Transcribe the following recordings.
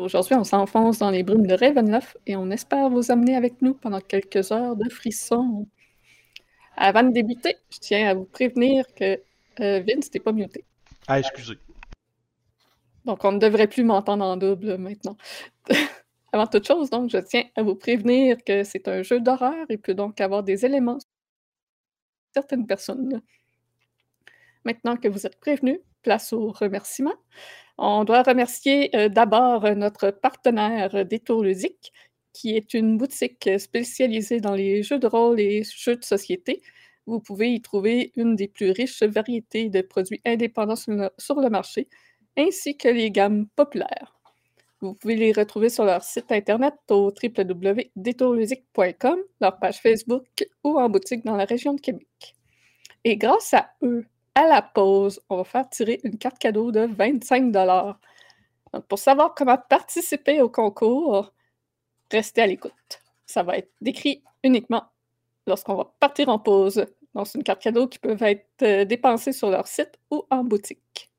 Aujourd'hui, on s'enfonce dans les brumes de Ravenloft et on espère vous amener avec nous pendant quelques heures de frissons. Avant de débuter, je tiens à vous prévenir que euh, Vince n'est pas muté. Ah, excusez. Donc, on ne devrait plus m'entendre en double maintenant. Avant toute chose, donc, je tiens à vous prévenir que c'est un jeu d'horreur et peut donc avoir des éléments certaines personnes. Maintenant que vous êtes prévenus, place aux remerciements. On doit remercier euh, d'abord notre partenaire euh, Détour Ludique, qui est une boutique spécialisée dans les jeux de rôle et jeux de société. Vous pouvez y trouver une des plus riches variétés de produits indépendants sur le, marché, ainsi que les gammes populaires. Vous pouvez les retrouver sur leur site internet au www.détourludique.com, leur page Facebook ou en boutique dans la région de Québec. Et grâce à eux, à la pause, on va faire tirer une carte cadeau de 25 Donc, pour savoir comment participer au concours, restez à l'écoute. Ça va être décrit uniquement lorsqu'on va partir en pause. Donc, c'est une carte cadeau qui peut être euh, dépensée sur leur site ou en boutique.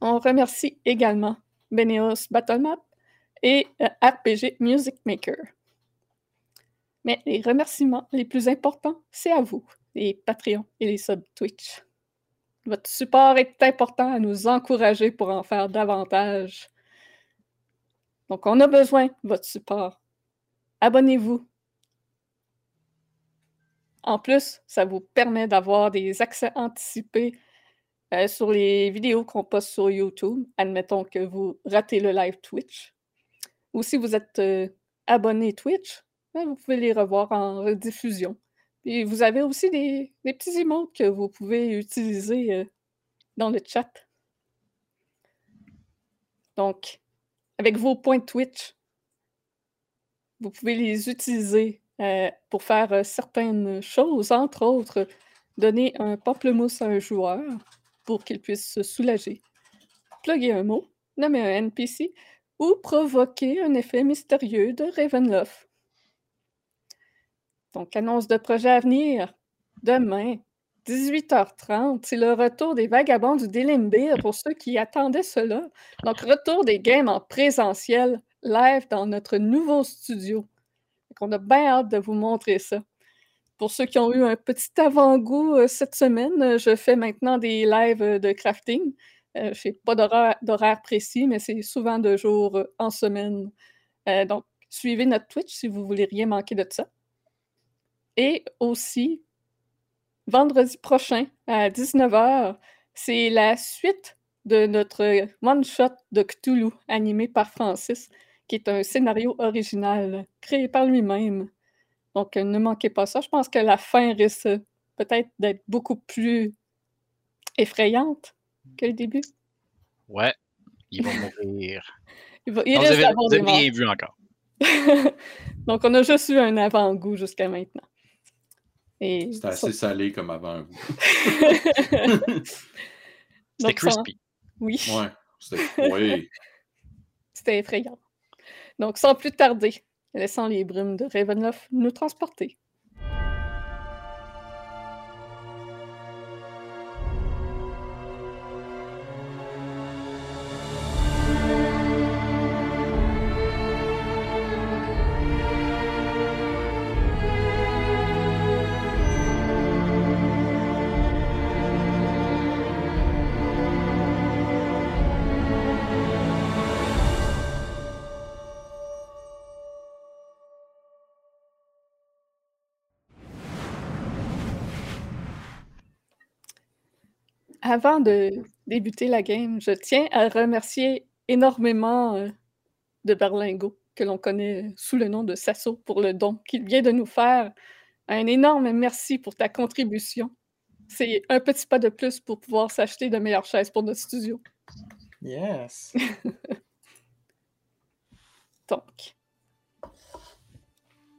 On remercie également Beneos Battlemap et euh, RPG Music Maker. Mais les remerciements les plus importants, c'est à vous les Patreons et les subs Twitch. Votre support est important à nous encourager pour en faire davantage. Donc, on a besoin de votre support. Abonnez-vous. En plus, ça vous permet d'avoir des accès anticipés euh, sur les vidéos qu'on poste sur YouTube. Admettons que vous ratez le live Twitch. Ou si vous êtes euh, abonné Twitch, ben, vous pouvez les revoir en rediffusion. Et vous avez aussi des, petits emotes que vous pouvez utiliser euh, dans le chat. Donc, avec vos points Twitch, vous pouvez les utiliser euh, pour faire euh, certaines choses, entre autres, donner un pamplemousse à un joueur pour qu'il puisse se soulager, plugger un mot, nommer un NPC ou provoquer un effet mystérieux de Ravenloft. Donc, annonce de projet à venir. Demain, 18h30, c'est le retour des vagabonds du Délimbir pour ceux qui attendaient cela. Donc, retour des games en présentiel, live dans notre nouveau studio. on a bien hâte de vous montrer ça. Pour ceux qui ont eu un petit avant-goût euh, cette semaine, euh, je fais maintenant des lives euh, de crafting. je n'ai pas d'horaire précis, mais c'est souvent de jours en semaine. donc, suivez notre Twitch si vous voulez rien manquer de ça. Et aussi, vendredi prochain à 19h, c'est la suite de notre one-shot de Cthulhu animé par Francis, qui est un scénario original créé par lui-même. Donc, ne manquez pas ça. Je pense que la fin risque peut-être d'être beaucoup plus effrayante que le début. Ouais, il va mourir. il, va, il reste vous avez rien vu encore. Donc, on a juste eu un avant-goût jusqu'à maintenant. C'était assez salé comme avant vous. c'était crispy. Oui. Ouais. C'était effrayant. Donc, sans plus tarder, laissant les brumes de Ravenloft nous transporter. Avant de débuter la game, je tiens à remercier énormément euh, de Berlingo, que l'on connaît sous le nom de Sasso, pour le don qu'il vient de nous faire. Un énorme merci pour ta contribution. C'est un petit pas de plus pour pouvoir s'acheter de meilleures chaises pour notre studio. Yes. Donc,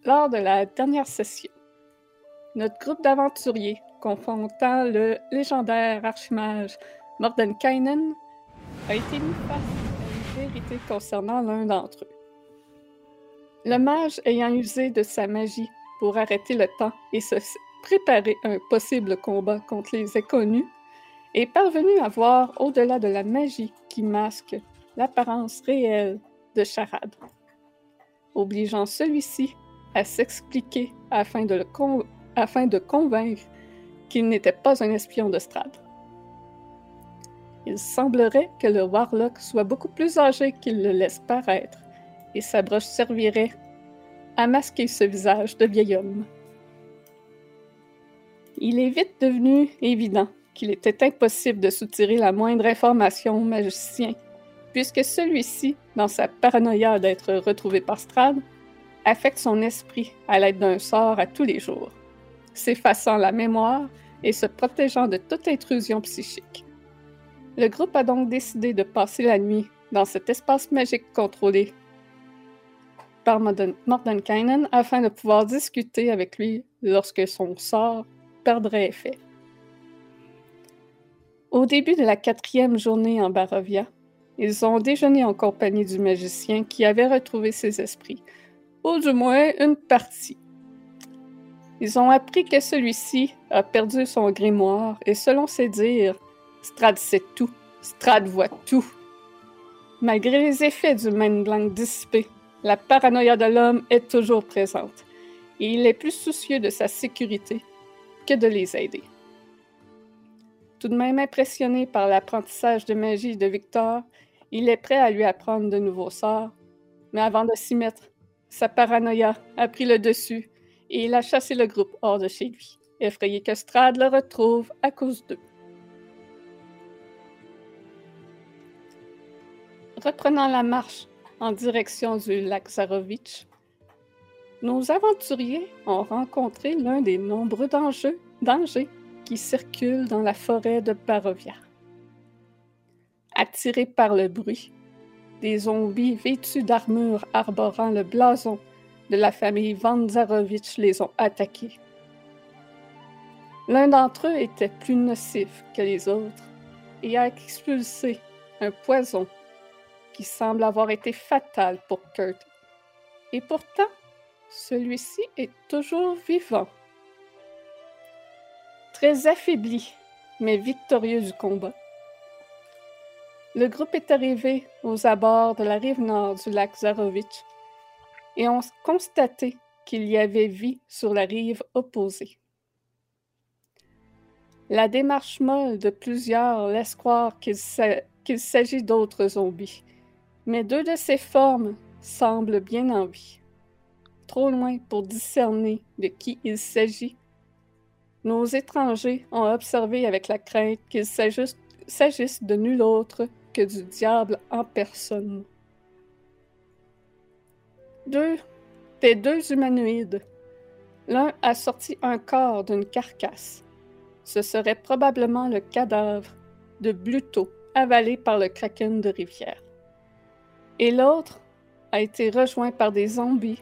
lors de la dernière session, notre groupe d'aventuriers confrontant le légendaire archimage Mordenkainen, a été mis face à une vérité concernant l'un d'entre eux. Le mage ayant usé de sa magie pour arrêter le temps et se préparer un possible combat contre les inconnus, est parvenu à voir au-delà de la magie qui masque l'apparence réelle de Charade, obligeant celui-ci à s'expliquer afin, afin de convaincre qu'il n'était pas un espion de Strad. Il semblerait que le Warlock soit beaucoup plus âgé qu'il le laisse paraître, et sa broche servirait à masquer ce visage de vieil homme. Il est vite devenu évident qu'il était impossible de soutirer la moindre information au magicien, puisque celui-ci, dans sa paranoïa d'être retrouvé par Strad, affecte son esprit à l'aide d'un sort à tous les jours, s'effaçant la mémoire et se protégeant de toute intrusion psychique. Le groupe a donc décidé de passer la nuit dans cet espace magique contrôlé par Mordenkainen afin de pouvoir discuter avec lui lorsque son sort perdrait effet. Au début de la quatrième journée en Barovia, ils ont déjeuné en compagnie du magicien qui avait retrouvé ses esprits, ou du moins une partie. Ils ont appris que celui-ci a perdu son grimoire et selon ses dires, Strad sait tout, Strad voit tout. Malgré les effets du Mind Blanc dissipé, la paranoïa de l'homme est toujours présente et il est plus soucieux de sa sécurité que de les aider. Tout de même impressionné par l'apprentissage de magie de Victor, il est prêt à lui apprendre de nouveaux sorts, mais avant de s'y mettre, sa paranoïa a pris le dessus et il a chassé le groupe hors de chez lui, effrayé que Strad le retrouve à cause d'eux. Reprenant la marche en direction du lac Zarovitch, nos aventuriers ont rencontré l'un des nombreux dangers, dangers qui circulent dans la forêt de Barovia. Attirés par le bruit, des zombies vêtus d'armure arborant le blason de la famille Vanzarovitch les ont attaqués. L'un d'entre eux était plus nocif que les autres et a expulsé un poison qui semble avoir été fatal pour Kurt. Et pourtant, celui-ci est toujours vivant. Très affaibli, mais victorieux du combat. Le groupe est arrivé aux abords de la rive nord du lac Zarovitch et ont constaté qu'il y avait vie sur la rive opposée. La démarche molle de plusieurs laisse croire qu'il s'agit d'autres zombies, mais deux de ces formes semblent bien en vie. Trop loin pour discerner de qui il s'agit, nos étrangers ont observé avec la crainte qu'il s'agisse de nul autre que du diable en personne. Deux des deux humanoïdes. L'un a sorti un corps d'une carcasse. Ce serait probablement le cadavre de Bluto, avalé par le kraken de rivière. Et l'autre a été rejoint par des zombies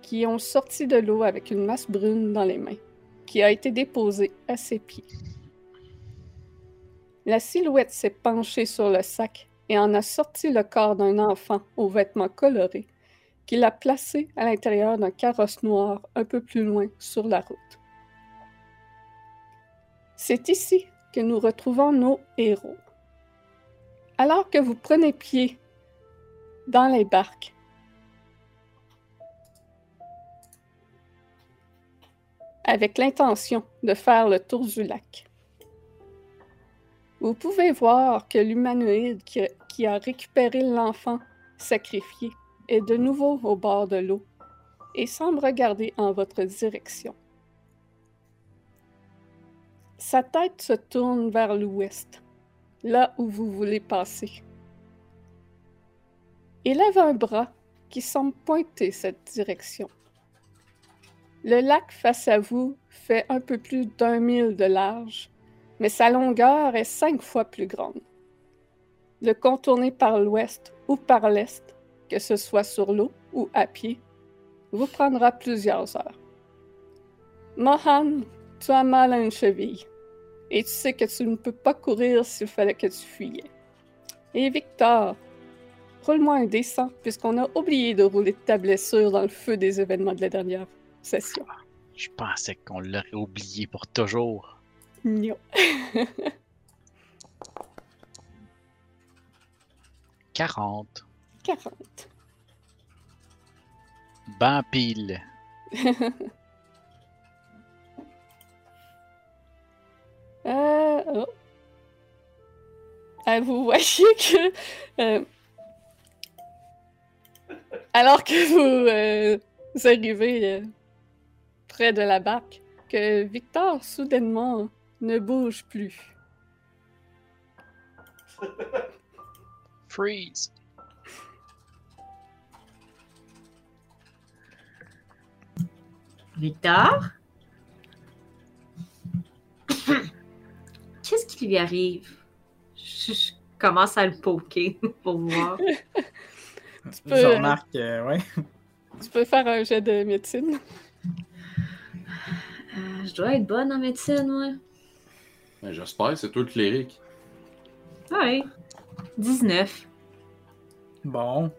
qui ont sorti de l'eau avec une masse brune dans les mains, qui a été déposée à ses pieds. La silhouette s'est penchée sur le sac et en a sorti le corps d'un enfant aux vêtements colorés qu'il a placé à l'intérieur d'un carrosse noir un peu plus loin sur la route. C'est ici que nous retrouvons nos héros. Alors que vous prenez pied dans les barques, avec l'intention de faire le tour du lac. Vous pouvez voir que l'humanoïde qui, a récupéré l'enfant sacrifié est de nouveau au bord de l'eau et semble regarder en votre direction. Sa tête se tourne vers l'ouest, là où vous voulez passer. Il lève un bras qui semble pointer cette direction. Le lac face à vous fait un peu plus d'un mille de large mais sa longueur est cinq fois plus grande. Le contourner par l'ouest ou par l'est, que ce soit sur l'eau ou à pied, vous prendra plusieurs heures. Mohan, tu as mal à une cheville, et tu sais que tu ne peux pas courir s'il fallait que tu fuyais. Et Victor, roule-moi un dessin, puisqu'on a oublié de rouler ta blessure dans le feu des événements de la dernière session. Je pensais qu'on l'aurait oublié pour toujours. 40. 40. Ben pile. Euh, oh. Ah, vous voyez que. euh, alors que vous, euh, vous arrivez euh, près de la barque, que Victor soudainement ne bouge plus. Freeze. Victor? Qu'est-ce qui lui arrive? Je, je commence à le poker pour voir. Tu peux, Je remarque, euh, ouais. tu peux faire un jet de médecine. Euh, je dois être bonne en médecine, moi. Ben, J'espère, c'est toi le cléric. Ouais. 19. Bon.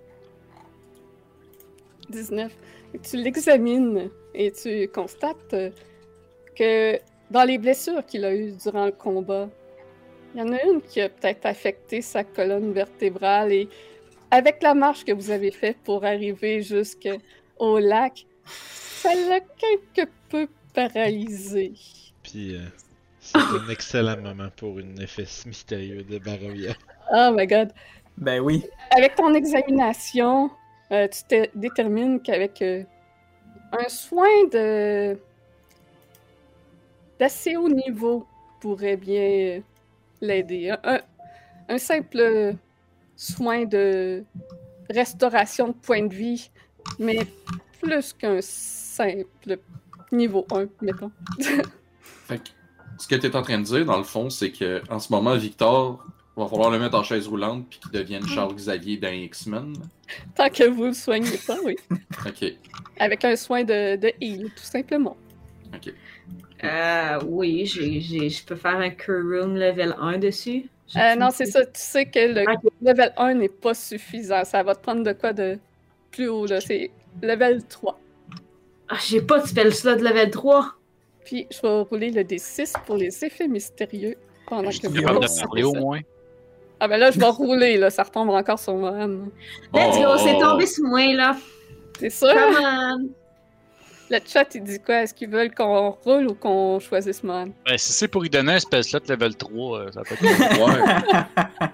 19. Tu l'examines et tu constates euh, que dans les blessures qu'il a eues durant le combat, il y en a une qui a peut-être affecté sa colonne vertébrale et avec la marche que vous avez faite pour arriver jusqu'au lac, ça l'a quelque peu paralysé. Puis, euh, c'est un excellent moment pour une effet mystérieux de Barovia. Oh my god. Ben oui. Avec ton examination, euh, tu te détermines qu'avec euh, un soin de d'assez haut niveau pourrait bien l'aider. Un, simple soin de restauration de point de vie, mais plus qu'un simple niveau 1, mettons. Fait que, ce que tu es en train de dire, dans le fond, c'est que en ce moment, Victor, va falloir le mettre en chaise roulante puis qu'il devienne Charles Xavier dans X-Men. Tant que vous le soignez pas, oui. Ok, Avec un soin de, de heal, tout simplement. ok. Euh, oui, j'ai, j'ai- je peux faire un Cure Room level 1 dessus? Euh, non, c'est ça. Tu sais que le level 1 n'est pas suffisant. Ça va te prendre de quoi de plus haut, là. C'est level 3. Ah, j'ai pas de spell slot de level 3. Puis, je vais rouler le D6 pour les effets mystérieux pendant Je que vous capable de parler au moins. Ah ben là, je vais rouler, là. Ça retombe encore sur moi. Let's Oh, go, oh, c'est tombé sur moi, là. C'est sûr? Come on. Le chat, il dit quoi? Est-ce qu'ils veulent qu'on roule ou qu'on choisisse Mohan? Ben, si c'est pour y donner un spell slot level 3, euh, ça peut être.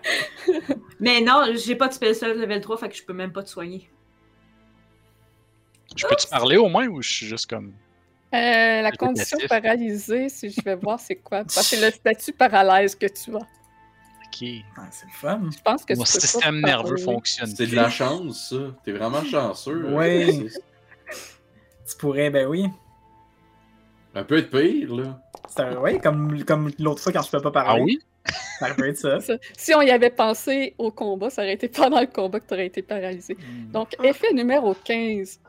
Mais non, j'ai pas de spell slot level 3, fait que je peux même pas te soigner. Je peux-tu parler au moins ou je suis juste comme. Euh, la condition paralysée, si je vais voir c'est quoi. Parce que c'est le statut paralyse que tu as. Ok. Ah, c'est le fun. Je pense que Mon système nerveux fonctionne. C'est de la chance, ça. T'es vraiment chanceux. Oui. Tu pourrais, ben oui. Ça peut être pire, là. Un- ouais, comme, comme l'autre fois quand je peux pas parler. Ah oui? Ça peut être ça. Ça. Si on y avait pensé au combat, ça aurait été pendant le combat que tu aurais été paralysé. Hmm. Donc, effet numéro 15.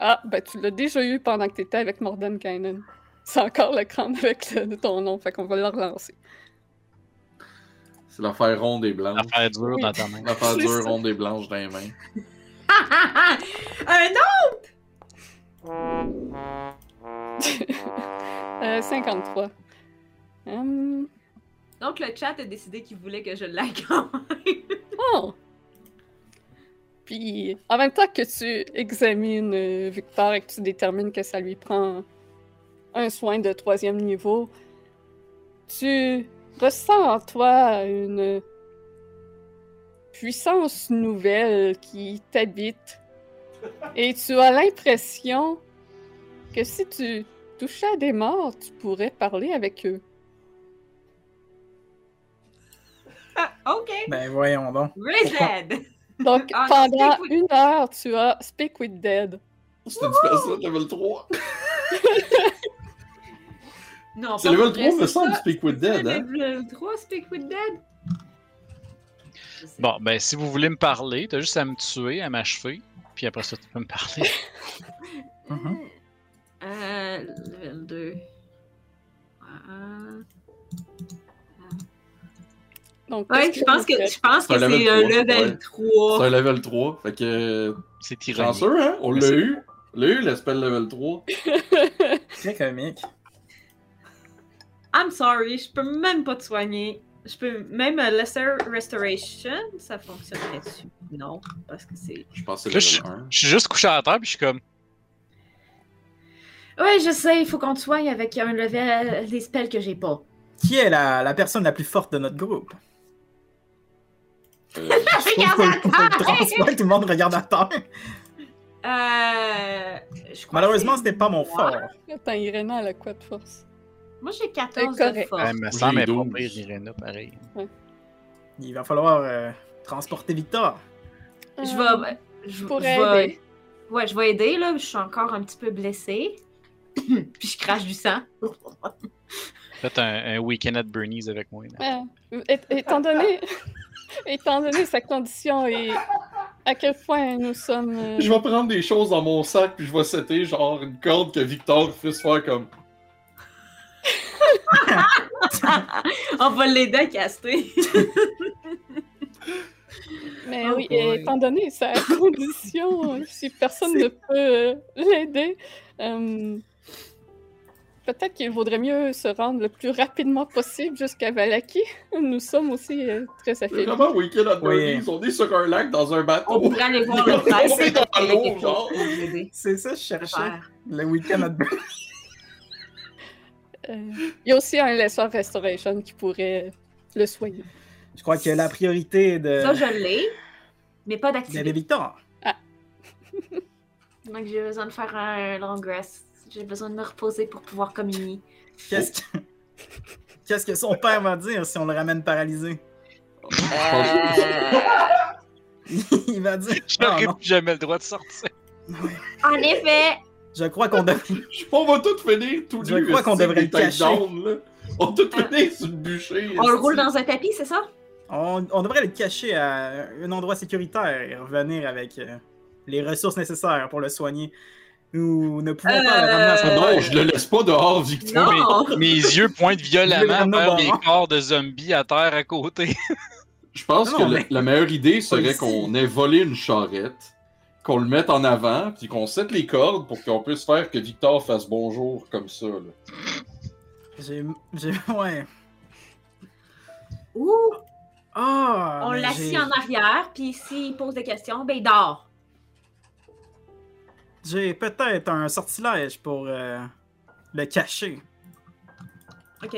Ah, ben tu l'as déjà eu pendant que tu étais avec Mordan Kainen. C'est encore le crâne avec le- ton nom, fait qu'on va le relancer. C'est l'affaire ronde et blanche. L'affaire dure dans ta main. L'affaire dure, ça. ronde et blanche dans les mains. un autre! Euh, 53. Hum, Donc le chat a décidé qu'il voulait que je la gagne. Oh! Puis, en même temps que tu examines euh, Victor et que tu détermines que ça lui prend un soin de troisième niveau, tu ressens en toi une puissance nouvelle qui t'habite. Et tu as l'impression que si tu touchais à des morts, tu pourrais parler avec eux. ok. Ben voyons donc. Head. Donc, Ah, pendant Speak with- une heure, tu as Speak with Dead. C'est une spell level 3. Non, C'est level pour 3, vrai, me semble, ça? Speak with Dead, hein? Level 3, Speak with Dead? Bon, ben, si vous voulez me parler, t'as juste à me tuer, à m'achever, puis après ça, tu peux me parler. Mhm. Euh, level 2. Euh, Donc, Ouais, je pense que, je pense que un c'est level un 3, level ouais. 3. C'est un level 3. Fait que. C'est. Chanceux, hein? On l'a eu. On l'a eu, le spell level 3. Très comique. I'm sorry, je peux même pas te soigner. Je peux même euh, Lesser Restoration, ça fonctionnerait dessus. Non, parce que c'est. Je pense que c'est je, le 1. je suis juste couché à terre, puis je suis comme. Ouais, je sais, il faut qu'on te soigne avec un level des spells que j'ai pas. Qui est la, la personne la plus forte de notre groupe? Euh, faut le transmettre, tout le monde regarde à terre. Euh. je crois Malheureusement, que c'était pas mon fort. Attends, Irena, elle a quoi de force? Moi, j'ai 14 C'est de force. Elle me semble être pas 12. pire, Irena, pareil. Il va falloir euh, transporter Victor. Je Euh, vais. Je, Je pourrais je vais- aider. Ouais, je vais aider, là. Je suis encore un petit peu blessée. Puis je crache du sang. Faites un, un week-end at Bernie's avec moi. Euh, étant donné, étant donné sa condition et à quel point nous sommes. euh, Je vais prendre des choses dans mon sac, puis je vais setter genre une corde que Victor puisse faire comme. On va l'aider à caster. Mais Oh oui, boy. étant donné sa condition, si personne ne peut l'aider, euh, peut-être qu'il vaudrait mieux se rendre le plus rapidement possible jusqu'à Valaki. Nous sommes aussi euh, très affaiblis. vraiment Weekend at Oui. Bernie's, on est sur un lac dans un bateau. On pourrait aller voir le On frère. est dans c'est ça, je à cherchais. faire. Le week-end à il y a aussi un Lesser Restoration qui pourrait euh, le soigner. Je crois que la priorité de, Ça, je l'ai, mais pas d'activité. Victor. Donc, j'ai besoin de faire un long rest. J'ai besoin de me reposer pour pouvoir communier. Qu'est-ce que... Qu'est-ce que son père va dire si on le ramène paralysé? Il va dire... Ah, J'aurais non. plus jamais le droit de sortir. En effet! Je crois qu'on devrait... On va tout finir tout Je nus, crois qu'on devrait le cacher. On va tout finir sur le bûcher. On le roule dans un tapis, c'est ça? On, on devrait le cacher à un endroit sécuritaire et revenir avec euh, les ressources nécessaires pour le soigner. Nous ne pouvons pas le ramener à son Ah non, je le laisse pas dehors, Victor. Mes, mes yeux pointent violemment vers bon les rang. corps de zombies à terre à côté. Je pense Non, que la- meilleure idée serait qu'on ait volé une charrette, qu'on le mette en avant, puis qu'on sette les cordes pour qu'on puisse faire que Victor fasse bonjour comme ça. là. J'ai... j'ai- Ouais. Ouh! Ah! On l'assit en arrière, puis s'il pose des questions, ben il dort. J'ai peut-être un sortilège pour euh, le cacher, OK?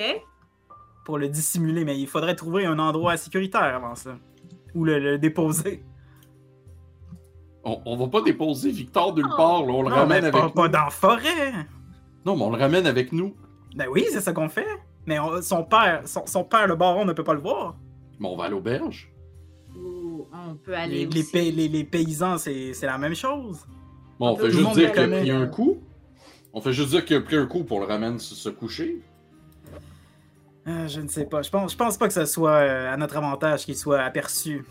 pour le dissimuler, mais il faudrait trouver un endroit sécuritaire avant ça. Ou le, le déposer. On, on va pas déposer Victor nulle Oh. part, là, on le Non, ramène mais avec pas, nous. pas dans la forêt! Non, mais on le ramène avec nous. Ben oui, c'est ça qu'on fait. Mais on- son père, son, son père, le baron, ne peut pas le voir. Mais on va à l'auberge. Ou on peut aller Les, les aussi. pay- les- les paysans, c'est la même chose. Bon, on fait juste dire qu'il a pris un coup. On fait juste dire qu'il a pris un coup pour le ramener se, se coucher. Euh, je ne sais pas. Je pense, je pense pas que ce soit euh, à notre avantage qu'il soit aperçu.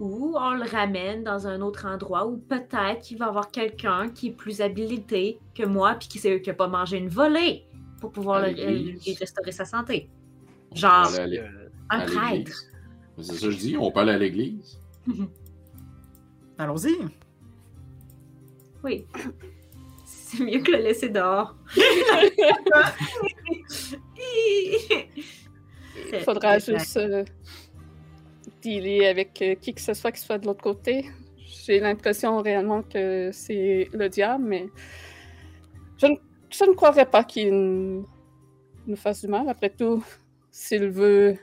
Ou on le ramène dans un autre endroit où peut-être qu'il va y avoir quelqu'un qui est plus habilité que moi puis qui sait qui a pas mangé une volée pour pouvoir le- lui restaurer sa santé. Genre, un prêtre. C'est ça que je dis, on peut aller à l'église. Allons-y. Oui. C'est mieux que le laisser dehors. Il faudra juste euh, dealer avec euh, qui que ce soit qui soit de l'autre côté. J'ai l'impression réellement que c'est le diable, mais je ne, je ne croirais pas qu'il nous fasse du mal. Après tout, s'il veut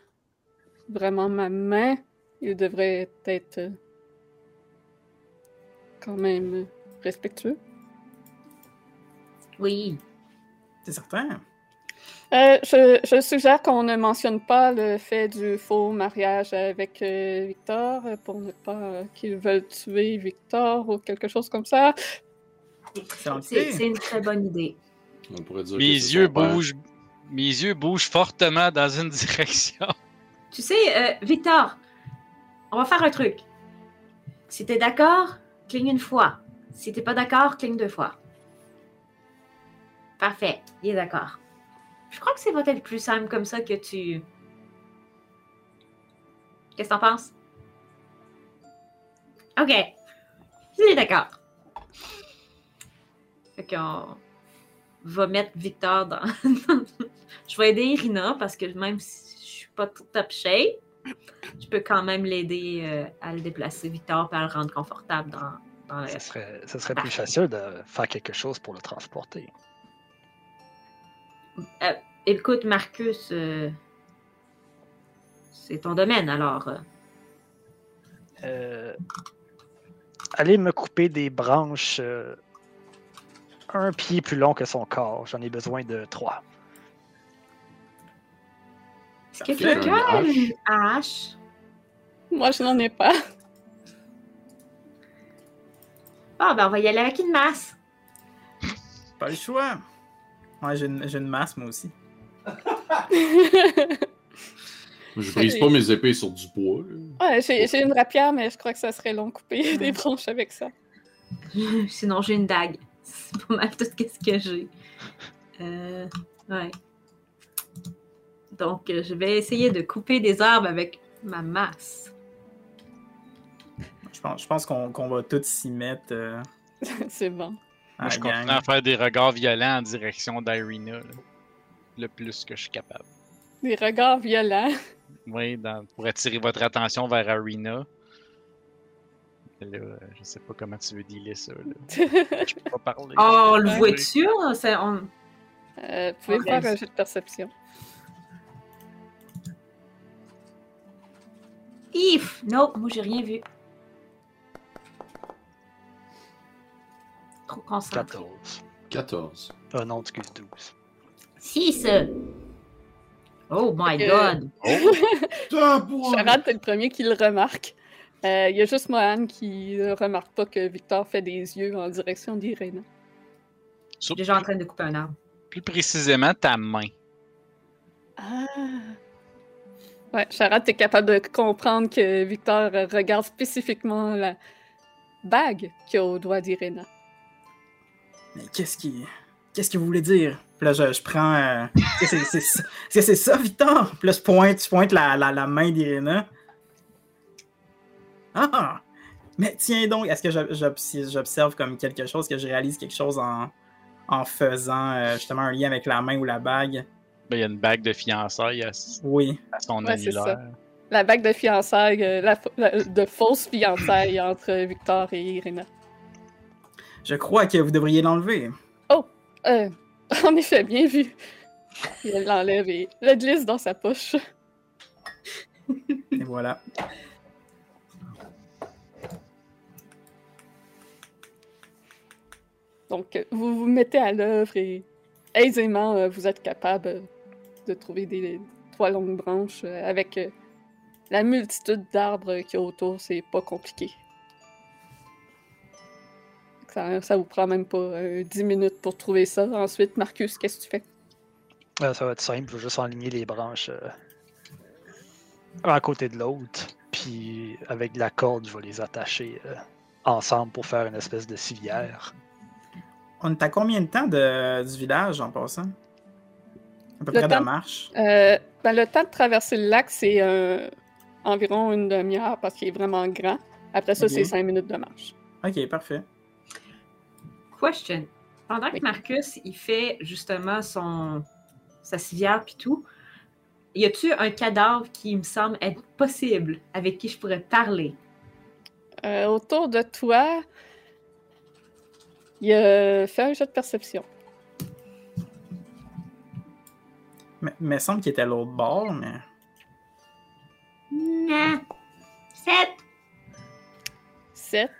vraiment ma main, il devrait être quand même respectueux. Oui. C'est certain. Euh, je, je suggère qu'on ne mentionne pas le fait du faux mariage avec euh, Victor euh, pour ne pas euh, qu'ils veulent tuer Victor ou quelque chose comme ça. C'est une très bonne idée. On pourrait dire Mes yeux bougent. Mes yeux bougent fortement dans une direction. Tu sais, euh, Victor, on va faire un truc. Si t'es d'accord, cligne une fois. Si t'es pas d'accord, cligne deux fois. Parfait, il est d'accord. Je crois que c'est peut-être plus simple comme ça que tu. Qu'est-ce que t'en penses? Ok. Il est d'accord. Fait qu'on va mettre Victor dans, Je vais aider Irina parce que même si je suis pas top shape, je peux quand même l'aider euh, à le déplacer, Victor, et à le rendre confortable dans, dans le... Ça serait, ça serait plus facile de faire quelque chose pour le transporter. Euh, écoute, Marcus, euh, c'est ton domaine, alors. euh. Allez me couper des branches euh, un pied plus long que son corps. J'en ai besoin de trois. Est-ce que quelqu'un un a une hache? Moi, je n'en ai pas. Ah, ben on va y aller avec une masse. Pas le choix. Ouais, j'ai une, j'ai une masse, moi aussi. Je brise pas mes épées sur du bois. là. Ouais, j'ai j'ai une rapière, mais je crois que ça serait long de couper des branches avec ça. Sinon, j'ai une dague. C'est pas mal tout ce que j'ai. Euh, ouais. Donc, euh, je vais essayer de couper des arbres avec ma masse. Je pense, je pense qu'on qu'on va tous s'y mettre. euh, C'est bon. Moi, je continue à faire des regards violents en direction d'Irina. Le plus que je suis capable. Des regards violents. Oui, dans- pour attirer votre attention vers Arena. Là, je sais pas comment tu veux dealer ça. Là. Je peux pas parler. Oh, on le Ouais. voit dessus? C'est- on- Euh, vous pouvez faire un jeu de perception? If! Non, moi, j'ai rien vu. Trop concentré. 14. 14. Ah non, excuse, 12. 6! Oh my Euh, god! Charade, t'es le premier qui le remarque. Euh, Il y a juste Mohan qui ne remarque pas que Victor fait des yeux en direction d'Irena. Je suis déjà en train de couper un arbre. Plus précisément, ta main. Ah! Ouais, Charade, t'es capable de comprendre que Victor euh, regarde spécifiquement la bague qu'il y a au doigt d'Irena. Mais qu'est-ce qui. Qu'est-ce que vous voulez dire? Puis là, je, je prends. euh, Est-ce que c'est c'est ça, Victor? Puis là, je pointe, je pointe la, la, la main d'Irena. Ah! Mais tiens donc, est-ce que j'ob- j'ob- j'observe comme quelque chose, que je réalise quelque chose en, en faisant euh, justement un lien avec la main ou la bague? Ben, il y a une bague de fiançailles à, Oui. à son Ouais, c'est annulaire. La bague de fiançailles, euh, la, de fausses fiançailles entre Victor et Irena. Je crois que vous devriez l'enlever. Euh, en effet, bien vu. Et elle l'enlève et le glisse dans sa poche. Et voilà. Donc, euh, vous vous mettez à l'œuvre et aisément, euh, vous êtes capable de trouver des trois longues branches avec la multitude d'arbres qu'il y a autour. C'est pas compliqué. Ça, ça vous prend même pas euh, 10 minutes pour trouver ça. Ensuite, Marcus, qu'est-ce que tu fais? Euh, ça va être simple, je vais juste enligner les branches euh, un à côté de l'autre. Puis avec de la corde, je vais les attacher euh, ensemble pour faire une espèce de civière. On est à combien de temps de, du village en passant? À peu Le près temps- de marche? Euh, ben, le temps de traverser le lac, c'est euh, environ une demi-heure parce qu'il est vraiment grand. Après ça, c'est cinq minutes de marche. Ok, parfait. Question. Pendant que. Marcus, il fait justement son sa civière puis tout, y a-tu un cadavre qui me semble être possible avec qui je pourrais parler? Euh, autour de toi, il a fait un jeu de perception. Mais il me semble qu'il était à l'autre bord, mais. Non. Sept. 7.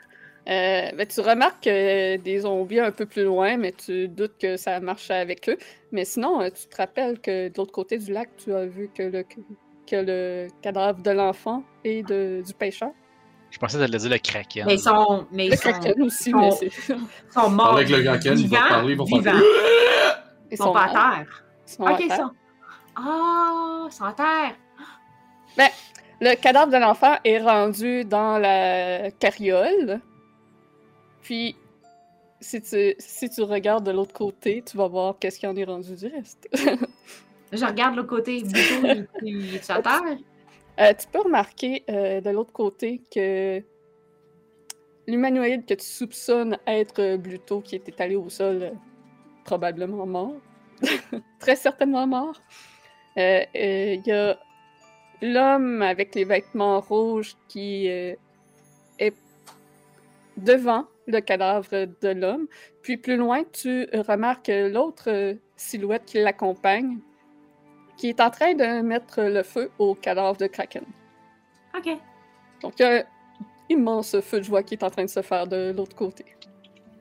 Euh, ben, tu remarques que des zombies un peu plus loin, mais tu doutes que ça marche avec eux. Mais sinon, euh, tu te rappelles que de l'autre côté du lac, tu as vu que le, que le cadavre de l'enfant et de, du pêcheur? Je pensais que t'allais dire le kraken. Mais ils sont, mais Le ils sont, kraken aussi, sont- mais c'est... sont morts. Avec le Kraken, il va vivants, parler, il va faire- vivants. Ils Ils sont pas morts. à terre. Ils sont à Ok, ils terre. sont. Ah, ils sont à terre. Le cadavre de l'enfant est rendu dans la carriole. Puis, si tu, si tu regardes de l'autre côté, tu vas voir qu'est-ce qu'il en est rendu du reste. Je regarde le côté Buto, il, il est à terre. Euh, tu peux remarquer euh, de l'autre côté que l'humanoïde que tu soupçonnes être Bluto, qui est étalé au sol, euh, probablement mort, très certainement mort. Euh, euh, Il y a l'homme avec les vêtements rouges qui est devant le cadavre de l'homme. Puis plus loin, tu remarques l'autre euh, silhouette qui l'accompagne, qui est en train de mettre le feu au cadavre de Kraken. Ok. Donc il y a un immense feu de joie qui est en train de se faire de l'autre côté.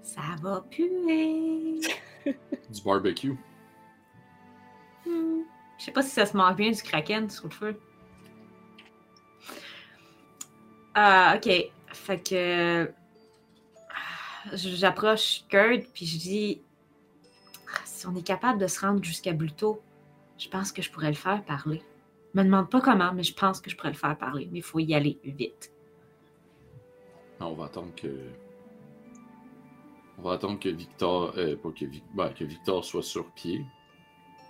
Ça va puer. Du barbecue. Hmm. Je sais pas si ça se mange bien du kraken sur le feu. Ah, ok. Fait que. J'approche Kurt, puis je dis Ah, si on est capable de se rendre jusqu'à Bluto, je pense que je pourrais le faire parler. Me demande pas comment, mais je pense que je pourrais le faire parler. Mais il faut y aller vite. On va attendre que. On va attendre que Victor. euh, pas que, Vic- ben, que Victor soit sur pied.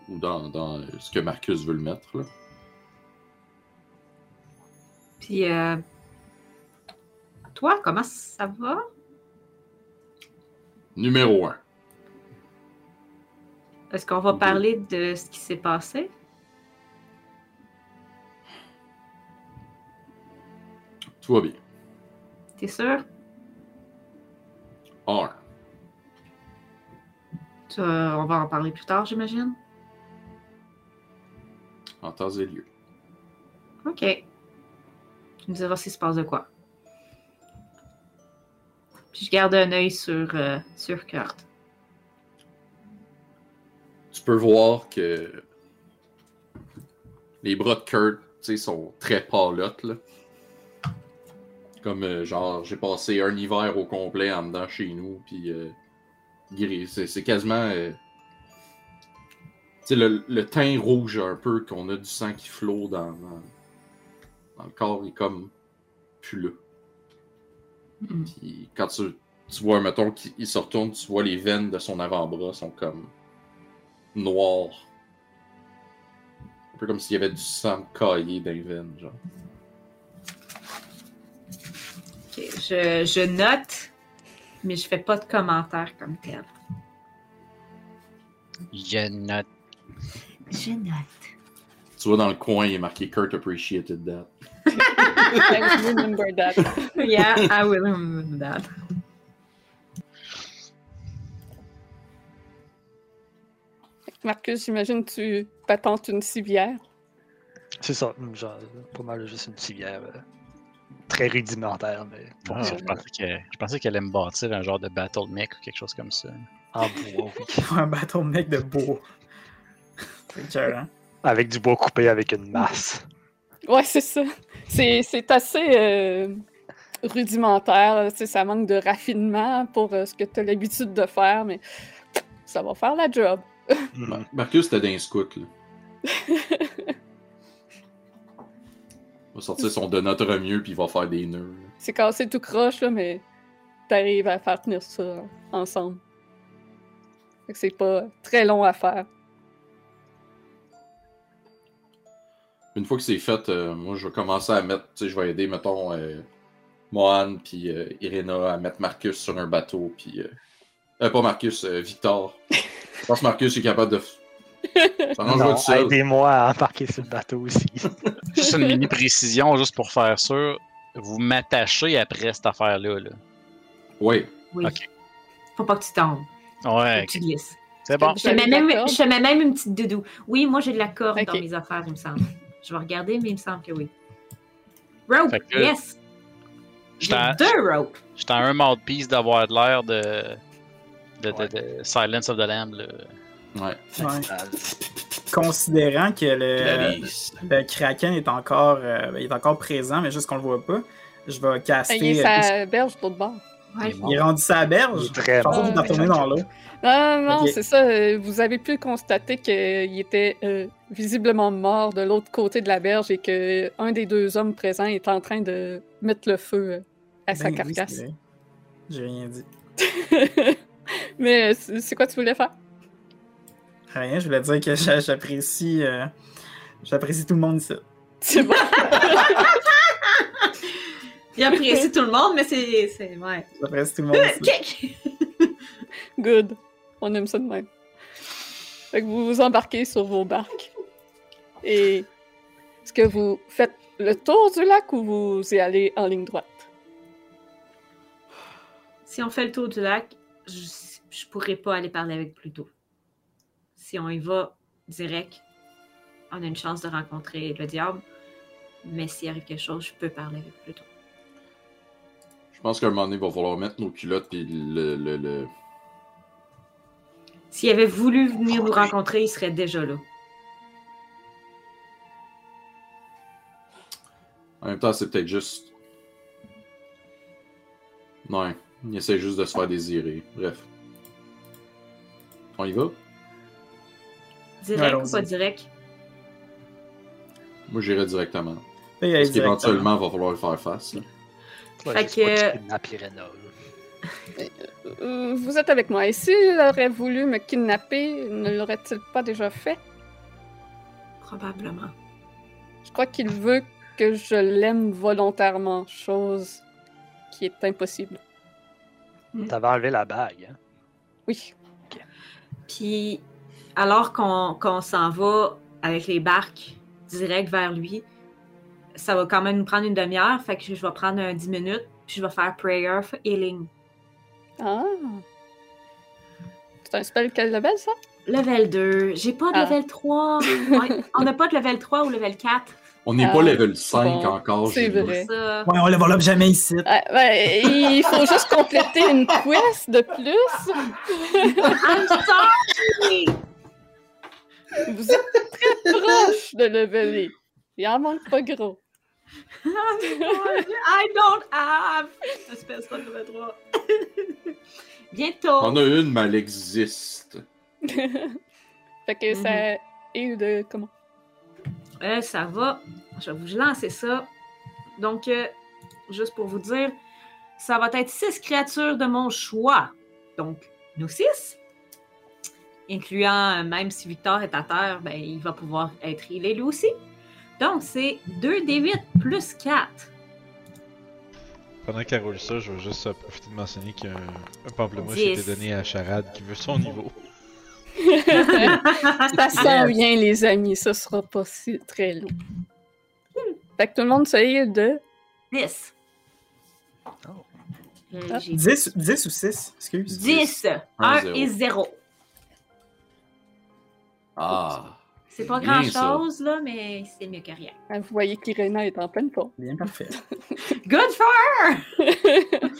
Ou dans, dans euh, ce que Marcus veut le mettre, là. Puis, euh, toi, comment ça va? Numéro 1. Est-ce qu'on va parler de ce qui s'est passé? Tout va bien. T'es sûr? 1. Tu, euh, on va en parler plus tard, j'imagine? En temps et lieu. OK. Tu me diras s'il se passe de quoi? Je garde un œil sur, euh, sur Kurt. Tu peux voir que. Les bras de Kurt, sont très palottes, là. Comme, euh, genre, j'ai passé un hiver au complet en dedans chez nous, puis. euh, c'est quasiment. euh, le, le teint rouge un peu, qu'on a du sang qui flot dans, dans, dans le corps, est comme. plus là. Mm. Puis quand tu, tu vois, mettons, qu'il se retourne, tu vois les veines de son avant-bras sont comme noires. Un peu comme s'il y avait du sang caillé dans les veines, genre. OK. Je, je note, mais je fais pas de commentaires comme tel. Je note. Je note. Tu vois dans le coin, il est marqué Kurt appreciated that. I remember that. Yeah, I will remember that. Marcus, j'imagine que tu patentes une civière. C'est ça, genre, pas mal juste une civière euh, très rudimentaire, mais Ah, je, pensais qu'elle, je pensais qu'elle allait me bâtir un genre de battle mech ou quelque chose comme ça. en bois, oui. un bâton de mec de beau. C'est écœurant. Avec du bois coupé avec une masse. Ouais, c'est ça. C'est, c'est assez euh, rudimentaire. Ça manque de raffinement pour euh, ce que tu as l'habitude de faire, mais ça va faire la job. Mar- Marcus, c'était d'un scout, là. Il va sortir son de notre mieux, puis il va faire des nœuds. C'est cassé tout croche, là, mais t'arrives à faire tenir ça ensemble. C'est pas très long à faire. Une fois que c'est fait, euh, moi, je vais commencer à mettre, tu sais, je vais aider, mettons, euh, Mohan puis euh, Irena à mettre Marcus sur un bateau, puis... Euh, euh, pas Marcus, euh, Victor. Je pense que Marcus est capable de... Ça aidez-moi à embarquer sur le bateau aussi. Juste une mini précision, juste pour faire sûr. Vous m'attachez après cette affaire-là. Là. Oui. Oui. Ok. Faut pas que tu tombes. Ouais, Faut que ok. tu glisses. c'est bon. Je te, mets même, je te mets même une petite doudou. Oui, moi j'ai de la corde dans mes affaires, il me semble. Je vais regarder, mais il me semble que oui. Rope, que- yes! J'ai deux ropes. j'étais à un mouthpiece d'avoir de l'air de, de, de- de Silence of the Lamb. Là. Ouais. Ouais. Considérant que le, le Kraken est encore, euh, est encore présent, mais juste qu'on le voit pas, je vais Ah, Il caster. est euh, sa berge de l'autre bord. Ouais, Il est rendu sa berge. très Je pensais bon. qu'il est retourné dans l'eau. Non, non, c'est ça. euh, Vous avez pu constater qu'il était euh, visiblement mort de l'autre côté de la berge et que un des deux hommes présents est en train de mettre le feu euh, à sa Ben oui, carcasse. J'ai rien dit. Mais euh, c'est quoi tu voulais faire? Rien, je voulais dire que j'a- j'apprécie euh, j'apprécie tout le monde ici. C'est bon. Il apprécie tout le monde, mais c'est. c'est- Ouais. J'apprécie tout le monde. Ok. Good. On aime ça de même. Fait que vous vous embarquez sur vos barques. Et est-ce que vous faites le tour du lac ou vous y allez en ligne droite? Si on fait le tour du lac, je, je pourrais pas aller parler avec Pluto. Si on y va direct, on a une chance de rencontrer le diable. Mais s'il arrive quelque chose, je peux parler avec Pluto. Je pense qu'à un moment donné, il va falloir mettre nos culottes puis le. le, le... S'il avait voulu venir nous rencontrer, il serait déjà là. En même temps, c'est peut-être juste. Ouais, il essaie juste de se faire désirer. Bref. On y va? Direct ou pas direct? Moi, j'irai directement. Parce qu'éventuellement, il va falloir le faire face. là. Ouais, Fait que- là. Euh, Vous êtes avec moi. Et s'il aurait voulu me kidnapper, ne l'aurait-il pas déjà fait? Probablement. Je crois qu'il veut que je l'aime volontairement, chose qui est impossible. T'avais enlevé la bague, hein? Oui. Puis, alors qu'on qu'on s'en va avec les barques direct vers lui, ça va quand même nous prendre une demi-heure. Fait que je vais prendre un 10 minutes, puis je vais faire prayer for healing. Ah. C'est un spell quel level, ça? Level 2. J'ai pas de Ah. level 3. Ouais, on n'a pas de level 3 ou level 4. On n'est Ah, pas level 5 bon, encore. c'est vrai. Ça. Ouais, on level up jamais ici. Ouais, il faut juste compléter une quest de plus. I'm sorry! Vous êtes très proche de leveler. Il en manque pas gros. I don't have level 3. Bientôt. On a une, mais elle existe. fait que ça est de comment? Euh, ça va. Je vais vous lancer ça. Donc, euh, juste pour vous dire, ça va être six créatures de mon choix. Donc, nous six. Incluant, euh, même si Victor est à terre, ben, il va pouvoir être healé lui aussi. Donc, c'est 2d8 plus 4. Pendant qu'elle roule ça, je veux juste euh, profiter de mentionner qu'il y a un, un pamplemousse qui a été donné à Charade qui veut son niveau. Ça sent bien, les amis. Ce sera pas si très long. Fait que tout le monde se heal de 10. Oh. Euh, Ah. j'ai 10, 10 ou 6, excuse. 10. Un 1 zéro. et 0. Ah. C'est pas grand-chose, là, mais c'est mieux que rien. Ah, Vous voyez qu'Irena est en pleine forme. Bien parfait. Good for her!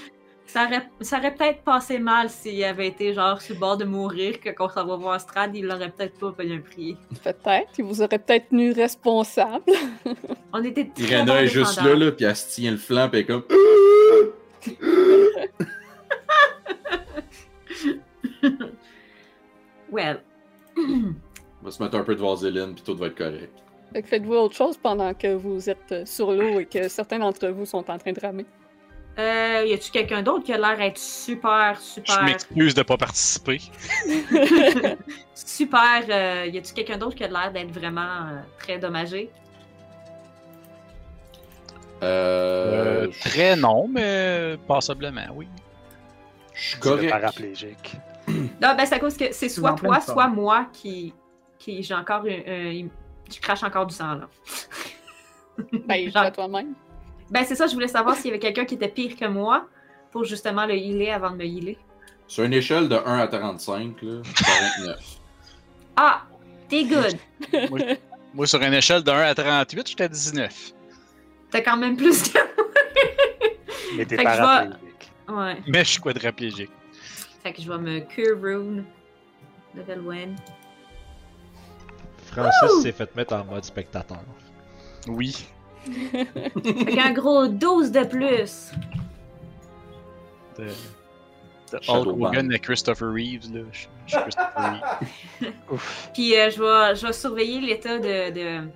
ça aurait, ça aurait peut-être passé mal s'il avait été genre sur le bord de mourir, que quand ça va voir Strad, il l'aurait peut-être pas payé un prix. Peut-être. Il vous aurait peut-être tenu responsable. On était très Irena est juste là, là, puis elle se tient le flanc, puis elle est comme. Well. On va se mettre un peu de vaseline, puis tout va être correct. Fait que faites-vous autre chose pendant que vous êtes euh, sur l'eau et que certains d'entre vous sont en train de ramer. Euh, y a-tu quelqu'un d'autre qui a l'air d'être super, Je super, m'excuse de pas participer. super. euh, y a-tu quelqu'un d'autre qui a l'air d'être vraiment euh, très dommagé? Euh. Euh, très non, mais passablement, oui. Je suis correct. paraplégique. Non, ben c'est à cause que c'est soit toi, soit moi qui, qui j'ai encore un, un- je crache encore du sang là. Ben, Genre- à toi-même. Ben c'est ça, je voulais savoir s'il y avait quelqu'un qui était pire que moi pour justement le healer avant de me healer. Sur une échelle de 1 à 35, là, 49. Ah, t'es good. moi, moi, sur une échelle de 1 à 38, j'étais à 19. T'as quand même plus que Mais t'es paraplégique. Ouais. Mais je suis quadraplégique. Fait que je vais me cure rune. Level 1. Francis s'est fait mettre en mode spectateur. Oui. Fait qu'un gros 12 de plus. De, de Shadow Hulk Hogan à Christopher Reeves, là. Je, je suis Christopher Reeves. Ouf. Puis euh, je, vais, je vais surveiller l'état de, de-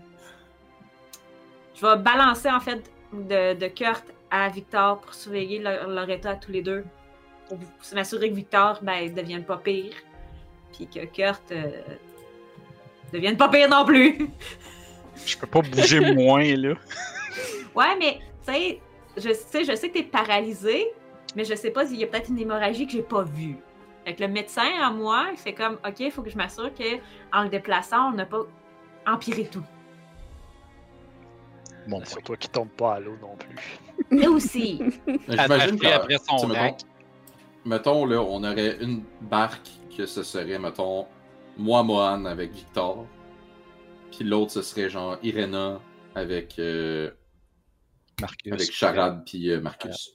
Je vais balancer en fait de, de Kurt à Victor pour surveiller leur, leur état à tous les deux. Pour pour m'assurer que Victor ben, ne devienne pas pire. Puis que Kurt euh, devienne pas pire non plus. Je peux pas bouger moins, là. Ouais, mais tu sais, je sais, je sais que t'es paralysé, mais je sais pas s'il y a peut-être une hémorragie que j'ai pas vue. Fait que le médecin, à moi, c'est comme, OK, il faut que je m'assure qu'en le déplaçant, on n'a pas empiré tout. Bon, Sur-toi qui tombe pas à l'eau non plus. Mais aussi. J'imagine attaché que, après son mettons, mettons, là, on aurait une barque que ce serait, mettons, moi, Mohan avec Victor. Puis l'autre, ce serait genre Irena avec, euh, Marcus. avec Charade puis euh, Marcus.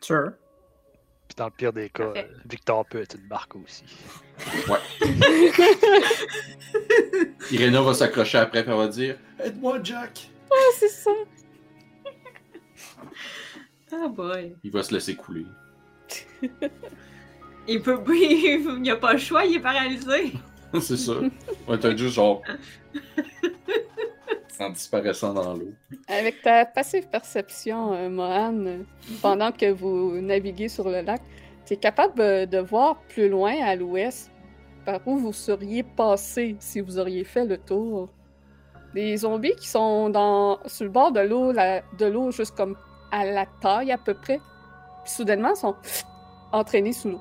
Sure. Puis dans le pire des cas, Parfait. euh, Victor peut être une barque aussi. Irena va s'accrocher après puis elle va dire Aide-moi, Jack Ah, c'est ça. Ah boy. Il va se laisser couler. Il peut il n'y a pas le choix, il est paralysé. C'est ça. Ouais, t'as juste genre. en disparaissant dans l'eau. Avec ta passive perception, euh, Mohan, euh, pendant que vous naviguez sur le lac, tu es capable euh, de voir plus loin à l'ouest par où vous seriez passé si vous auriez fait le tour. Des zombies qui sont dans, sur le bord de l'eau, la- de l'eau juste comme à la taille à peu près, puis soudainement sont entraînés sous l'eau.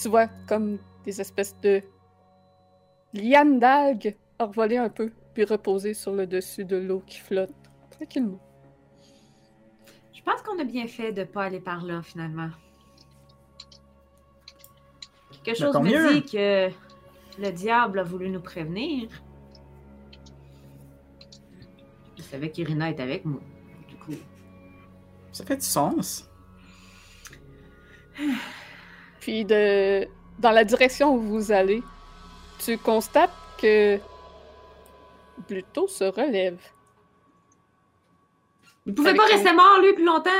Tu vois comme des espèces de lianes d'algues envolées un peu, puis reposer sur le dessus de l'eau qui flotte tranquillement. Je pense qu'on a bien fait de pas aller par là, finalement. Quelque chose tant mieux. me dit que le diable a voulu nous prévenir. Je savais qu'Irina est avec moi. Du coup, Ça fait du sens. Puis de dans la direction où vous allez, tu constates que Pluto se relève il pouvait Avec pas rester mort, lui, plus longtemps.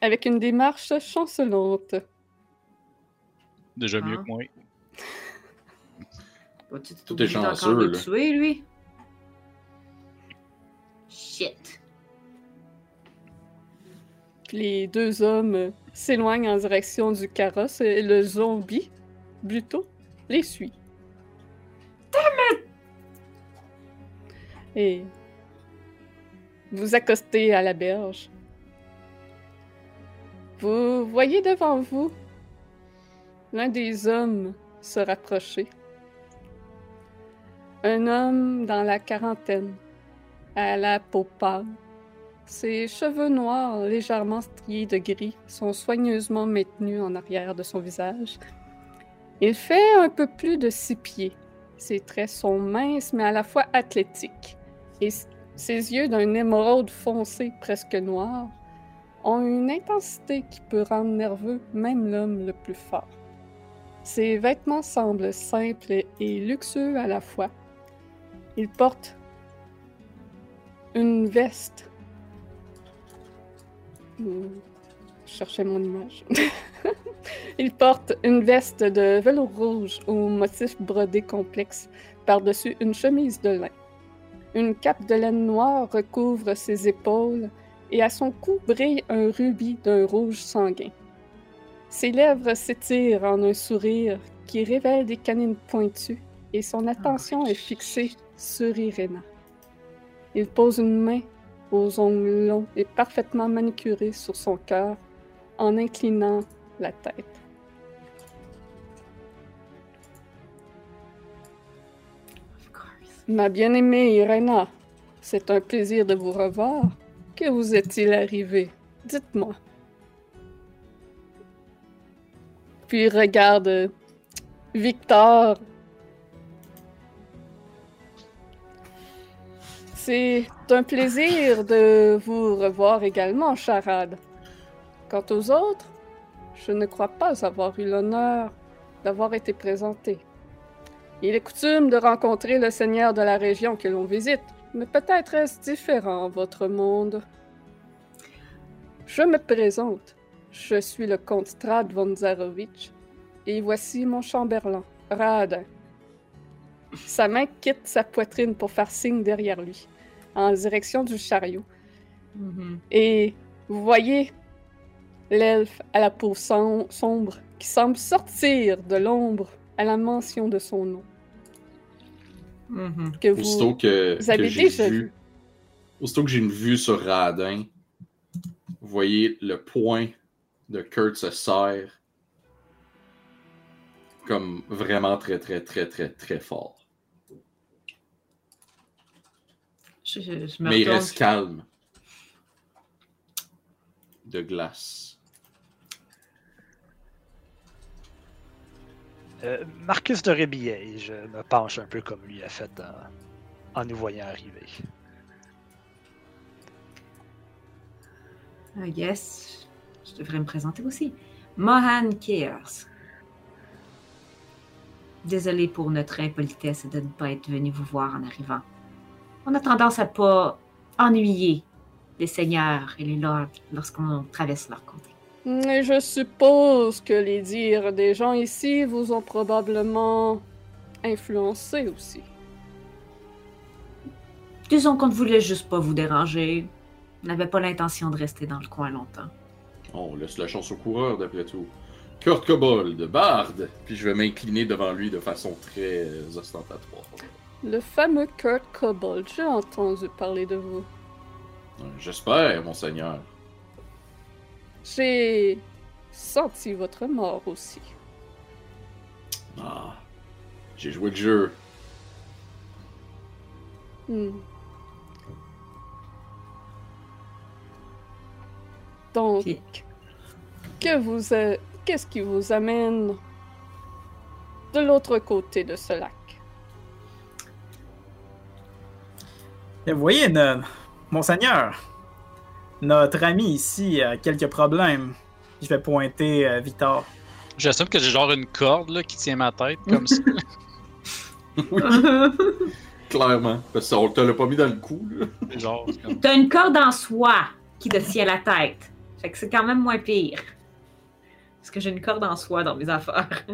avec une démarche chancelante. Déjà mieux Ah. que moi. Vas-tu Tout est chanceux, là. le tuer, lui? Shit. Les deux hommes s'éloignent en direction du carrosse et le zombie, Pluto, les suit. Et vous accostez à la berge. Vous voyez devant vous l'un des hommes se rapprocher. Un homme dans la quarantaine, à la peau pâle. Ses cheveux noirs, légèrement striés de gris, sont soigneusement maintenus en arrière de son visage. Il fait un peu plus de six pieds. Ses traits sont minces mais à la fois athlétiques. Et ses yeux d'un émeraude foncé presque noir ont une intensité qui peut rendre nerveux même l'homme le plus fort. Ses vêtements semblent simples et luxueux à la fois. Il porte une veste Je cherchais mon image. Il porte une veste de velours rouge au motif brodé complexe par-dessus une chemise de lin. Une cape de laine noire recouvre ses épaules et à son cou brille un rubis d'un rouge sanguin. Ses lèvres s'étirent en un sourire qui révèle des canines pointues et son attention est fixée sur Irena. Il pose une main aux ongles longs et parfaitement manicurés sur son cœur en inclinant la tête. Ma bien-aimée Irena, c'est un plaisir de vous revoir. Que vous est-il arrivé? Dites-moi. Puis regarde Victor. C'est un plaisir de vous revoir également, Charade. Quant aux autres, je ne crois pas avoir eu l'honneur d'avoir été présenté. Il est coutume de rencontrer le seigneur de la région que l'on visite, mais peut-être est-ce différent, votre monde. Je me présente. Je suis le comte Strad von Zarovich, et voici mon chamberlain, Radin. Sa main quitte sa poitrine pour faire signe derrière lui, en direction du chariot. Mhm. Et vous voyez l'elfe à la peau som- sombre qui semble sortir de l'ombre à la mention de son nom. Mhm. Que vous... Aussitôt que, vous avez que déjà vu. vu. Aussitôt que j'ai une vue sur Radin, vous voyez le point de Kurt se serre comme vraiment très, très, très, très, très fort. Je, je- je me Mais il reste calme. De glace. Euh, Marcus de Rébillet, je me penche un peu comme lui a fait en, en nous voyant arriver. Ah, yes, je devrais me présenter aussi. Mohan Chaos. Désolé pour notre impolitesse de ne pas être venu vous voir en arrivant. On a tendance à pas ennuyer les seigneurs et les lords lorsqu'on traverse leur comté. Et je suppose que les dires des gens ici vous ont probablement influencé aussi. Disons qu'on ne voulait juste pas vous déranger. On n'avait pas l'intention de rester dans le coin longtemps. On laisse la chance au coureur, d'après tout. Kurt Kobold, Bard. Puis je vais m'incliner devant lui de façon très ostentatoire. Le fameux Kurt Kobold, j'ai entendu parler de vous. Euh, J'espère, monseigneur. J'ai senti votre mort aussi. Ah, j'ai joué le jeu. Hmm. Donc, que vous qu'est-ce qui vous amène de l'autre côté de ce lac? Et vous voyez, no- Monseigneur, notre ami ici a quelques problèmes. Je vais pointer euh, Victor. J'assume que j'ai genre une corde là, qui tient ma tête comme ça. oui, clairement. Parce qu'on te l'a pas mis dans le cou, là. genre, comme... T'as une corde en soie qui te tient la tête. Fait que c'est quand même moins pire. Parce que j'ai une corde en soie dans mes affaires.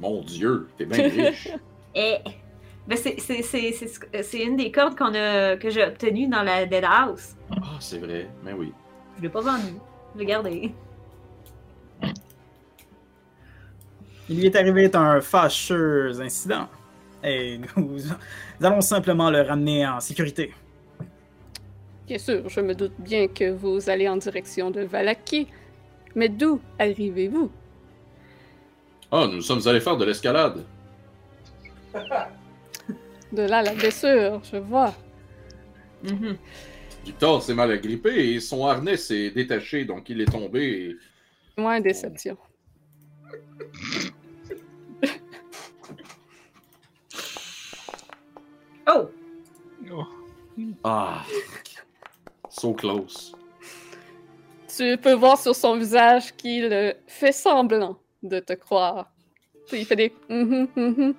Mon Dieu, t'es bien riche. Et c'est, c'est, une des cordes qu'on a, que j'ai obtenues dans la Dead House. Ah, c'est vrai. Mais oui. Je l'ai pas vendue. Je l'ai gardée. Il lui est arrivé un fâcheux incident. Et nous, nous allons simplement le ramener en sécurité. Bien sûr, je me doute bien que vous allez en direction de Valaki, mais d'où arrivez-vous? Ah, nous sommes allés faire de l'escalade. De là la blessure, je vois. Mhm. Victor s'est mal agrippé et son harnais s'est détaché, donc il est tombé. et- Moins déception. Oh! Ah, so close. Tu peux voir sur son visage qu'il fait semblant de te croire. Il fait des mhm, mhm.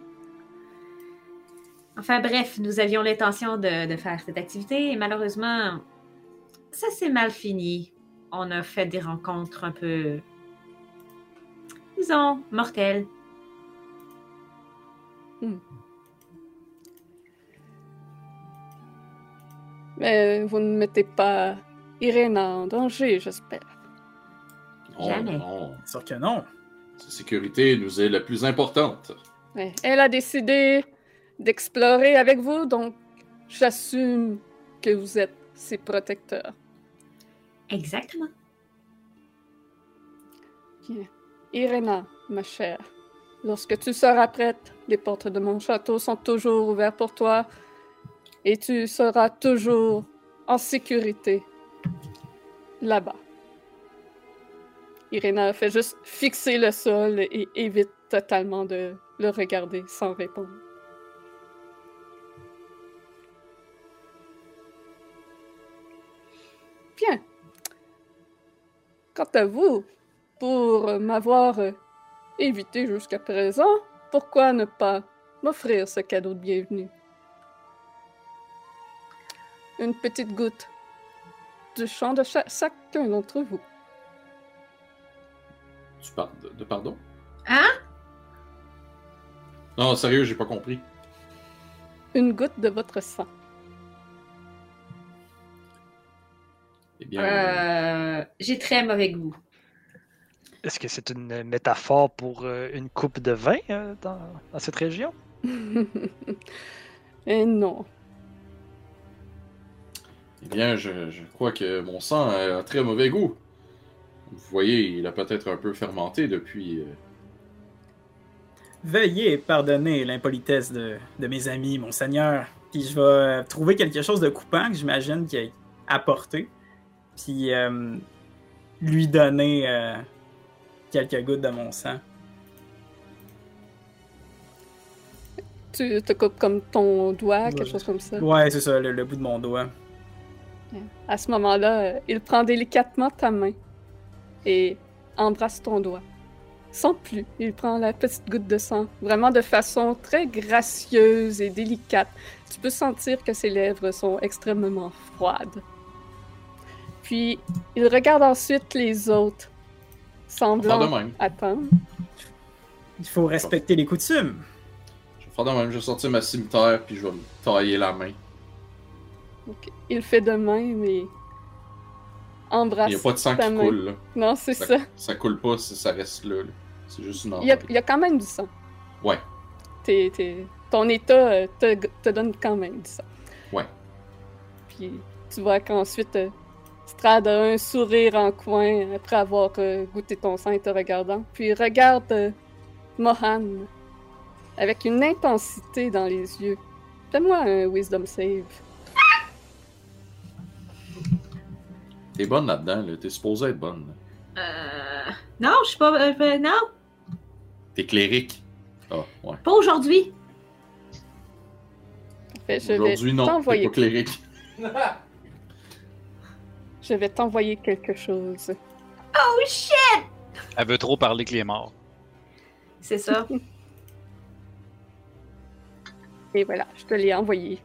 Enfin bref, nous avions l'intention de, de faire cette activité et malheureusement, ça s'est mal fini. On a fait des rencontres un peu, disons, mortelles. Mais vous ne mettez pas Irena en danger, j'espère. Non, Jamais. non. Sûr que non. Sa sécurité nous est la plus importante. Ouais. Elle a décidé d'explorer avec vous, donc j'assume que vous êtes ses protecteurs. Exactement. Bien. Irena, ma chère, lorsque tu seras prête, les portes de mon château sont toujours ouvertes pour toi et tu seras toujours en sécurité là-bas. Irena fait juste fixer le sol et évite totalement de le regarder sans répondre. Bien. Quant à vous, pour m'avoir évité jusqu'à présent, pourquoi ne pas m'offrir ce cadeau de bienvenue? Une petite goutte du chant de cha- chacun d'entre vous. Tu parles de, de pardon? Hein? Non, sérieux, j'ai pas compris. Une goutte de votre sang. Eh bien, euh, Euh, j'ai très mauvais goût. Est-ce que c'est une métaphore pour euh, une coupe de vin euh, dans, dans cette région? Et non. eh bien je, je crois que mon sang a un très mauvais goût. vous voyez, il a peut-être un peu fermenté depuis. Veuillez pardonner l'impolitesse de, de mes amis, monseigneur. Puis je vais trouver quelque chose de coupant que j'imagine qu'il a apporté. Puis euh, lui donner euh, quelques gouttes de mon sang. Tu te coupes comme ton doigt, Ouais. quelque chose comme ça? Ouais, c'est ça, le, le bout de mon doigt. À ce moment-là, euh, il prend délicatement ta main et embrasse ton doigt. Sans plus, il prend la petite goutte de sang, vraiment de façon très gracieuse et délicate. Tu peux sentir que ses lèvres sont extrêmement froides. Puis, il regarde ensuite les autres, semblant attendre. Il faut respecter les coutumes. Je vais faire de même. Je vais sortir ma cimetière puis je vais me tailler la main. Il fait de même et embrasse Il n'y a pas de sang qui main. coule, là. Non, c'est Ça, ça. ça coule pas, ça, ça reste là. là. C'est juste une Il y, a, il y a quand même du sang. Ouais. T'es- t'es- ton état euh, te, te donne quand même du sang. Ouais. Puis tu vois qu'ensuite, euh, Strad a un sourire en coin après avoir euh, goûté ton sang et te regardant. Puis regarde euh, Mohan avec une intensité dans les yeux. Fais-moi un wisdom save. T'es bonne là-dedans, là. T'es supposé être bonne. là. Euh... Non, je suis pas... euh, non, T'es clérique. Ah, ouais. pas aujourd'hui. Parfait, je vais Aujourd'hui, non. T'es pas clérique. je vais t'envoyer quelque chose. Oh shit! Elle veut trop parler que les morts. C'est ça. Et voilà, je te l'ai envoyé.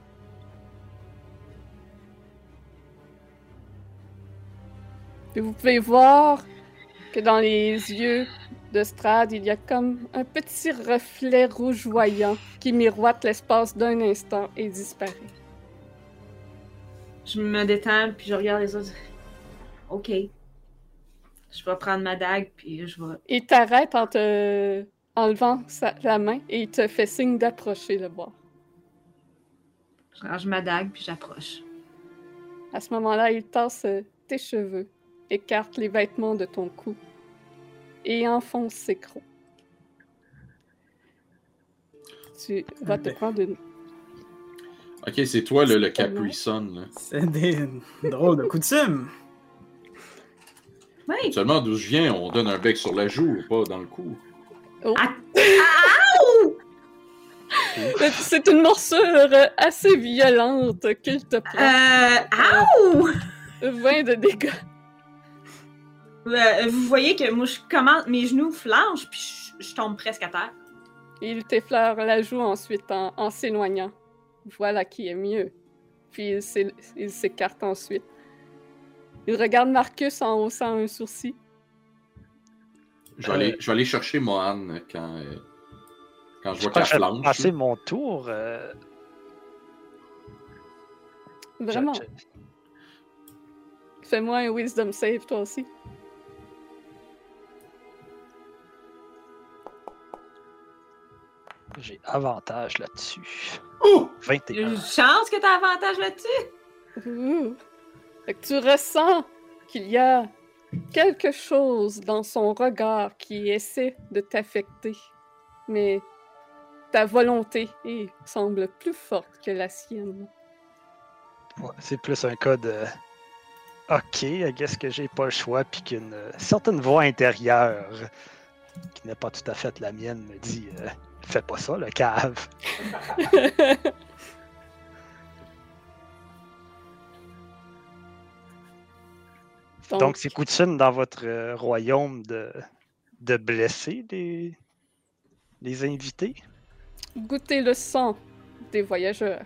Et vous pouvez voir que dans les yeux de Strad, il y a comme un petit reflet rougeoyant qui miroite l'espace d'un instant et disparaît. Je me détends, puis je regarde les autres. Ok. Je vais prendre ma dague, puis je vais... Il t'arrête en te enlevant sa- la main et il te fait signe d'approcher le voir. Je range ma dague, puis j'approche. À ce moment-là, il tasse tes cheveux, écarte les vêtements de ton cou et enfonce ses crocs. Tu vas te Ben. prendre une... Ok, c'est toi, là, le pas Capri Sun, là. C'est des drôles de coutumes. Oui! Seulement d'où je viens, on donne un bec sur la joue, pas dans le cou. C'est une morsure euh, assez violente qu'il te prend. Euh... 20 de dégâts. Euh, vous voyez que moi, je commence... Mes genoux flanchent, puis je, je tombe presque à terre. Il t'effleure la joue ensuite en, en s'éloignant. Voilà qui est mieux. Puis il s'écarte ensuite. Il regarde Marcus en haussant un sourcil. Je vais, aller, je vais aller chercher Mohan quand, euh, quand je Je vois qu'elle que je vais flanche. passer mon tour. euh, Vraiment. je- Fais-moi un wisdom save, toi aussi. J'ai avantage là-dessus. Oh! 21. Une chance que t'as avantage là-dessus! Ouh. Fait que tu ressens qu'il y a quelque chose dans son regard qui essaie de t'affecter. Mais ta volonté semble plus forte que la sienne. Ouais, c'est plus un cas de. Ok, I guess que j'ai pas le choix, puis qu'une euh, certaine voix intérieure, qui n'est pas tout à fait la mienne, me dit euh, Fais pas ça, le cave. Donc, c'est coutume dans votre euh, royaume de, de blesser les, les invités? goûter le sang des voyageurs.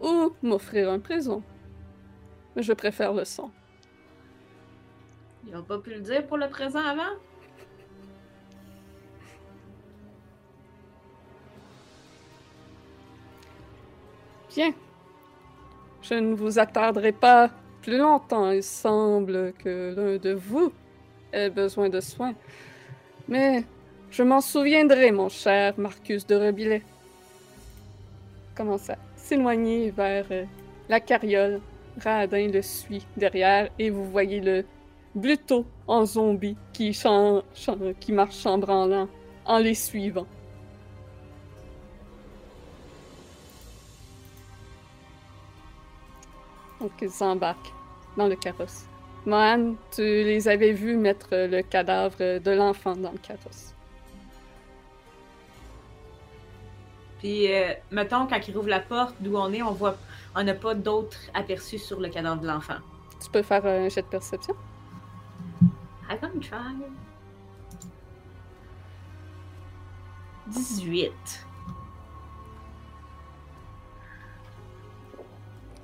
Ou m'offrir un présent. Mais je préfère le sang. Ils ont pas pu le dire pour le présent avant? Bien. Je ne vous attarderai pas longtemps. Il semble que l'un de vous ait besoin de soins. Mais je m'en souviendrai, mon cher Marcus de Rebillet. Commence à s'éloigner vers euh, la carriole. Radin le suit derrière et vous voyez le Bluto en zombie qui, qui marche chambranlant en les suivant. Donc, ils s'embarquent dans le carrosse. Mohan, tu les avais vus mettre le cadavre de l'enfant dans le carrosse. Puis, euh, mettons, quand il rouvre la porte d'où on est, on voit, on n'a pas d'autres aperçus sur le cadavre de l'enfant. Tu peux faire un jet de perception? I can try. 18.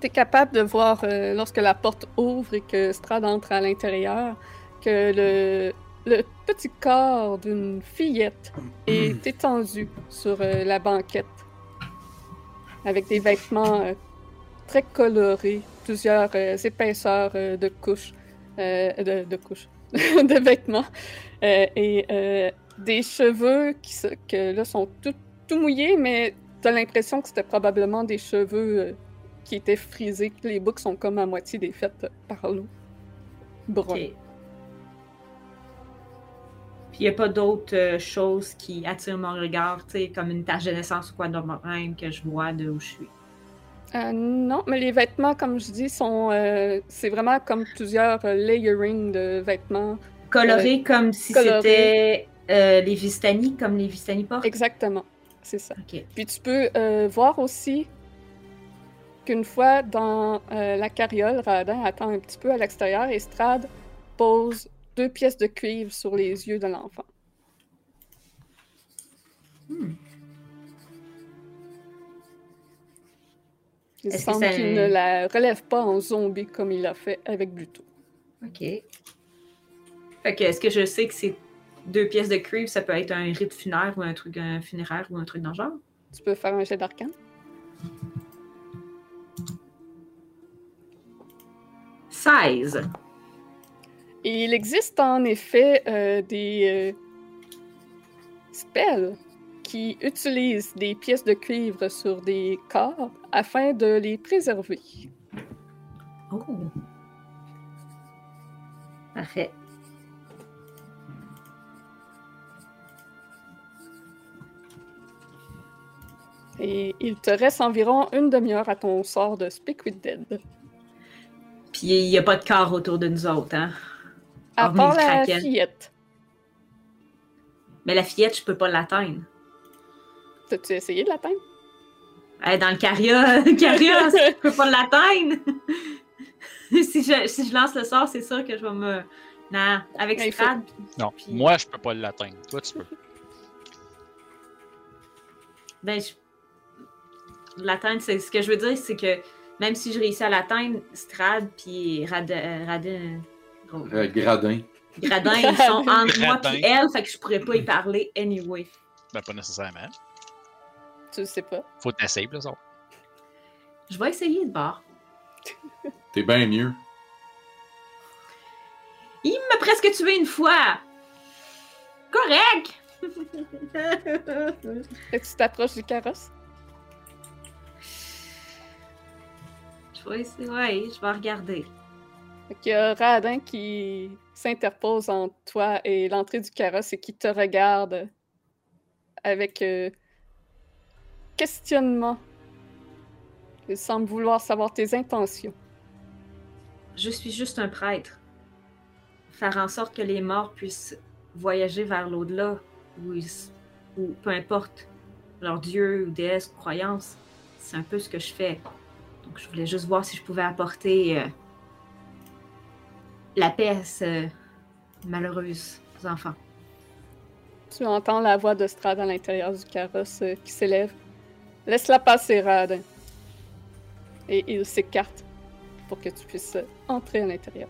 Tu es capable de voir, euh, lorsque la porte ouvre et que Strad entre à l'intérieur, que le, le petit corps d'une fillette est étendu sur euh, la banquette, avec des vêtements euh, très colorés, plusieurs épaisseurs de couches, de, de couches, de vêtements, et des cheveux qui que là sont tout, tout mouillés, mais tu as l'impression que c'était probablement des cheveux qui étaient frisés, que les boucles sont comme à moitié défaites par l'eau. Brun. Ok. Puis, il n'y a pas d'autres euh, choses qui attirent mon regard, comme une tache de naissance ou quoi de même que je vois de où je suis? Euh, non, mais les vêtements, comme je dis, sont. euh, c'est vraiment comme plusieurs layering de vêtements. Coloré comme si c'était les Vistani, comme les Vistani portent? Exactement, c'est ça. Ok. Puis tu peux voir aussi qu'une fois dans euh, la carriole, Radin attend un petit peu à l'extérieur et Strad pose deux pièces de cuivre sur les yeux de l'enfant. Hmm. Il semble qu'il ne la relève pas en zombie comme il l'a fait avec Bluto. Ok. Fait que est-ce que je sais que c'est deux pièces de cuivre, ça peut être un rite funéraire ou un truc un funéraire ou un truc dans le genre? Tu peux faire un jet d'arcane. 16. Et il existe en effet euh, des euh, spells qui utilisent des pièces de cuivre sur des corps afin de les préserver. Oh. Parfait. Et il te reste environ une demi-heure à ton sort de Speak with Dead. Puis il n'y a pas de corps autour de nous autres, hein? À part la kraken. fillette. Mais la fillette, je peux pas l'atteindre. T'as-tu essayé de l'atteindre? Elle est dans le carrière, carrière, je peux pas l'atteindre. si, je, si je lance le sort, c'est sûr que je vais me. Non, avec faut- Strad. Non, Puis- moi, je peux pas l'atteindre. Toi, tu peux. Ben, je... l'atteindre, c'est ce que je veux dire, c'est que même si je réussis à l'atteindre, Strad puis Rad... euh, Radin. oh, Euh, gradin. Gradin, ils sont entre moi puis elle, fait que je pourrais pas y parler anyway. Ben, pas nécessairement. Tu sais pas. Faut t'essayer, là, ça. Je vais essayer de bord. T'es bien mieux. Il m'a presque tué une fois! Correct! Fait que tu t'approches du carrosse? Essayer, ouais, je vais regarder. Qu'il y a Radin qui s'interpose entre toi et l'entrée du carrosse et qui te regarde avec euh, questionnement. Il semble vouloir savoir tes intentions. Je suis juste un prêtre. Faire en sorte que les morts puissent voyager vers l'au-delà, ou, ou peu importe leur dieu ou déesse ou croyance, c'est un peu ce que je fais. Donc je voulais juste voir si je pouvais apporter euh, la paix à ces malheureux enfants. Tu entends la voix de Strad à l'intérieur du carrosse euh, qui s'élève. Laisse-la passer, Radin. Et il s'écarte pour que tu puisses euh, entrer à l'intérieur.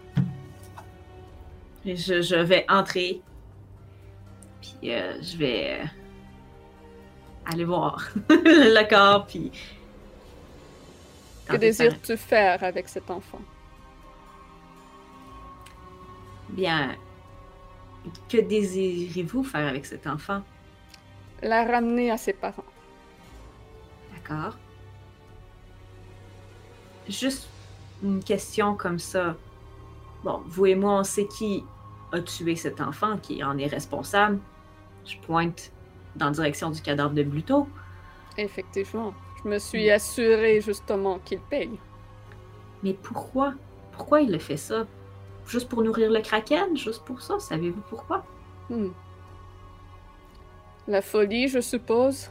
Je, je vais entrer, puis euh, je vais euh, aller voir le corps, puis... Que désires-tu faire avec cet enfant? Bien, que désirez-vous faire avec cet enfant? La ramener à ses parents. D'accord. Juste une question comme ça. bon, vous et moi, on sait qui a tué cet enfant, qui en est responsable. Je pointe dans la direction du cadavre de Bluto. Effectivement. Je me suis assuré justement qu'il paye. Mais pourquoi? Pourquoi il a fait ça? Juste pour nourrir le kraken? Juste pour ça? Savez-vous pourquoi? Hmm. La folie, je suppose.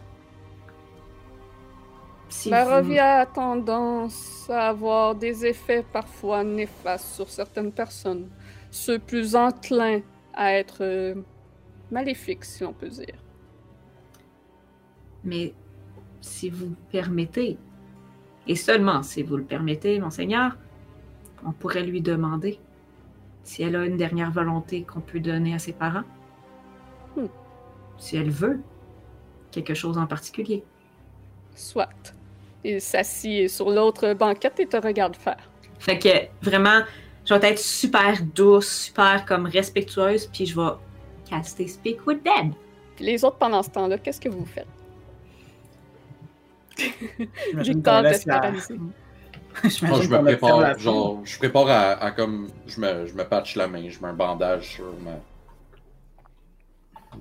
Si La vous- a tendance à avoir des effets parfois néfastes sur certaines personnes. Ceux plus enclins à être euh, maléfiques, si l'on peut dire. Mais si vous le permettez, et seulement si vous le permettez, monseigneur, on pourrait lui demander si elle a une dernière volonté qu'on peut donner à ses parents. Hmm. Si elle veut quelque chose en particulier. Soit. Il s'assied sur l'autre banquette et te regarde faire. Fait que vraiment, je vais être super douce, super comme respectueuse, puis je vais caster Speak with Dead. Puis les autres, pendant ce temps-là, qu'est-ce que vous faites? J'imagine Victor qu'on laisse reste la- paralysé. Moi, J'imagine je qu'on me prépare, genre, je prépare à, à comme, je me, je me patche la main, je mets un bandage sur ma,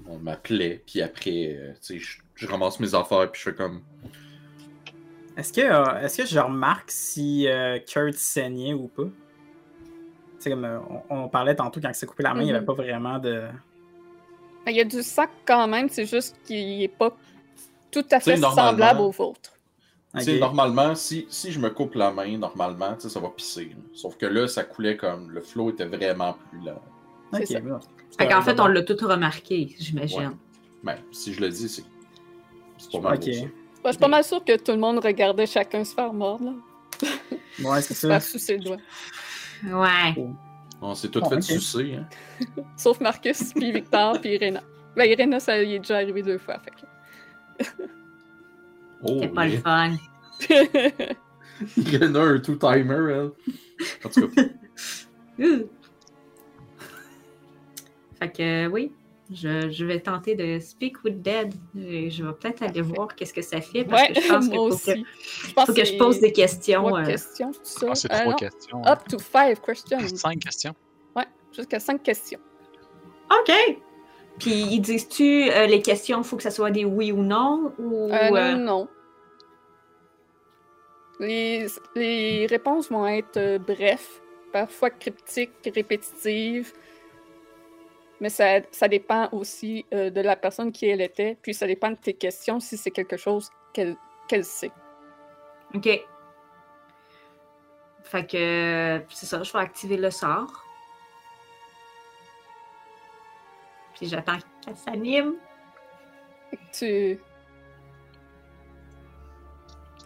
ma- ma plaie, puis après, euh, tu sais, je, je ramasse mes affaires, puis je fais comme, Est-ce que, euh, est-ce que je remarque si euh, Kurt saignait ou pas? C'est comme on, on parlait tantôt quand il s'est coupé la main, il n'y avait Mhm. pas vraiment de. Mais Il y a du sac quand même, c'est juste qu'il n'est pas tout à fait semblable au vôtre. tu sais, Ok. normalement, si, si je me coupe la main, normalement, ça va pisser. là. Sauf que là, ça coulait comme, le flow était vraiment plus lent. c'est Ok, ça. bon. Fait qu'en fait, on l'a tout remarqué, j'imagine. Ouais. Ben, si je le dis, c'est, c'est pas mal ça. Je suis pas mal sûr que tout le monde regardait chacun se faire mordre, là. Ouais, c'est Se faire ça. sucer le doigt. Ouais. On s'est tout Bon, fait sucer, hein. Sauf Marcus, puis Victor, puis Irena. Ben, Irena, ça y est déjà arrivé deux fois, fait que... Oh, C'est pas le fun. Il y en a un two-timer, elle. En tout cas. Fait que oui, je, je vais tenter de speak with dead. Je, je vais peut-être aller voir qu'est-ce que ça fait parce Ouais, que je pense faut, aussi. que, Je pense faut que je c'est pose des questions. Trois euh, questions, tout ça. Ah, c'est Euh, trois questions. Up to five questions. Cinq questions. Ouais, jusqu'à cinq questions. OK. Puis ils disent-tu euh, les questions, il faut que ça soit des oui ou non ou Euh, non, euh, non. Les, les réponses vont être brefs, parfois cryptiques, répétitives, mais ça, ça dépend aussi euh, de la personne qui elle était, puis ça dépend de tes questions si c'est quelque chose qu'elle qu'elle sait. OK. Fait que c'est ça, je vais activer le sort. Puis j'attends qu'elle s'anime. Tu...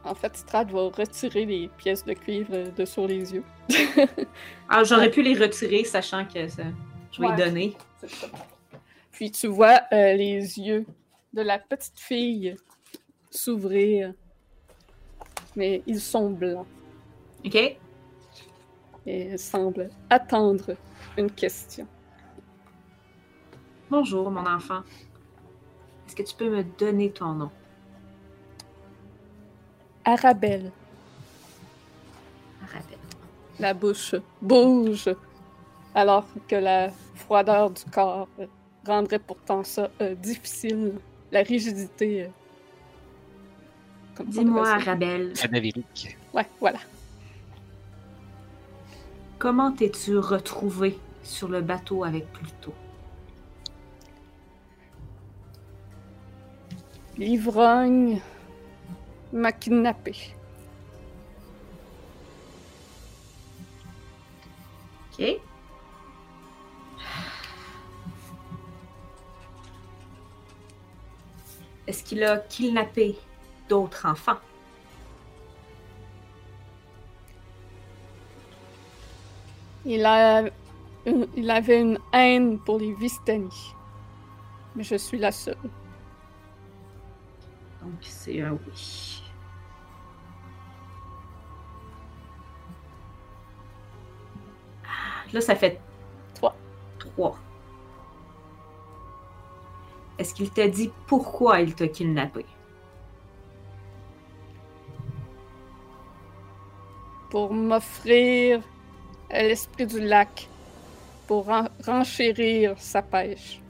En fait, Strad va retirer les pièces de cuivre de sur les yeux. Alors, j'aurais pu les retirer, sachant que ça, je vais Ouais. y donner. Ça. Puis tu vois euh, les yeux de la petite fille s'ouvrir. Mais ils sont blancs OK? et elle semble attendre une question. Bonjour, mon enfant. Est-ce que tu peux me donner ton nom? Arabelle, Rappelle. la bouche bouge alors que la froideur du corps rendrait pourtant ça euh, difficile. La rigidité. euh, Dis-moi. Arabelle, Cadavérique. Ouais, voilà. comment t'es-tu retrouvé sur le bateau avec Pluto? L'ivrogne m'a kidnappé. OK? Est-ce qu'il a kidnappé d'autres enfants? Il, a une- il avait une haine pour les Vistani. Mais je suis la seule. Donc, c'est un oui. Ah, Là, ça fait Trois. Trois. Est-ce qu'il t'a dit pourquoi il t'a kidnappé? Pour m'offrir l'esprit du lac pour ren- renchérir sa pêche.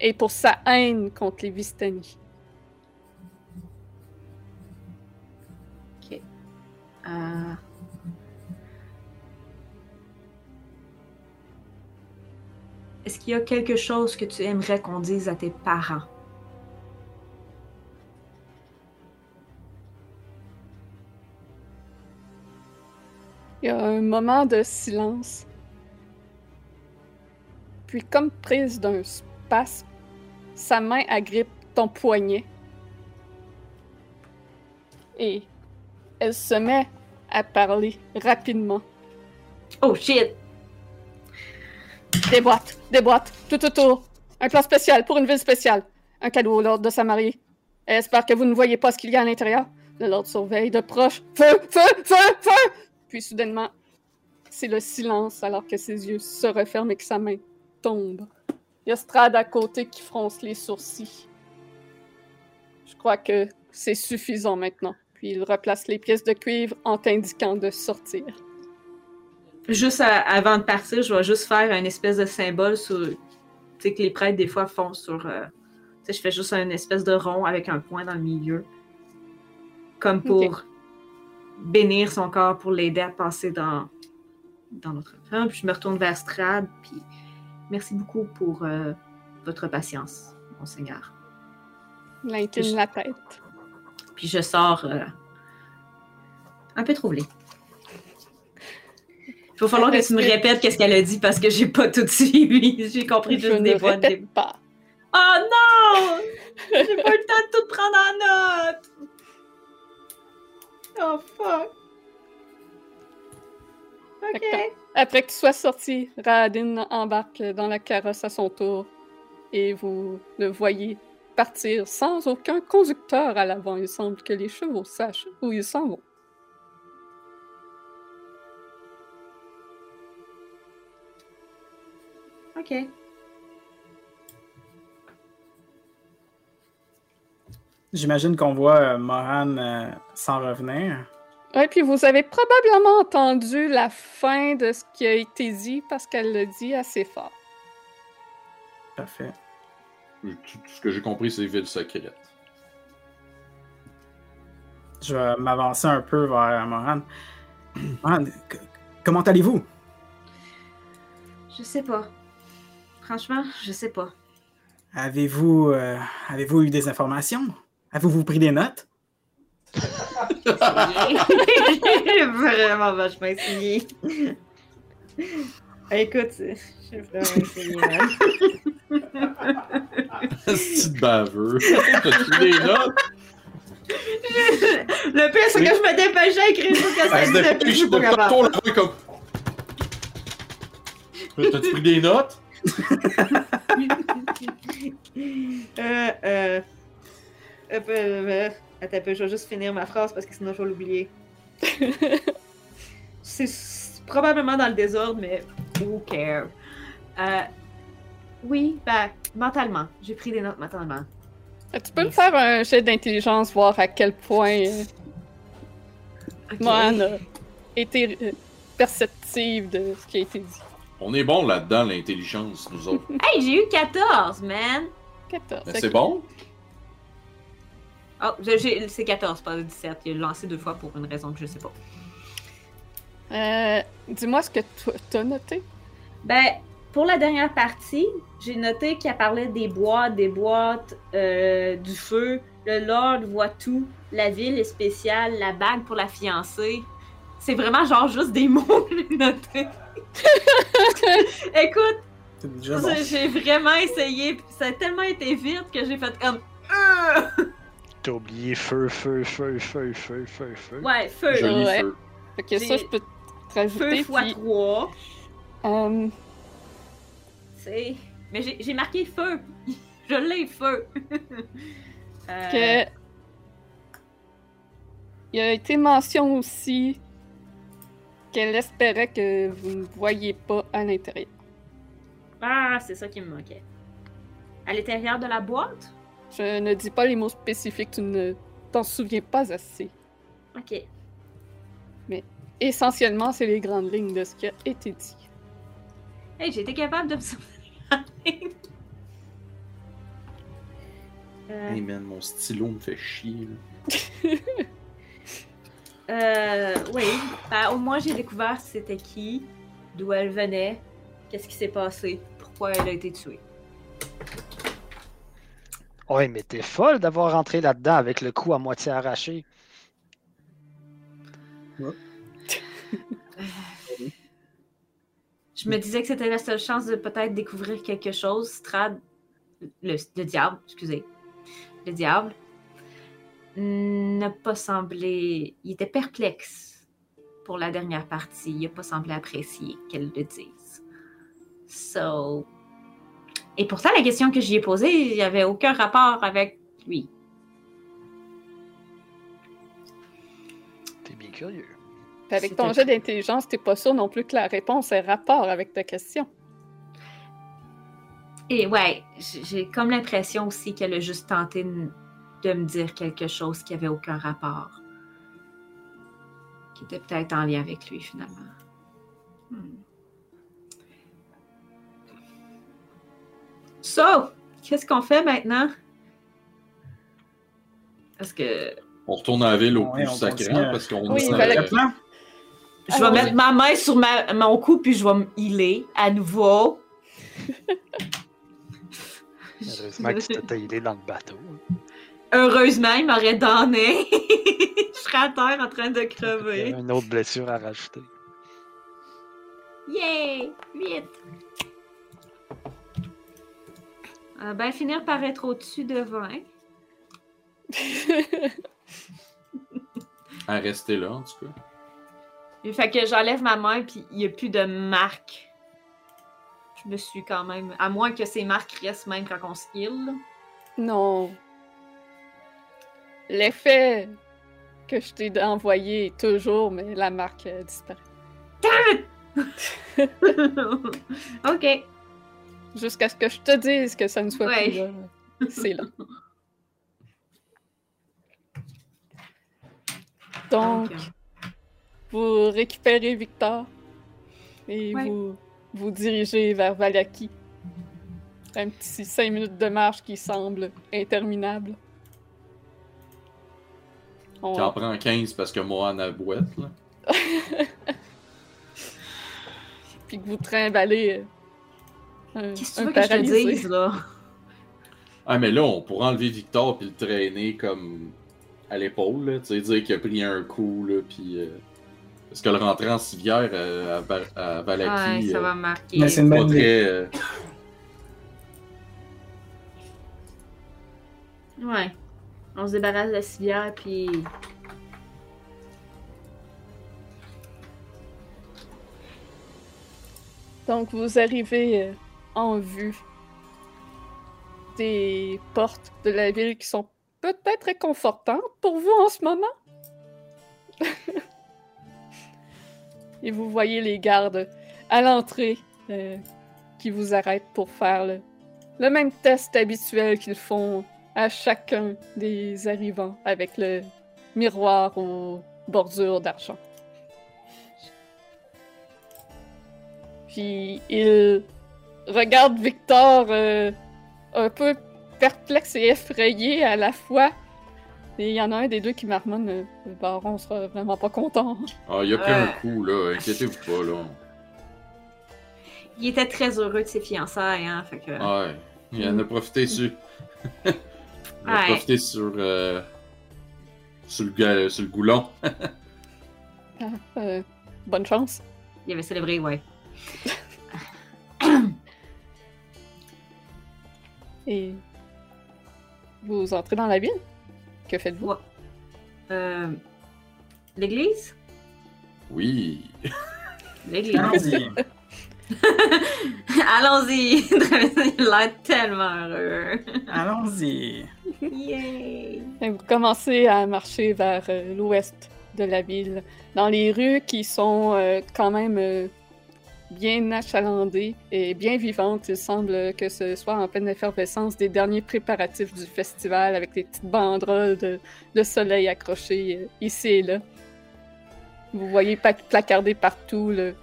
Et pour sa haine contre les Vistani. Euh, Est-ce qu'il y a quelque chose que tu aimerais qu'on dise à tes parents? Il y a un moment de silence. Puis, comme prise d'un spasme, sa main agrippe ton poignet. Et elle se met à parler rapidement. Oh shit! Des boîtes, des boîtes, tout autour. Un plan spécial pour une ville spéciale. Un cadeau au Lord de sa mariée. Elle espère que vous ne voyez pas ce qu'il y a à l'intérieur. Le Lord surveille de proche. Feu, feu, feu, feu! Puis soudainement, c'est le silence alors que ses yeux se referment et que sa main tombe. Il y a Strad à côté qui fronce les sourcils. Je crois que c'est suffisant maintenant. Puis il replace les pièces de cuivre en t'indiquant de sortir. Juste à- avant de partir, je vais juste faire un espèce de symbole sur. Tu sais, que les prêtres, des fois, font sur. euh, Tu sais, je fais juste un espèce de rond avec un point dans le milieu. Comme pour bénir son corps, pour l'aider à passer dans, dans notre fin. Puis je me retourne vers Strad, puis merci beaucoup pour euh, votre patience, monseigneur. Il incline la tête. Puis je sors euh, un peu troublée. Il va falloir que tu me répètes qu'est-ce qu'elle a dit parce que j'ai pas tout suivi. J'ai compris Je juste des fois. des- pas. Oh non! J'ai pas eu le temps de tout prendre en note! Oh fuck! Ok. Après que tu sois sorti, Raadin embarque dans la carrosse à son tour et vous le voyez partir sans aucun conducteur à l'avant. Il semble que les chevaux sachent où ils s'en vont. Ok. J'imagine qu'on voit euh, Moran euh, s'en revenir. Ouais, puis vous avez probablement entendu la fin de ce qui a été dit parce qu'elle le dit assez fort. Parfait. Tout, ce que j'ai compris, c'est ville secrète. Je vais m'avancer un peu vers Moran. Moran, comment allez-vous? Je sais pas. Franchement, je sais pas. Avez-vous euh, avez-vous eu des informations? Avez-vous pris des notes? J'ai vraiment vachement essayé. Écoute, j'ai vraiment essayé. man. C'est baveux. T'as-tu des notes? Le pire, c'est que je me dépêchais à écrire ce que ça Elle se disait, puis je de pas capable. tour rue comme. T'as-tu pris des notes? Euh, euh. euh, euh, euh, Attends je vais juste finir ma phrase parce que sinon je vais l'oublier. C'est probablement dans le désordre, mais who care? Euh, oui, ben, mentalement. J'ai pris des notes mentalement. Tu peux me faire un jet d'intelligence, voir à quel point euh, Ok. Mohan a été euh, perceptive de ce qui a été dit. On est bon là-dedans, l'intelligence, nous autres. Hey, j'ai eu 14, man! 14. Mais ok. c'est bon? Oh, c'est 14, pas 17. Il a lancé deux fois pour une raison que je sais pas. Euh, Dis-moi ce que toi t'as noté. Ben, pour la dernière partie, j'ai noté qu'elle parlait des boîtes, des boîtes, euh, du feu. Le Lord voit tout. La ville est spéciale. La bague pour la fiancée. C'est vraiment genre juste des mots que j'ai notés. Écoute, j'ai- vraiment essayé. Ça a tellement été vite que j'ai fait comme. Euh! T'as oublié feu, feu, feu, feu, feu, feu, feu. Ouais, feu. Joli Ouais. feu. Fait que ça, J'ai- je peux te Feu rajouter. fois puis, 3. euh, Mais j'ai marqué feu. Je l'ai, feu. Euh, que il a été mention aussi qu'elle espérait que vous ne voyiez pas à l'intérieur. Ah, c'est ça qui me manquait. À l'intérieur de la boîte? Je ne dis pas les mots spécifiques, tu ne t'en souviens pas assez. Ok. Essentiellement, c'est les grandes lignes de ce qui a été dit. Hey, j'ai été capable de me Euh, Hey man, mon stylo me fait chier. là. euh, oui, Ben, au moins j'ai découvert c'était qui, d'où elle venait, qu'est-ce qui s'est passé, pourquoi elle a été tuée. Ouais, mais t'es folle d'avoir rentré là-dedans avec le cou à moitié arraché. Je me disais que c'était la seule chance de peut-être découvrir quelque chose. Strad, le, le diable, excusez, le diable, n'a pas semblé. Il était perplexe pour la dernière partie. Il n'a pas semblé apprécier qu'elle le dise. So. Et pourtant, la question que j'y ai posée, il n'y avait aucun rapport avec lui. T'es bien curieux. Puis avec ton jet d'intelligence, t'es pas sûr non plus que la réponse ait rapport avec ta question. Et ouais, j'ai comme l'impression aussi qu'elle a juste tenté de me dire quelque chose qui avait aucun rapport. Qui était peut-être en lien avec lui finalement. Hmm. So, qu'est-ce qu'on fait maintenant? Parce que On retourne à la ville au Ouais, plus sacré parce qu'on Oui, est- que- Maintenant, je Ah vais ouais. mettre ma main sur ma- mon cou puis je vais me healer à nouveau. Heureusement que tu t'étais healé dans le bateau. Heureusement, il m'aurait donné. je serais à terre en train de crever. Une autre blessure à rajouter. Yay! Vite! Euh, ben, finir par être au-dessus de 20. à rester là, en tout cas. Fait que j'enlève ma main, puis il n'y a plus de marque. Je me suis quand même. À moins que ces marques restent même quand on se heal. Non. L'effet que je t'ai envoyé est toujours, mais la marque euh, disparaît. ok. Jusqu'à ce que je te dise que ça ne soit Ouais. plus là. C'est là. Donc, Donc, vous récupérez Victor et Ouais. vous vous dirigez vers Valaki. Un petit 5 minutes de marche qui semble interminable. On- T'en prends 15 parce que moi, en a boîte, là. Puis que vous trimballez euh, un, Qu'est-ce que tu veux que je te dise, là? Ah, mais là, on pourrait enlever Victor puis le traîner comme à l'épaule, là. Tu sais, dire qu'il a pris un coup, là, puis... euh, Parce que le rentrer en civière euh, à, Ba- à Valaki, Ouais, ça euh, va marquer. Mais c'est une pas bonne idée. très... euh, Ouais. On se débarrasse de la civière, puis. Donc, vous arrivez euh, en vue des portes de la ville qui sont peut-être réconfortantes pour vous en ce moment. Et vous voyez les gardes à l'entrée euh, qui vous arrêtent pour faire le, même test habituel qu'ils font à chacun des arrivants avec le miroir aux bordures d'argent. Puis il regarde Victor euh, un peu perplexe et effrayé à la fois. Et il y en a un des deux qui marmonne euh, Le baron sera vraiment pas content. Ah, il a pris un Ouais. coup, là. Inquiétez-vous pas, là. Il était très heureux de ses fiançailles, hein. Fait que. Ouais. Il en a profité sur... il a Ouais. profité sur... euh, Sur le, sur le goulon. Ah, euh, bonne chance. Il avait célébré, ouais. Et vous entrez dans la ville? Que faites-vous? Ouais. Euh, L'église? Oui. L'église. Allons-y. Allons-y! Il a l'air tellement heureux. Allons-y. Yay! Et Vous commencez à marcher vers euh, l'ouest de la ville, dans les rues qui sont euh, quand même euh, bien achalandées et bien vivantes. Il semble que ce soit en pleine effervescence des derniers préparatifs du festival avec des petites banderoles de, de soleil accrochées euh, ici et là. Vous voyez placardé partout le,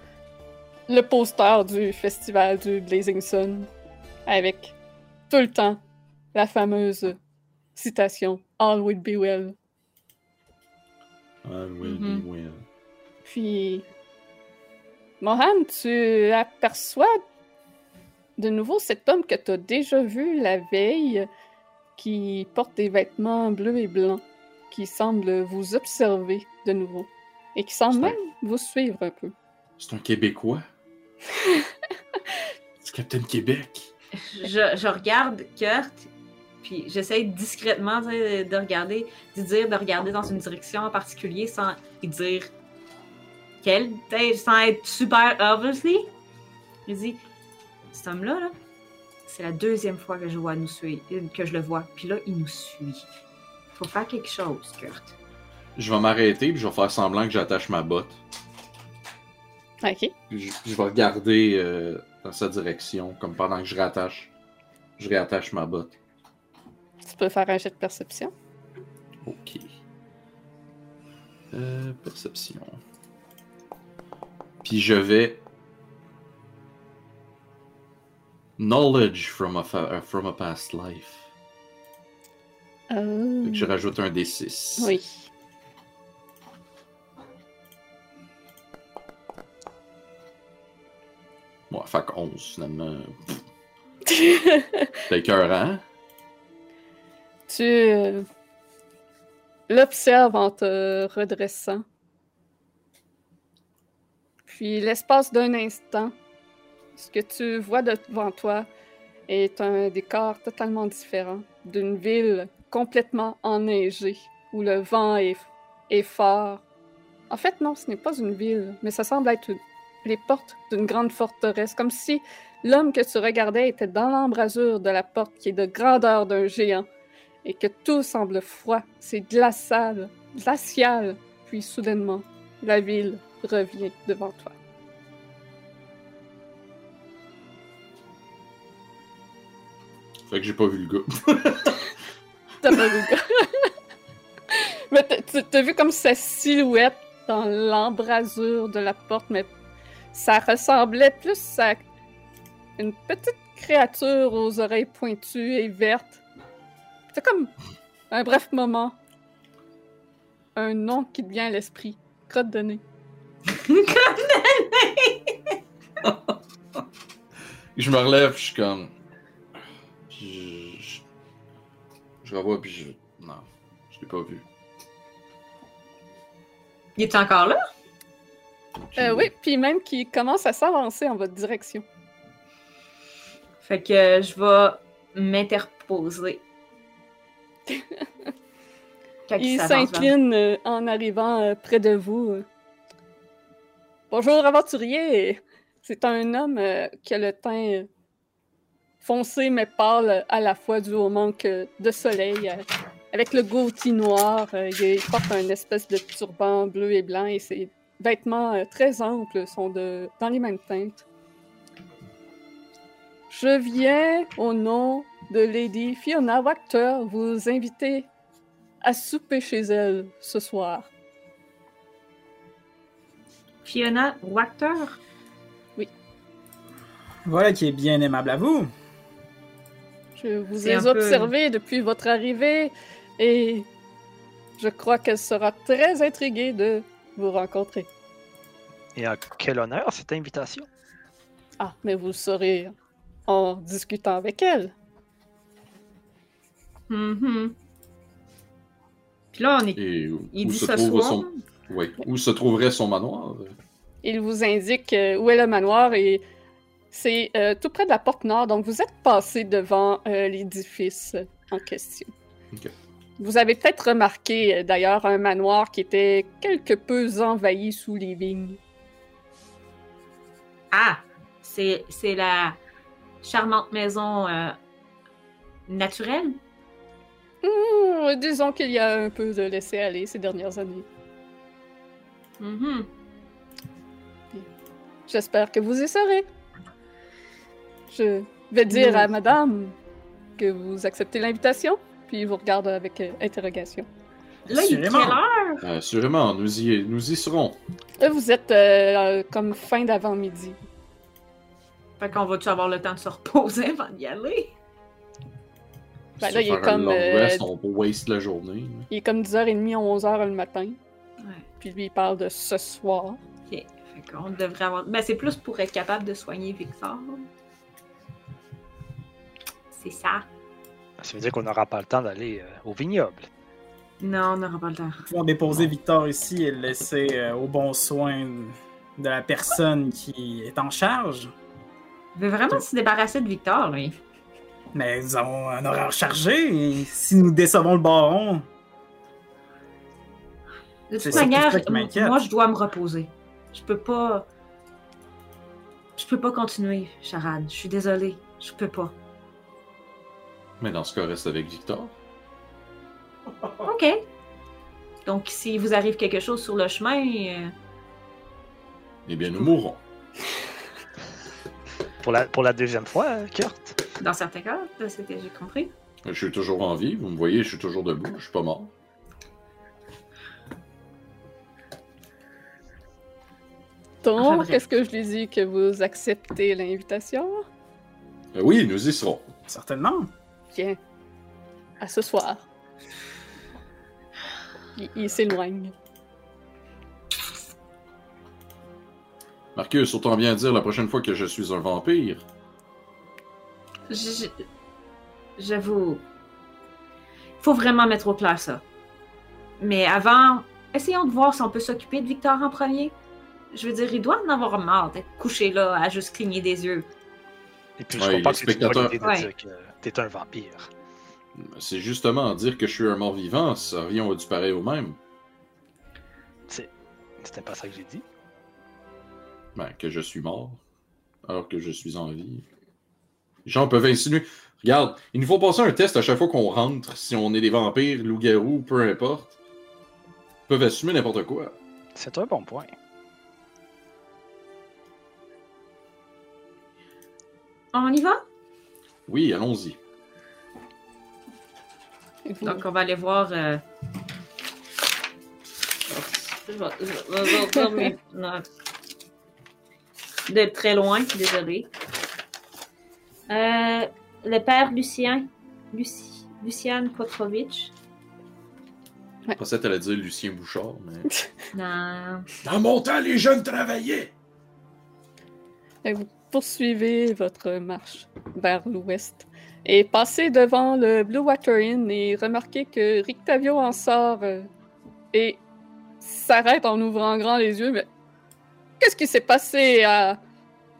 le poster du festival du Blazing Sun avec tout le temps la fameuse citation All will be well. Ah, oui, Mhm. oui, oui. Puis, Mohan, tu aperçois de nouveau cet homme que tu as déjà vu la veille, qui porte des vêtements bleus et blancs, qui semble vous observer de nouveau, et qui semble un- même vous suivre un peu. C'est un Québécois? C'est Captain Québec? Je, je regarde Kurt, puis j'essaie discrètement de regarder, de dire de regarder dans une direction en particulier sans y dire quelle, sans être super obviously. Je dis, cet homme-là, là, c'est la deuxième fois que je, vois nous suivre, que je le vois, puis là, il nous suit. Faut faire quelque chose, Kurt. Je vais m'arrêter puis je vais faire semblant que j'attache ma botte. Ok. Puis Je, je vais regarder euh, dans sa direction, comme pendant que je rattache. Je réattache ma botte. Tu peux faire un jet de perception. Ok. Euh, perception. Puis je vais. Knowledge from a, fa- uh, from a past life. Euh, Fait que je rajoute un D6. Oui. Ouais, fait que 11 finalement. C'est écœurant. Tu euh, l'observes en te redressant. Puis, l'espace d'un instant, ce que tu vois devant toi est un décor totalement différent d'une ville complètement enneigée, où le vent est, fort. En fait, non, ce n'est pas une ville, mais ça semble être les portes d'une grande forteresse, comme si l'homme que tu regardais était dans l'embrasure de la porte qui est de grandeur d'un géant et que tout semble froid, c'est glacial, glacial, puis soudainement, la ville revient devant toi. Fait que j'ai pas vu le gars. T'as pas vu le gars. mais t'as- vu comme sa silhouette dans l'embrasure de la porte, mais ça ressemblait plus à une petite créature aux oreilles pointues et vertes. C'est comme un bref moment. Un nom qui te vient à l'esprit. Crotte de nez. Je me relève, je suis comme. Puis je, je, je revois, puis je. Non, je l'ai pas vu. Il est encore là? Euh, oui, puis même qui commence à s'avancer en votre direction. Fait que euh, je vais m'interposer. Il s'incline euh, en arrivant euh, près de vous. Bonjour, aventurier! C'est un homme euh, qui a le teint foncé mais pâle à la fois dû au manque de soleil. euh, avec le goatee noir, euh, il porte un espèce de turban bleu et blanc et ses vêtements très amples sont de, dans les mêmes teintes. Je viens au nom de Lady Fiona Wachter vous inviter à souper chez elle ce soir. Fiona Wachter? Voilà qui est bien aimable à vous. Je vous ai peu- observé depuis votre arrivée et je crois qu'elle sera très intriguée de vous rencontrer. Et à quel honneur cette invitation? Ah, mais vous le saurez en discutant avec elle. Mhm. Puis là, on est. Et où, Il où dit se ce trouve soir. son. Oui. Où se trouverait son manoir? Il vous indique euh, où est le manoir et c'est euh, tout près de la porte nord, donc vous êtes passé devant euh, l'édifice en question. Vous avez peut-être remarqué d'ailleurs un manoir qui était quelque peu envahi sous les vignes. Ah! C'est c'est la charmante maison euh, naturelle? Hmm, disons qu'il y a un peu de laisser-aller ces dernières années. Mhm. J'espère que vous y serez. Je vais dire à madame que vous acceptez l'invitation, puis il vous regarde avec euh, interrogation. Là, il est quelle Assurément. heure? Euh, Assurément, nous y, nous y serons. Là, vous êtes euh, euh, comme fin d'avant-midi. Fait qu'on va-tu avoir le temps de se reposer avant d'y aller? Ben là, il est comme, euh, rest, on peut waste la journée. Il est comme 10h30, 11h le matin. Ouais. Puis lui, il parle de ce soir. Ok. Fait qu'on devrait avoir. Ben, c'est plus pour être capable de soigner Victor. C'est ça. Ça veut dire qu'on n'aura pas le temps d'aller euh, au vignoble. Non, on n'aura pas le temps. pouvoir déposer Victor ici et le laisser euh, au bon soin de la personne qui est en charge. Il veut vraiment se débarrasser de Victor, lui. Mais nous avons un horaire chargé et si nous décevons le baron, De toute manière, moi, je dois me reposer. Je peux pas. Je peux pas continuer, Charade. Je suis désolée. Je peux pas. Mais dans ce cas, reste avec Victor. OK. Donc, si vous arrive quelque chose sur le chemin, euh, Eh bien, nous mourrons. Pour la, pour la deuxième fois, euh, Kurt. dans certains cas, c'est ce que j'ai compris. Je suis toujours en vie. Vous me voyez, je suis toujours debout. Je suis pas mort. Donc, est-ce que je lui dis que vous acceptez l'invitation? Euh, oui, nous y serons. certainement. Bien. À ce soir. Il, il s'éloigne. Marcus, autant bien dire la prochaine fois que je suis un vampire. Je- je- J'avoue. Faut vraiment mettre au clair ça. Mais avant, essayons de voir si on peut s'occuper de Victor en premier. Je veux dire, il doit en avoir marre d'être couché là à juste cligner des yeux. Et puis, Ouais, je les comprends que c'est idée de Ouais. dire que t'es un vampire. C'est justement dire que je suis un mort-vivant, ça revient du pareil au même. C'était pas ça que j'ai dit. Ben, que je suis mort, alors que je suis en vie. Les gens peuvent insinuer. Regarde, il nous faut passer un test à chaque fois qu'on rentre, si on est des vampires, loups-garous, peu importe. Ils peuvent assumer n'importe quoi. C'est un bon point. On y va? Oui, allons-y. Donc, on va aller voir. euh, Je vais- je vais- je vais faire mes notes. De très loin, désolé. Euh, le père Lucien. Luci... Lucien Petrovitch. Je pensais que t'allais dire Lucien Bouchard, mais. Non. Dans mon temps, les jeunes travaillaient! Et vous? Poursuivez votre marche vers l'ouest et passez devant le Blue Water Inn et remarquez que Rictavio en sort euh, et s'arrête en ouvrant grand les yeux. Mais qu'est-ce qui s'est passé à,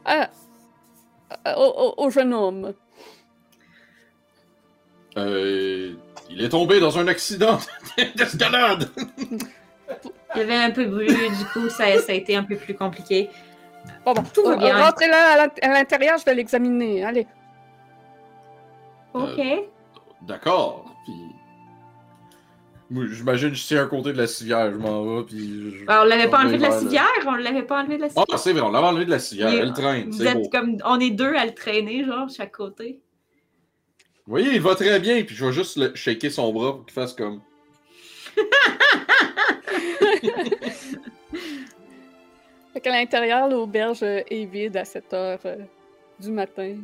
à- à- au, jeune homme? Euh. Il est tombé dans un accident d'escalade! Il y avait un peu de bruit, du coup, ça, ça a été un peu plus compliqué. Bon, bon, Tout va euh, bien. rentrez là à l'int- à l'intérieur, je vais l'examiner. Allez. Ok. D'accord, puis. Moi, j'imagine que je tiens un côté de la civière, je m'en vais, puis. je- Alors, on l'avait pas enlevé de la civière? On l'avait pas enlevé de la civière? Ah, c'est vrai, on l'avait enlevé de la civière, Il- elle traîne, Vous c'est beau. êtes comme. On est deux à le traîner, genre, chaque côté. Vous voyez, il va très bien, puis je vais juste le shaker son bras pour qu'il fasse comme. Fait qu'à l'intérieur, l'auberge euh, est vide à cette heure euh, du matin.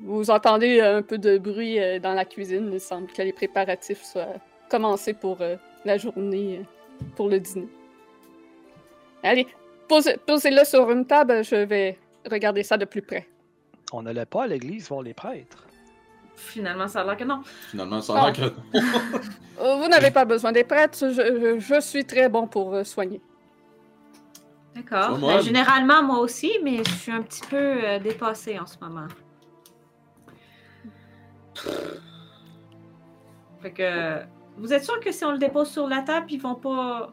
Vous entendez euh, un peu de bruit dans la cuisine. Il semble que les préparatifs soient commencés pour la journée, pour le dîner. Allez, posez- posez-le sur une table, je vais regarder ça de plus près. On n'allait pas à l'église voir les prêtres. Finalement, ça a l'air que non. Finalement, ça a l'air que. Euh, Vous n'avez pas besoin des prêtres, je, je- je suis très bon pour soigner. D'accord. Moi, Ben, généralement, moi aussi, mais je suis un petit peu euh, dépassée en ce moment. Fait que. Vous êtes sûr que si on le dépose sur la table, ils vont pas.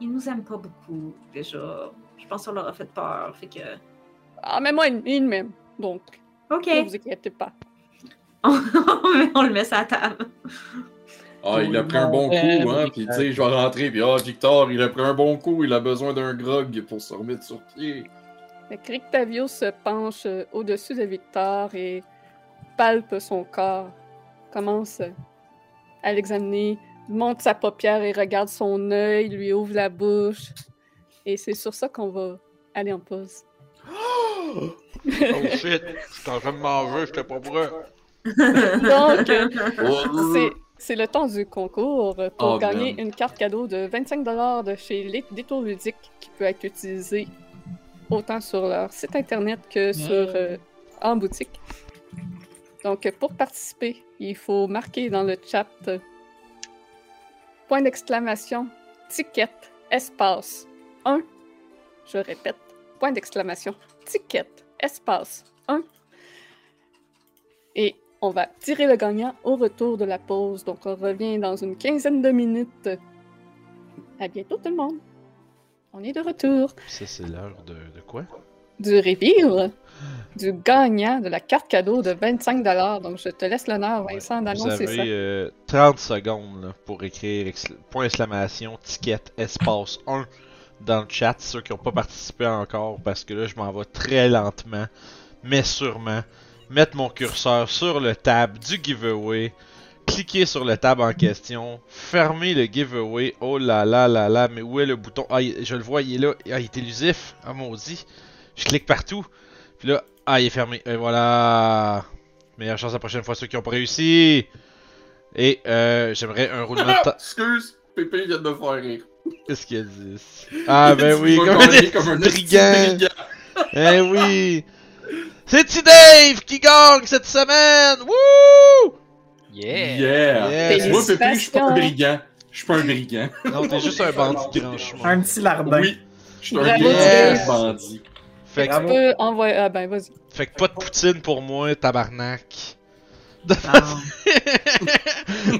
Ils nous aiment pas beaucoup, déjà. Je pense qu'on leur a fait peur. Fait que. Ah, mais moi, il, il m'aime, donc Ok. ne vous inquiétez pas. on le met sur la table. Ah, il a pris un bon coup, hein, puis tu sais, je vais rentrer, puis ah, Victor, il a pris un bon coup, il a besoin d'un grog pour se remettre sur pied. Que Rictavio se penche euh, au-dessus de Victor et palpe son corps. Commence à l'examiner, monte sa paupière et regarde son œil, lui ouvre la bouche. Et c'est sur ça qu'on va aller en pause. Oh shit, j'étais en train de manger, j'étais pas prêt. Donc, Oh, c'est- c'est le temps du concours pour Oh, gagner man. une carte cadeau de 25$ de chez Les Détours Ludiques qui peut être utilisée autant sur leur site internet que sur, euh, en boutique. Donc, pour participer, il faut marquer dans le chat euh, point d'exclamation, ticket, espace 1. Je répète, point d'exclamation, ticket, espace 1. Et on va tirer le gagnant au retour de la pause. Donc, on revient dans une quinzaine de minutes. À bientôt, tout le monde. On est de retour Ça, c'est l'heure de, de quoi? du reveal du gagnant de la carte cadeau de 25$. Donc, je te laisse l'honneur, Vincent, Vous d'annoncer avez ça. euh, 30 secondes là, pour écrire point exclamation ticket espace 1 dans le chat, ceux qui n'ont pas participé encore, parce que là je m'en vais très lentement, mais sûrement, mettre mon curseur sur le tab du giveaway, cliquer sur le tab en question, fermer le giveaway, oh là là là là, mais où est le bouton? Ah, je le vois, il est là, ah, il est élusif, ah maudit, je clique partout, puis là, ah il est fermé, et voilà, meilleure chance la prochaine fois ceux qui ont pas réussi, et euh, j'aimerais un roulement de temps, Excuse, Pépé vient de me faire rire. qu'est-ce qu'il a dit? Ah ben oui, comme un comme brigand. Eh oui! C'est T Dave qui gagne cette semaine! Wouh! Yeah! Yeah! Yes. Moi, Pépé, je suis pas un brigand. Je suis pas un brigand. Non, t'es juste un bandit grand chemin. Un petit lardin. Oui, je suis un Dave. bandit. Fait que, Tu peux envoyer. Ah, ben, vas-y. fait que pas de poutine pour moi, tabarnak. Ah.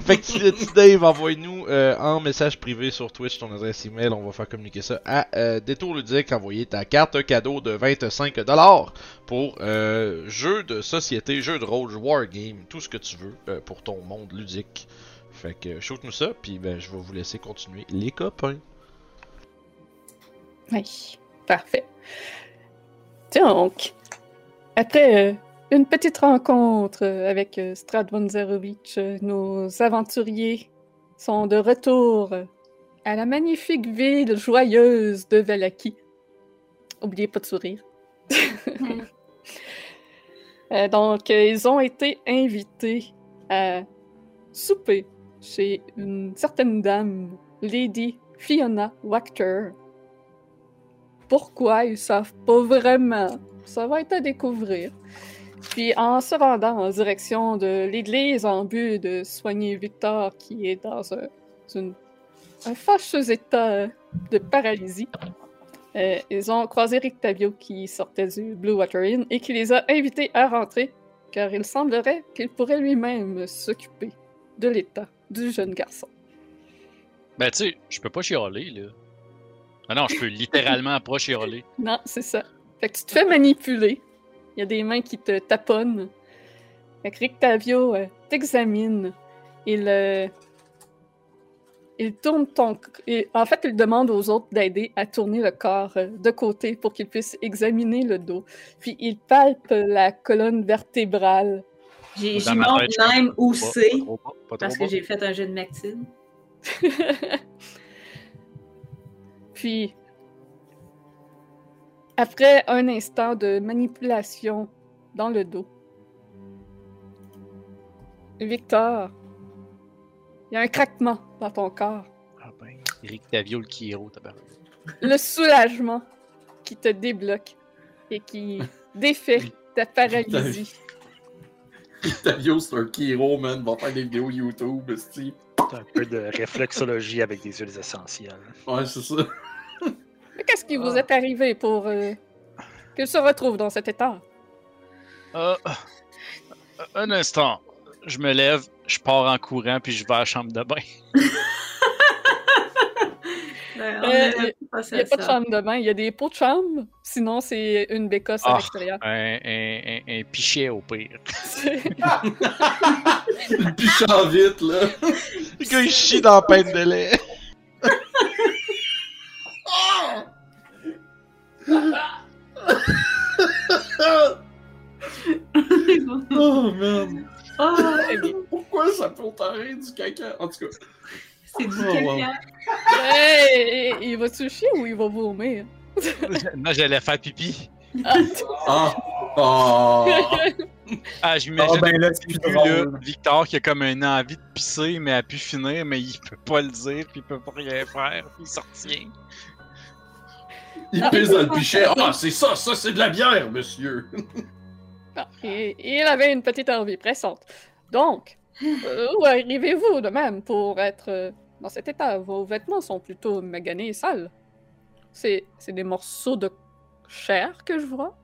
fait que T T Dave, envoie-nous euh, en message privé sur Twitch ton adresse email, on va faire communiquer ça à euh, Détour Ludique, envoyer ta carte cadeau de 25$ pour euh, jeu de société, jeu de rôle, wargame, tout ce que tu veux euh, pour ton monde ludique. Fait que shoot-nous ça, puis ben, je vais vous laisser continuer les copains. Oui, parfait. Donc, après euh, une petite rencontre avec euh, Strad von Zerovich, euh, nos aventuriers sont de retour à la magnifique ville joyeuse de Valaki. Oubliez pas de sourire. Euh, donc, ils ont été invités à souper chez une certaine dame, Lady Fiona Wachter. Pourquoi ils savent pas vraiment. Ça va être à découvrir. Puis en se rendant en direction de l'église en but de soigner Victor qui est dans un, une- un fâcheux état de paralysie, euh, ils ont croisé Rick Tavio qui sortait du Blue Water Inn et qui les a invités à rentrer car il semblerait qu'il pourrait lui-même s'occuper de l'état du jeune garçon. Ben, tu sais, je peux pas chialer, là. Ah non, je peux littéralement pas chialer. Non, c'est ça. Fait que tu te fais manipuler. Il y a des mains qui te taponnent. Fait que Rick Tavio euh, t'examine. Il, euh, il tourne ton... en fait, il demande aux autres d'aider à tourner le corps euh, de côté pour qu'il puisse examiner le dos. Puis il palpe la colonne vertébrale. J'y je même où c'est, parce que j'ai fait un jeu de Mactine. Puis, après un instant de manipulation dans le dos, Victor, il y a un craquement dans ton corps. Ah ben, Eric Tavio, le Kiro. Le soulagement qui te débloque et qui défait ta paralysie. Tavio, c'est un Kiro, man. Va faire des vidéos YouTube, esti. Un peu de réflexologie avec des huiles essentielles. Ouais, c'est ça. Qu'est-ce qui vous est arrivé pour euh, qu'il se retrouve dans cet état? Euh, un instant. Je me lève, je pars en courant, puis je vais à la chambre de bain. On Euh, Il n'y a pas de chambre de bain, il y a des pots de chambre. Sinon, c'est une bécosse à Ah. l'extérieur. Un, un, un, un pichet au pire. Une pichant vite, là. Le gars, il chie dans la peine de lait. Oh, man. Oh, Pourquoi ça peut rire du caca? En tout cas. c'est du Oh, wow. caca. Hey, il va-tu chier ou il va vomir? Moi, j'allais faire pipi. Ah! Ah! Ah, j'imagine Ah, ben là, plus. Victor qui a comme une envie de pisser, mais a pu finir, mais il peut pas le dire, puis il peut pas rien faire, puis il s'en retient. Il pisse dans le pichet. Ah, c'est ça, ça, c'est de la bière, monsieur. Ah, il avait une petite envie pressante. Donc, euh, où arrivez-vous de même pour être euh, dans cet état? Vos vêtements sont plutôt maganés et sales. C'est c'est des morceaux de chair que je vois.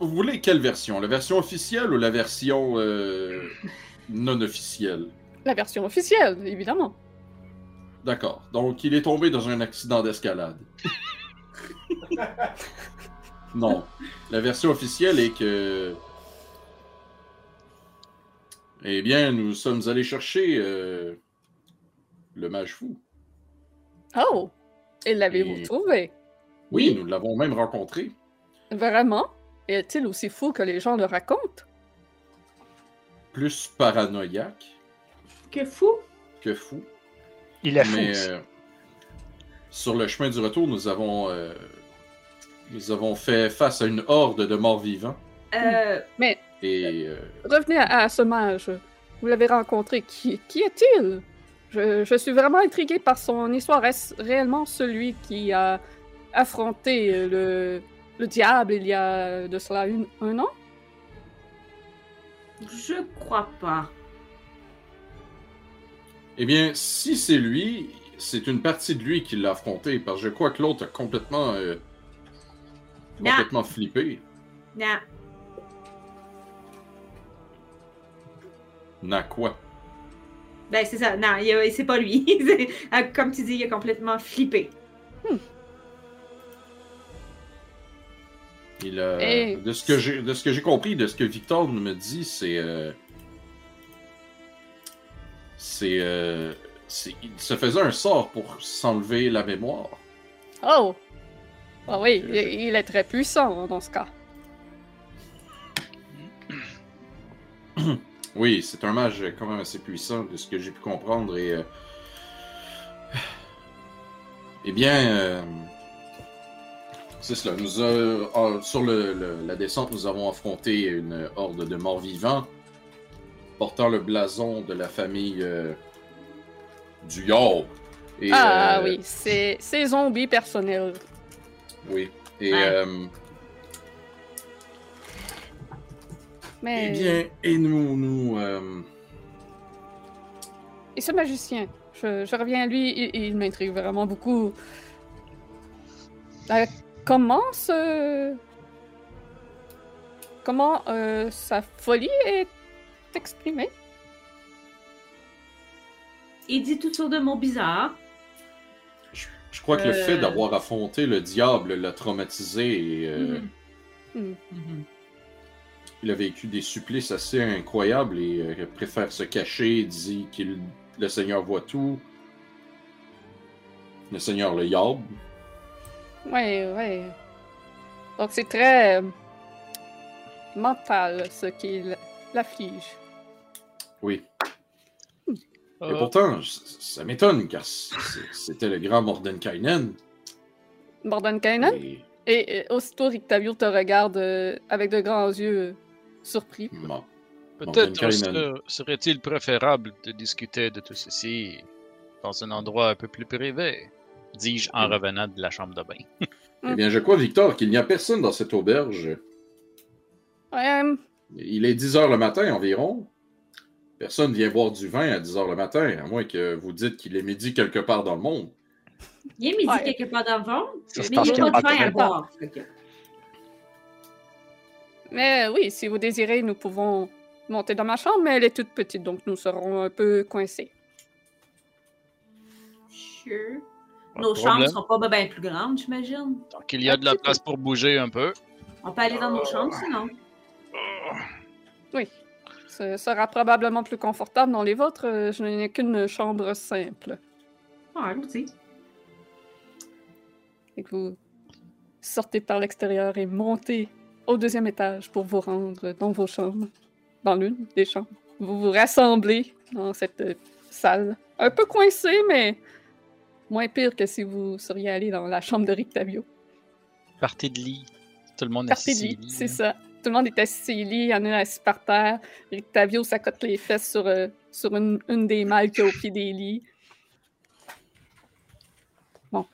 Vous voulez quelle version? La version officielle ou la version euh, non officielle? La version officielle, évidemment. D'accord. Donc, il est tombé dans un accident d'escalade. non. La version officielle est que. Eh bien, nous sommes allés chercher euh, le mage fou. Oh! Et l'avez-vous Et- trouvé? Oui, nous l'avons même rencontré. Vraiment? Est-il aussi fou que les gens le racontent? Plus paranoïaque Que fou! que fou. Il fou. Mais euh, sur le chemin du retour, nous avons, euh, nous avons fait face à une horde de morts vivants. Euh, Et euh, Revenez à, à ce mage. Vous l'avez rencontré. Qui, qui est-il? Je, je suis vraiment intrigué par son histoire. Est-ce réellement celui qui a affronté le, le diable il y a de cela une- un an? je crois pas. Eh bien, si c'est lui, c'est une partie de lui qui l'a affronté, parce que je crois que l'autre a complètement, euh, Non. complètement flippé. Non. N'a quoi? Ben, c'est ça. Non, c'est pas lui. C'est- euh, Comme tu dis, il a complètement flippé. Il a- Et- de ce que j'ai, de ce que j'ai compris, de ce que Victor me dit, c'est, euh, c'est, euh, c'est- il se faisait un sort pour s'enlever la mémoire. Oh! Ah oui, il, il est très puissant dans ce cas. Oui, c'est un mage quand même assez puissant, de ce que j'ai pu comprendre. Et, euh, eh bien, euh, c'est cela. Nous a- ah, sur le- le- la descente, nous avons affronté une horde de morts vivants portant le blason de la famille euh, du York. Et, ah euh, oui, c'est zombies personnels. Oui. Et, Ouais. euh, Mais eh bien, et nous, nous, et ce magicien, je, je reviens à lui, il, il m'intrigue vraiment beaucoup. Euh, comment ce... Comment euh, sa folie est exprimée? Il dit toutes sortes de mots bizarres. je, je crois que le Euh. fait d'avoir affronté le diable l'a traumatisé et euh, Mhm. Hmm. Mhm. il a vécu des supplices assez incroyables et euh, préfère se cacher, dit que le Seigneur voit tout. Le Seigneur le yab. Ouais, ouais. Donc c'est très euh, mental ce qui l- l'afflige. Oui. Et Euh, pourtant, c- ça m'étonne car c'était le grand Mordenkainen. Mordenkainen? Et- Et aussitôt Rictavio te regarde euh, avec de grands yeux euh, surpris. Bon. Peut-être serait-il préférable de discuter de tout ceci dans un endroit un peu plus privé, dis-je en Mm. revenant de la chambre de bain? Eh bien, je crois, Victor, qu'il n'y a personne dans cette auberge. Ouais, euh, Il est 10 heures le matin environ. Personne vient boire du vin à 10 heures le matin, à moins que vous dites qu'il est midi quelque part dans le monde. Il est midi Ouais. quelque part dans le c'est mais il n'y qu'il a y a pas de vin à boire. Mais oui, si vous désirez, nous pouvons monter dans ma chambre, mais elle est toute petite, donc nous serons un peu coincés. Sure. Pas Nos problème. chambres sont pas bien plus grandes, j'imagine. Donc il y a de la place pour bouger un peu. On peut aller dans nos chambres sinon. Oui. Ce sera probablement plus confortable dans les vôtres. euh, Je n'ai qu'une chambre simple. Ah, aussi. Et que vous sortez par l'extérieur et montez au deuxième étage pour vous rendre dans vos chambres. Dans l'une des chambres. Vous vous rassemblez dans cette salle. Un peu coincée, mais moins pire que si vous seriez allé dans la chambre de Rictavio. Partez de lit. Tout le monde est Partez de lit, c'est hein. ça. Tout le monde est assis sur les lits, il y en a un assis par terre. Rictavio s'accote les fesses sur, euh, sur une, une des malles qu'il y a au pied des lits. Bon.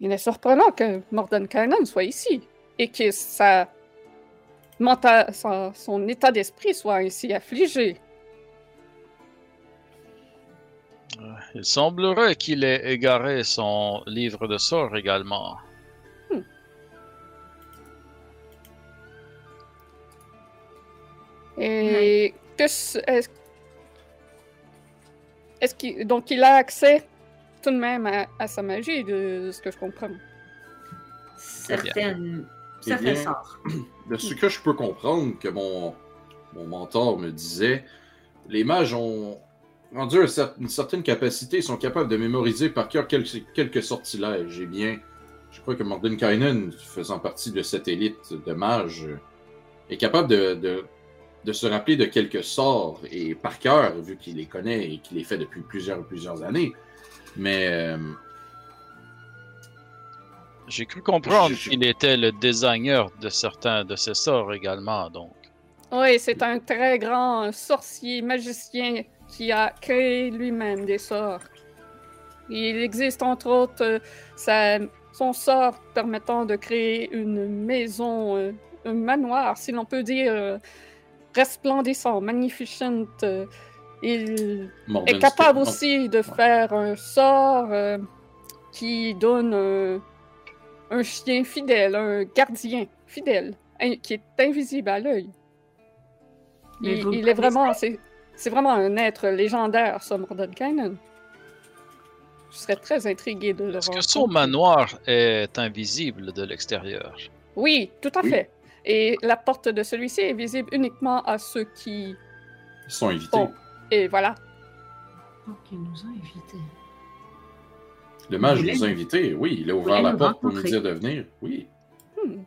Il est surprenant que Mordenkainen soit ici et que sa mental, sa- son état d'esprit soit ainsi affligé. Il semblerait qu'il ait égaré son livre de sorts également. Et que ce- est-ce est-ce qu'il donc il a accès tout de même à, à sa magie de, de ce que je comprends. Certaines. Eh. De ce que je peux comprendre que mon, mon mentor me disait, les mages ont rendu une certaine capacité, ils sont capables de mémoriser par cœur quelques, quelques sortilèges. Eh bien, je crois que Mordenkainen, faisant partie de cette élite de mages, est capable de, de, de se rappeler de quelques sorts et par cœur, vu qu'il les connaît et qu'il les fait depuis plusieurs plusieurs années. Mais euh, J'ai cru comprendre Je- qu'il était le designer de certains de ces sorts également, donc. Oui, c'est un très grand sorcier magicien qui a créé lui-même des sorts. Il existe entre autres euh, sa- son sort permettant de créer une maison, euh, un manoir, si l'on peut dire, euh, resplendissant, magnificent. euh, il est capable aussi de faire un sort euh, qui donne un, un chien fidèle, un gardien fidèle, qui est invisible à l'œil. Il, est vraiment, c'est, c'est vraiment un être légendaire, ça, Mordenkainen. Je serais très intrigué de le Est-ce que son manoir est invisible de l'extérieur? Oui, tout à Oui. fait. Et la porte de celui-ci est visible uniquement à ceux qui... Ils sont invités. Bon. Et voilà. Donc, il nous a invités. Le mage nous a invités, oui. Il a ouvert la porte pour nous dire de venir, oui. Hmm.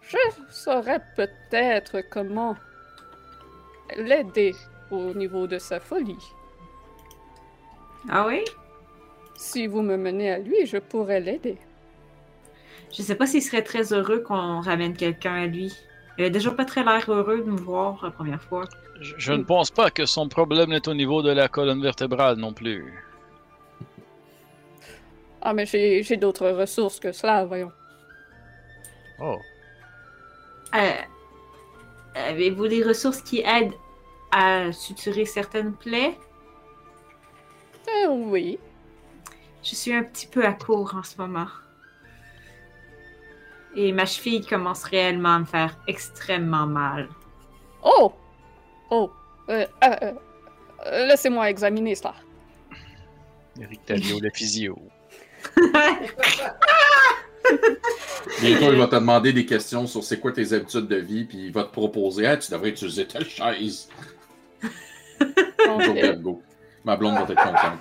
Je saurais peut-être comment l'aider au niveau de sa folie. Ah oui? Si vous me menez à lui, je pourrais l'aider. Je sais pas s'il serait très heureux qu'on ramène quelqu'un à lui. Il a déjà pas très l'air heureux de nous voir la première fois. Je, je ne pense pas que son problème est au niveau de la colonne vertébrale non plus. Ah, mais j'ai j'ai d'autres ressources que cela, voyons. Oh. Euh, Avez-vous des ressources qui aident à suturer certaines plaies? Euh, oui. Je suis un petit peu à court en ce moment. Et ma cheville commence réellement à me faire extrêmement mal. Oh! Oh! Euh, euh, euh, Laissez-moi examiner cela. Eric Tavio, le physio. Bientôt, il va te demander des questions sur c'est quoi tes habitudes de vie, puis il va te proposer Ah, tu devrais utiliser telle chaise. Go. Ma blonde va être contente.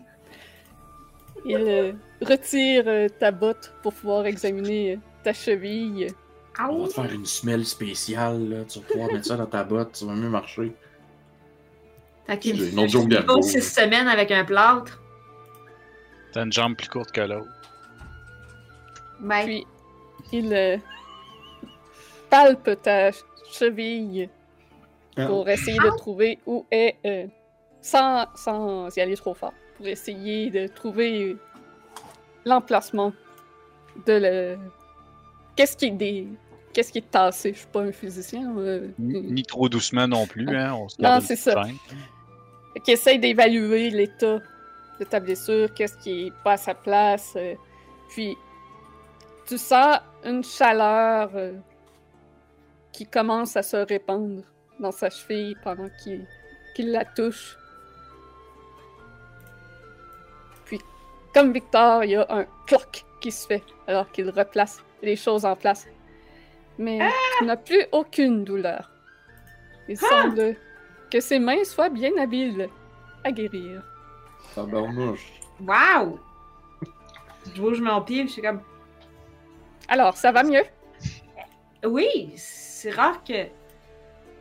il euh, retire euh, ta botte pour pouvoir examiner euh, ta cheville. On va te faire une semelle spéciale, là. Tu vas pouvoir mettre ça dans ta botte, ça va mieux marcher. Fait qu'il faut six semaines avec un plâtre. T'as une jambe plus courte que l'autre. Ben, Puis, il euh, palpe ta cheville pour essayer de trouver où est, euh, sans, sans y aller trop fort, essayer de trouver l'emplacement de le. Qu'est-ce qui est des. Qu'est-ce qui est tassé? Je suis pas un physicien. euh, Ni, trop doucement non plus, hein. On se Non, c'est ça. qui essaye d'évaluer l'état de ta blessure, qu'est-ce qui est pas à sa place. euh, puis, tu sens une chaleur euh, qui commence à se répandre dans sa cheville pendant qu'il qu'il la touche. Comme Victor, il y a un cloc qui se fait alors qu'il replace les choses en place. Mais tu n'as plus aucune douleur. Il semble que ses mains soient bien habiles à guérir. Tabarnouche. wow! Je bouge mon pied, je suis comme, Alors, ça va mieux? oui, c'est rare que.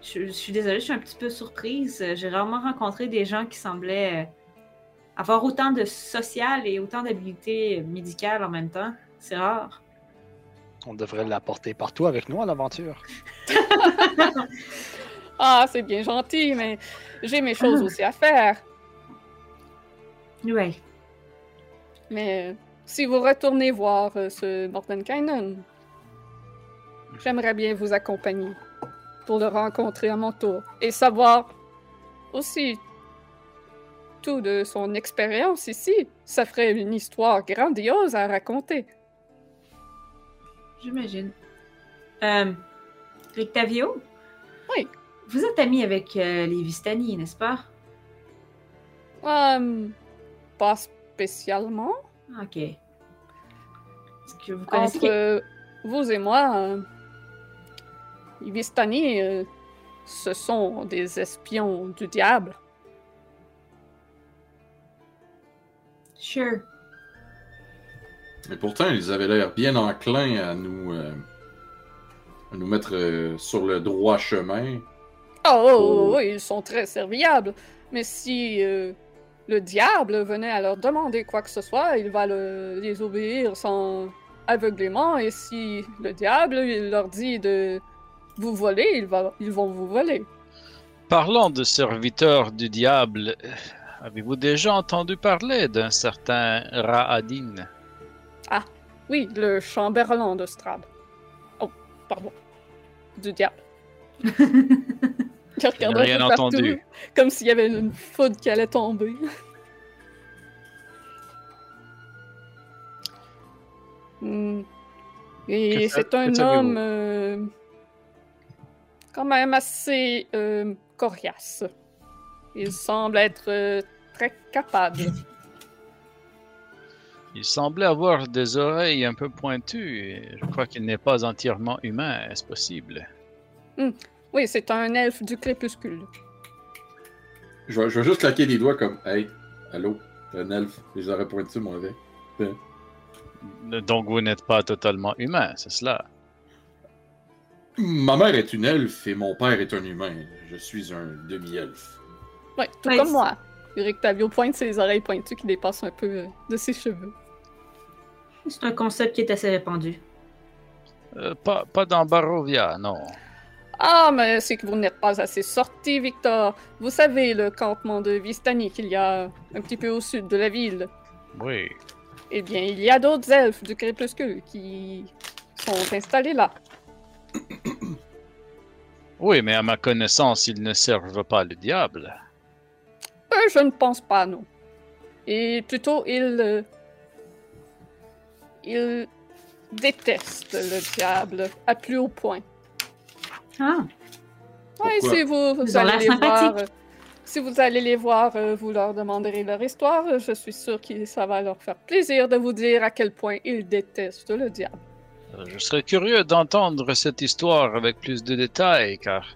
Je, je suis désolée, je suis un petit peu surprise. J'ai rarement rencontré des gens qui semblaient euh, Avoir autant de social et autant d'habilités médicales en même temps, c'est rare. On devrait l'apporter partout avec nous en aventure. Ah, c'est bien gentil, mais j'ai mes choses Ah. aussi à faire. Ouais. Mais euh, si vous retournez voir euh, ce Mordenkainen, j'aimerais bien vous accompagner pour le rencontrer à mon tour et savoir aussi tout de son expérience ici. Ça ferait une histoire grandiose à raconter. J'imagine. Euh, Rictavio? Oui. Vous êtes ami avec euh, les Vistani, n'est-ce pas? Hum, pas spécialement. Ok. Est-ce que vous connaissez... Entre euh, vous et moi, euh, les Vistani, euh, ce sont des espions du diable. Sure. Mais pourtant, ils avaient l'air bien enclins à nous, euh, à nous mettre euh, sur le droit chemin. Oh, oh, Oh. oh, oui, ils sont très serviables. Mais si euh, le diable venait à leur demander quoi que ce soit, il va le- les obéir sans aveuglément. Et si le diable il leur dit de vous voler, il va, ils vont vous voler. Parlant de serviteurs du diable, avez-vous déjà entendu parler d'un certain Ra'adin? Oui, le chamberlain de Strad. Oh, pardon. Du diable. Je regardais rien partout, entendu. Comme s'il y avait une foudre qui allait tomber. Hmm. Et c'est un homme euh, quand même assez euh, coriace. Il semble être euh, très capable. Il semblait avoir des oreilles un peu pointues. et je crois qu'il n'est pas entièrement humain. Est-ce possible? Oui, c'est un elfe du crépuscule. Je vais, je vais juste claquer des doigts comme Hey, allô, t'es un elfe, les aurais pointus, mon avec. Donc vous n'êtes pas totalement humain, c'est cela? Ma mère est une elfe et mon père est un humain. Je suis un demi-elfe. Oui, tout comme moi. Eric Tavio pointe ses oreilles pointues qui dépassent un peu euh, de ses cheveux. C'est un concept qui est assez répandu. Euh, Pas, pas dans Barovia, non. Ah, mais c'est que vous n'êtes pas assez sorti, Victor. Vous savez, le campement de Vistani qu'il y a un petit peu au sud de la ville. Oui. Eh bien, il y a d'autres elfes du crépuscule qui sont installés là. Oui, mais à ma connaissance, ils ne servent pas le diable. Euh, je ne pense pas, non. Et plutôt, ils... euh, ils détestent le diable à plus haut point. Ah, Oui, Pourquoi? si vous, allez les voir, euh, si vous allez les voir, euh, vous leur demanderez leur histoire. euh, Je suis sûr que ça va leur faire plaisir de vous dire à quel point ils détestent le diable. Euh, Je serais curieux d'entendre cette histoire avec plus de détails, car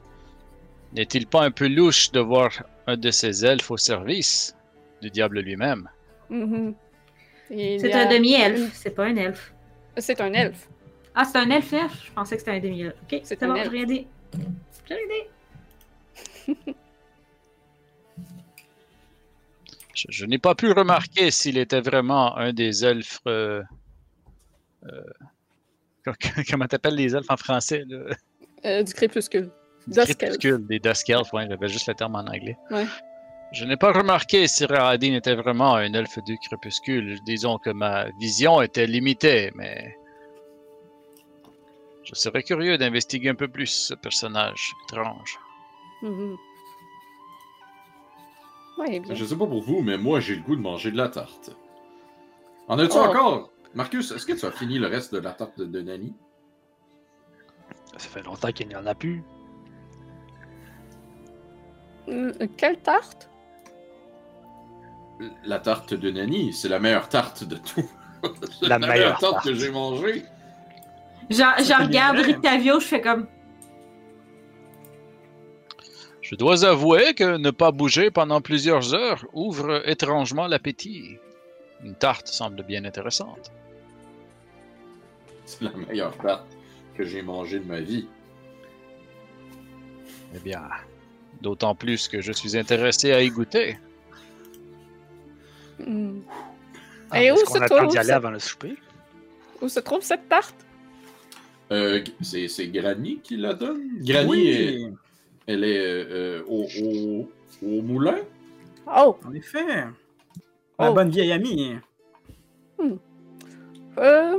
n'est-il pas un peu louche de voir un de ces elfes au service du diable lui-même? Mhm. Il c'est a un demi-elfe, c'est pas un elfe. C'est un elfe. Ah, c'est un elfe elfe? Je pensais que c'était un demi-elfe. Ok, C'est bon, elfe. j'ai rien dit. J'ai rien dit. Je, je n'ai pas pu remarquer s'il était vraiment un des elfes. euh, euh, co- comment t'appelles les elfes en français là? Euh, du crépuscule. Du Dusk elf. des Dusk Elves, ouais, j'avais juste le terme en anglais. Ouais. Je n'ai pas remarqué si Rahadin était vraiment un elfe du crépuscule. Disons que ma vision était limitée, mais. Je serais curieux d'investiguer un peu plus ce personnage étrange. Ouais, bien. Je sais pas pour vous, mais moi, j'ai le goût de manger de la tarte. En as-tu Oh. encore? Marcus, est-ce que tu as fini le reste de la tarte de, de Nani? Ça fait longtemps qu'il n'y en a plus. Euh, Quelle tarte? La tarte de Nani, c'est la meilleure tarte de tout. C'est La meilleure tarte, tarte. que j'ai mangée. Je, regarde. Rictavio, je fais comme. Je dois avouer que ne pas bouger pendant plusieurs heures ouvre étrangement l'appétit. Une tarte semble bien intéressante. C'est la meilleure tarte que j'ai mangée de ma vie. Eh bien, d'autant plus que je suis intéressé à y goûter. Hmm. Ah, Et où se trouve d'y aller ça? avant le souper? Où se trouve cette tarte? Euh, c'est, c'est Granny qui la donne? Granny, Oui, est- elle est euh, au, au, au moulin? Oh! en effet. Ma Oh. bonne vieille amie. Euh,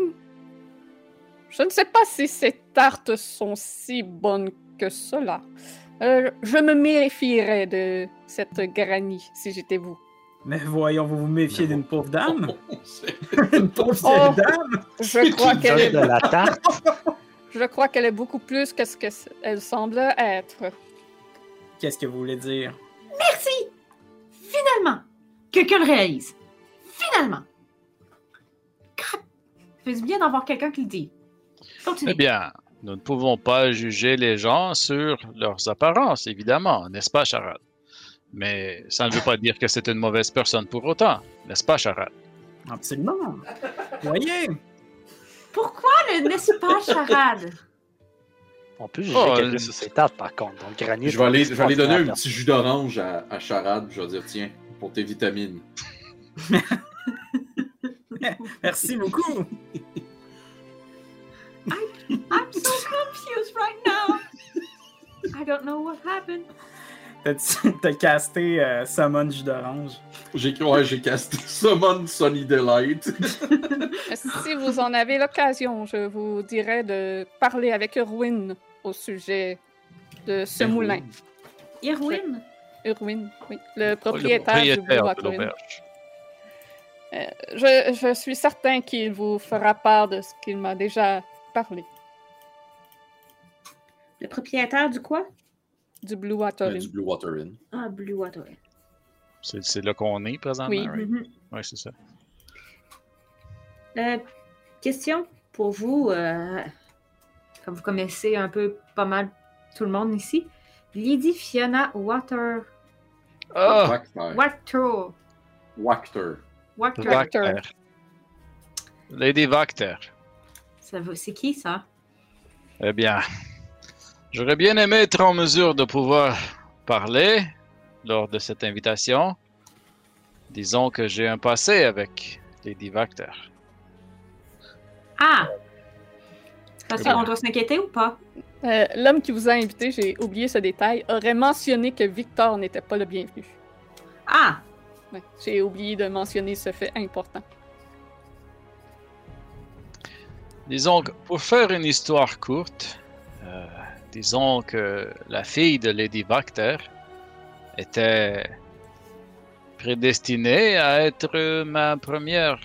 je ne sais pas si ces tartes sont si bonnes que cela. Euh, je me méfierais de cette granny si j'étais vous. Mais voyons, vous vous méfiez d'une pauvre dame? C'est- Une pauvre Oh. dame? Je crois qu'elle est, de la tarte? je crois qu'elle est beaucoup plus que ce qu'elle semble être. Qu'est-ce que vous voulez dire? Merci! Finalement! Quelqu'un le réalise. Finalement! Du bien d'avoir quelqu'un qui le dit. Continue. Eh bien, nous ne pouvons pas juger les gens sur leurs apparences, évidemment, n'est-ce pas, Charade? Mais ça ne veut pas dire que c'est une mauvaise personne pour autant, n'est-ce pas, Charade? Absolument. Voyez, Pourquoi le n'est-ce pas, charade? On peut juger Oh, quelqu'un sur ses tartes, par contre. Donc, granit. Je vais aller, je vais aller donner un petit jus d'orange à, à Charade, puis je vais dire, tiens, pour tes vitamines. merci beaucoup. I'm so confused right now. I don't know what happened. T'as- casté euh, Summon jus d'orange? J'ai ouais, j'ai casté Summon Sunny Delight. Si vous en avez l'occasion, je vous dirais de parler avec Erwin au sujet de ce Erwin. moulin. Irwin? Erwin, oui, le Le propriétaire, du de Water Inn. l'auberge. Euh, je, je suis certain qu'il vous fera part de ce qu'il m'a déjà parlé Le propriétaire du quoi? du Blue Water Euh, Inn. du Blue Water Inn. Ah, Blue Water. C'est c'est là qu'on est présentement, Oui. right? Mhm. Ouais, c'est ça. Euh, question pour vous, euh, comme vous connaissez un peu pas mal tout le monde ici. Lady Fiona Water. Ah! Wacter. Water. Wacter. Water. Vactor. Lady Vacter. Ça va- C'est qui ça? Eh bien, j'aurais bien aimé être en mesure de pouvoir parler lors de cette invitation. Disons que j'ai un passé avec Lady Vacter. Ah! Parce qu'on doit s'inquiéter ou pas? Euh, L'homme qui vous a invité, j'ai oublié ce détail, aurait mentionné que Victor n'était pas le bienvenu. Ah! Ouais, j'ai oublié de mentionner ce fait important. Disons que pour faire une histoire courte, euh, disons que la fille de Lady Vacter était prédestinée à être euh, ma première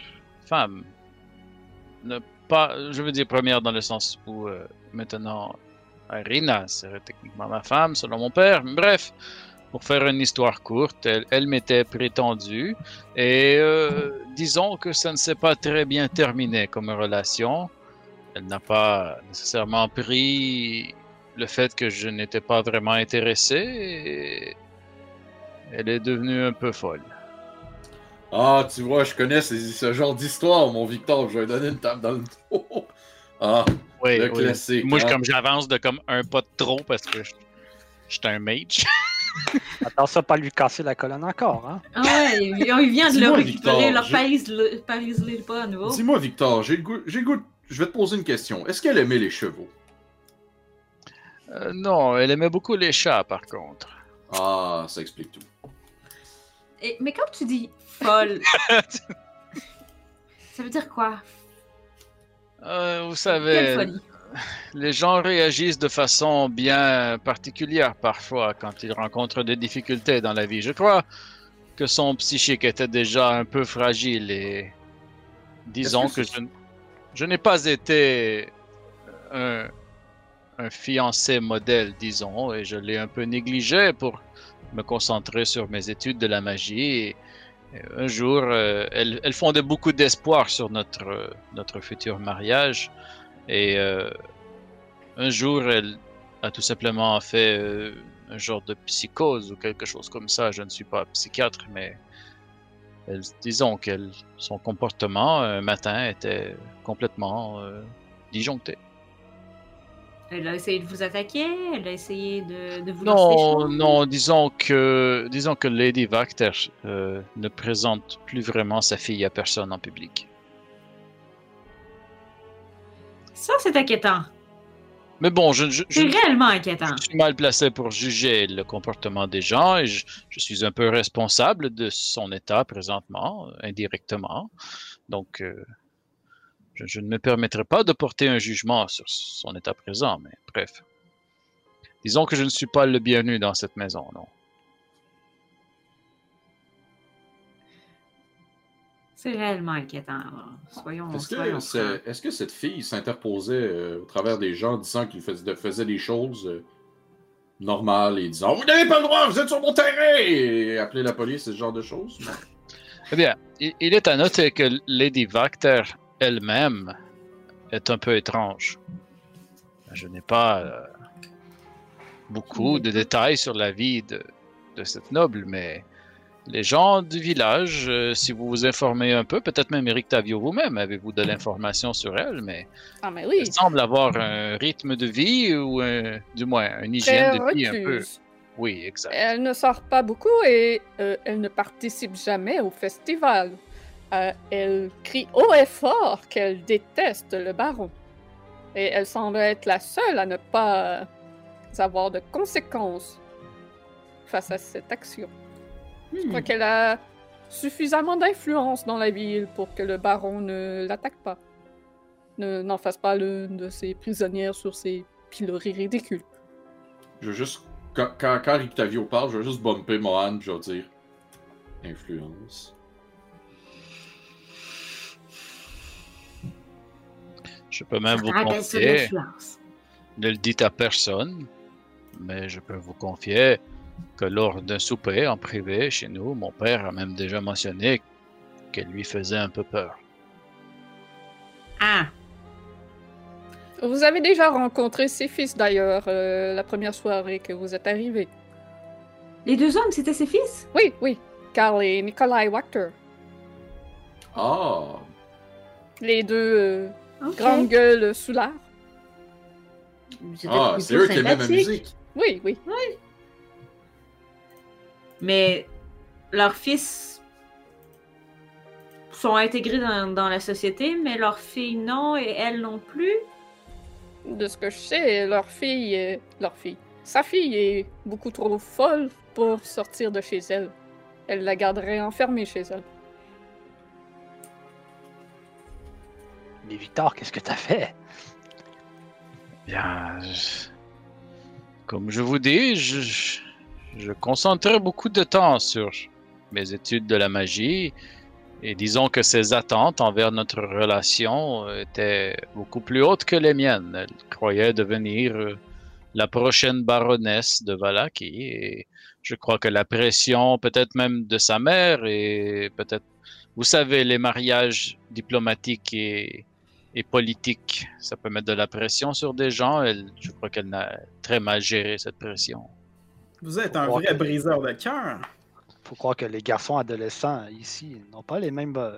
femme. Ne pas, je veux dire première dans le sens où euh, maintenant Irina serait techniquement ma femme selon mon père. Bref, pour faire une histoire courte, elle, elle m'était prétendue et euh, disons que ça ne s'est pas très bien terminé comme relation. Elle n'a pas nécessairement pris le fait que je n'étais pas vraiment intéressé elle est devenue un peu folle. Ah, tu vois, je connais ce genre d'histoire, mon Victor. Je vais donner une table dans le dos. Ah, Oui, le classique. Moi, je, hein. comme j'avance de comme un pas de trop parce que je, je suis un mage. Attention à pas lui casser la colonne encore, hein? Ah ouais, il vient de le récupérer, Victor, leur je- parise parise le pas à nouveau. Dis-moi, Victor, j'ai le goût. J'ai le goût. Je vais te poser une question. Est-ce qu'elle aimait les chevaux? Euh, non, elle aimait beaucoup les chats par contre. Ah, ça explique tout. Et- mais quand tu dis folle, ça veut dire quoi? Euh, vous savez, les gens réagissent de façon bien particulière parfois quand ils rencontrent des difficultés dans la vie. Je crois que son psychique était déjà un peu fragile et disons que, je, je n'ai pas été un, un fiancé modèle, disons, et je l'ai un peu négligé pour me concentrer sur mes études de la magie. Un jour, euh, elle, elle fondait beaucoup d'espoir sur notre, notre futur mariage. Et euh, un jour, elle a tout simplement fait euh, un genre de psychose ou quelque chose comme ça. Je ne suis pas psychiatre, mais elle- disons que son comportement un matin était complètement euh, disjoncté. Elle a essayé de vous attaquer, elle a essayé de, de vous Non, non, disons que, disons que Lady Vacter euh, ne présente plus vraiment sa fille à personne en public. Ça, c'est inquiétant. Mais bon, je, je, je- réellement inquiétant. je suis mal placé pour juger le comportement des gens et je, je suis un peu responsable de son état présentement, euh, indirectement. Donc, euh, je, je ne me permettrai pas de porter un jugement sur son état présent, mais bref. Disons que je ne suis pas le bienvenu dans cette maison, non. C'est réellement inquiétant. là. Soyons, Est-ce que, c'est- est-ce que cette fille s'interposait euh, au travers des gens disant qu'il faisait, faisait des choses euh, normales et disant Vous n'avez pas le droit, vous êtes sur mon terrain et appeler la police, ce genre de choses? Eh bien, il, il est à noter que Lady Vacter elle-même est un peu étrange. Je n'ai pas euh, beaucoup de détails sur la vie de, de cette noble, mais les gens du village, euh, si vous vous informez un peu, peut-être même Eric Tavio vous-même, avez-vous de l'information sur elle, mais Ah, mais oui. elle semble avoir un rythme de vie ou un- du moins une hygiène de vie un peu. Oui, exact. Elle ne sort pas beaucoup et euh, elle ne participe jamais au festival. Euh, elle crie haut et fort qu'elle déteste le baron. Et elle semble être la seule à ne pas avoir de conséquences face à cette action. Je crois Hmm. qu'elle a suffisamment d'influence dans la ville pour que le baron ne l'attaque pas. Ne- N'en fasse pas l'une de ses prisonnières sur ses pilories ridicules. Je veux juste. Quand, quand, quand Rictavio parle, je veux juste bumper Mohan, je vais dire Influence. Je peux même vous confier. Ne le dites à personne, mais je peux vous confier que lors d'un souper en privé chez nous, mon père a même déjà mentionné qu'elle lui faisait un peu peur. Ah, Vous avez déjà rencontré ses fils d'ailleurs euh, la première soirée que vous êtes arrivés. les deux hommes, c'était ses fils? Oui, oui, Carl et Nikolai Wachter. Ah Les deux euh, Ok. grandes gueules sous l'art. C'était Ah, c'est eux qui aimaient ma sympathique. musique. Oui, oui. Mais leurs fils sont intégrés dans, dans la société, mais leurs filles non et elles non plus. De ce que je sais, leur fille, euh, leur fille, sa fille est beaucoup trop folle pour sortir de chez elle. Elle la garderait enfermée chez elle. Mais Victor, qu'est-ce que t'as fait? Bien, comme je vous dis, je, je- concentrais beaucoup de temps sur mes études de la magie et disons que ses attentes envers notre relation étaient beaucoup plus hautes que les miennes. Elle croyait devenir euh, la prochaine baronesse de Valaki et je crois que la pression peut-être même de sa mère et peut-être, vous savez, les mariages diplomatiques et et politique. Ça peut mettre de la pression sur des gens. Elle, je crois qu'elle n'a très mal géré cette pression. Vous êtes un vrai que- briseur de cœur. Faut croire que les garçons adolescents ici n'ont pas les mêmes euh,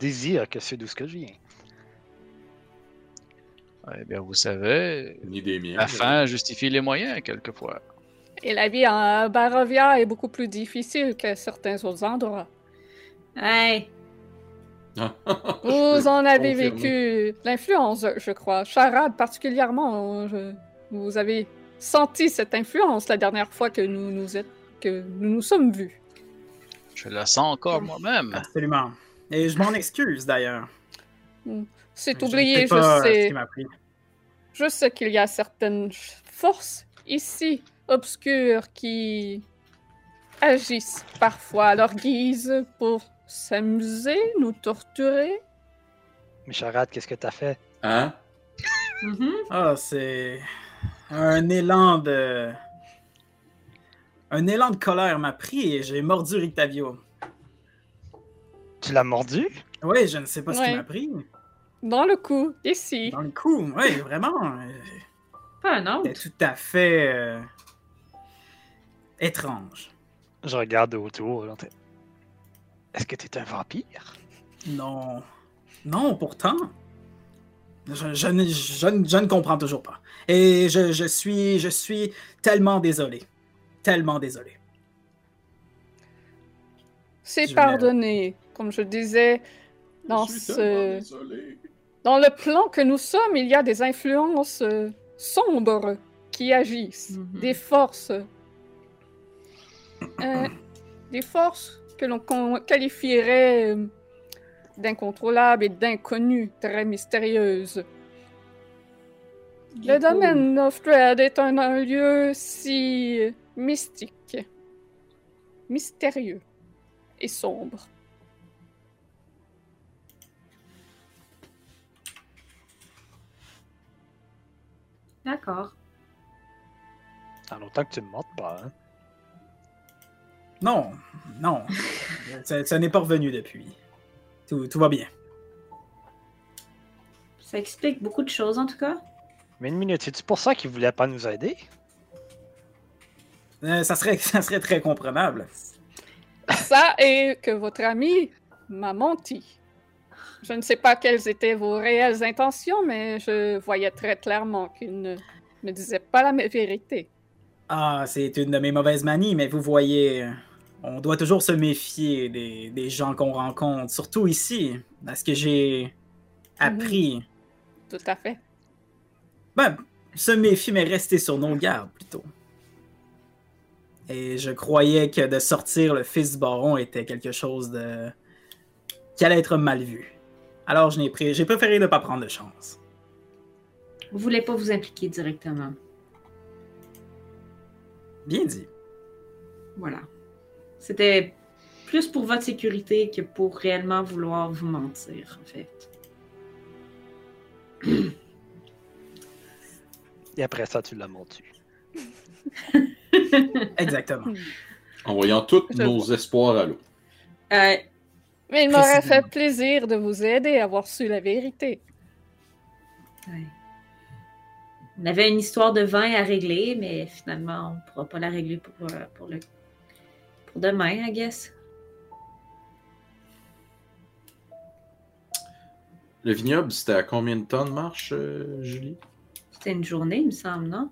désirs que ceux d'où je viens. Eh bien, vous savez, Ni des miens. la fin justifie les moyens, quelquefois. Et la vie en Barovia est beaucoup plus difficile que certains autres endroits. Hey, Vous en avez vécu l'influence, je crois. Charade particulièrement. je- Vous avez senti cette influence la dernière fois que nous nous, êtes... que nous, nous sommes vus. Je la sens encore moi-même. Absolument. Et je m'en excuse d'ailleurs. C'est Je ne oublié, sais pas, je ce sais. qui m'a pris. Je sais qu'il y a certaines forces ici, obscures, qui agissent parfois à leur guise pour s'amuser, nous torturer? Mais Charade, qu'est-ce que t'as fait? Hein? mhm. Ah, c'est un élan de. Un élan de colère m'a pris et j'ai mordu Rictavio. Tu l'as mordu? Oui, je ne sais pas ce qui m'a pris. Dans le cou, ici. Dans le cou, oui, vraiment. pas un autre. C'était tout à fait euh, étrange. Je regarde autour. Est-ce que t'es un vampire? Non. Non, pourtant. Je, je ne- je ne- je ne comprends toujours pas. Et je, je suis, je suis tellement désolé. Tellement désolé. C'est pardonné. Comme je disais, dans ce... Dans le plan que nous sommes, il y a des influences sombres qui agissent, Mhm. des forces, euh, des forces que l'on qualifierait euh, d'incontrôlables et d'inconnues, très mystérieuses. Le domaine of Dread est un, un lieu si mystique, mystérieux et sombre. D'accord. En autant que tu me montres pas, hein. Non, non. ça ça n'est pas revenu depuis. Tout, tout va bien. Ça explique beaucoup de choses, en tout cas. Mais une minute, c'est-tu pour ça qu'il voulait pas nous aider? Euh, ça, serait, ça serait très comprenable. Ça et que votre ami m'a menti. Je ne sais pas quelles étaient vos réelles intentions, mais je voyais très clairement qu'il ne me disait pas la vérité. Ah, c'est une de mes mauvaises manies, mais vous voyez, on doit toujours se méfier des, des gens qu'on rencontre, surtout ici, à ce que j'ai appris. Tout à fait. Ben, se méfier, mais rester sur nos gardes plutôt. Et je croyais que de sortir le fils du baron était quelque chose de. qui allait être mal vu. Alors je n'ai pris... j'ai préféré ne pas prendre de chance. Vous voulez pas vous impliquer directement. Bien dit. Voilà. C'était plus pour votre sécurité que pour réellement vouloir vous mentir, en fait. Et après ça, tu l'as monté. Exactement. En voyant tous nos espoirs à l'eau. Euh, Mais il m'aurait fait plaisir de vous aider à avoir su la vérité. ouais. On avait une histoire de vin à régler, mais finalement, on ne pourra pas la régler pour, euh, pour, le, pour demain, I guess. Le vignoble, c'était à combien de temps de marche, euh, Julie? C'était une journée, il me semble, non?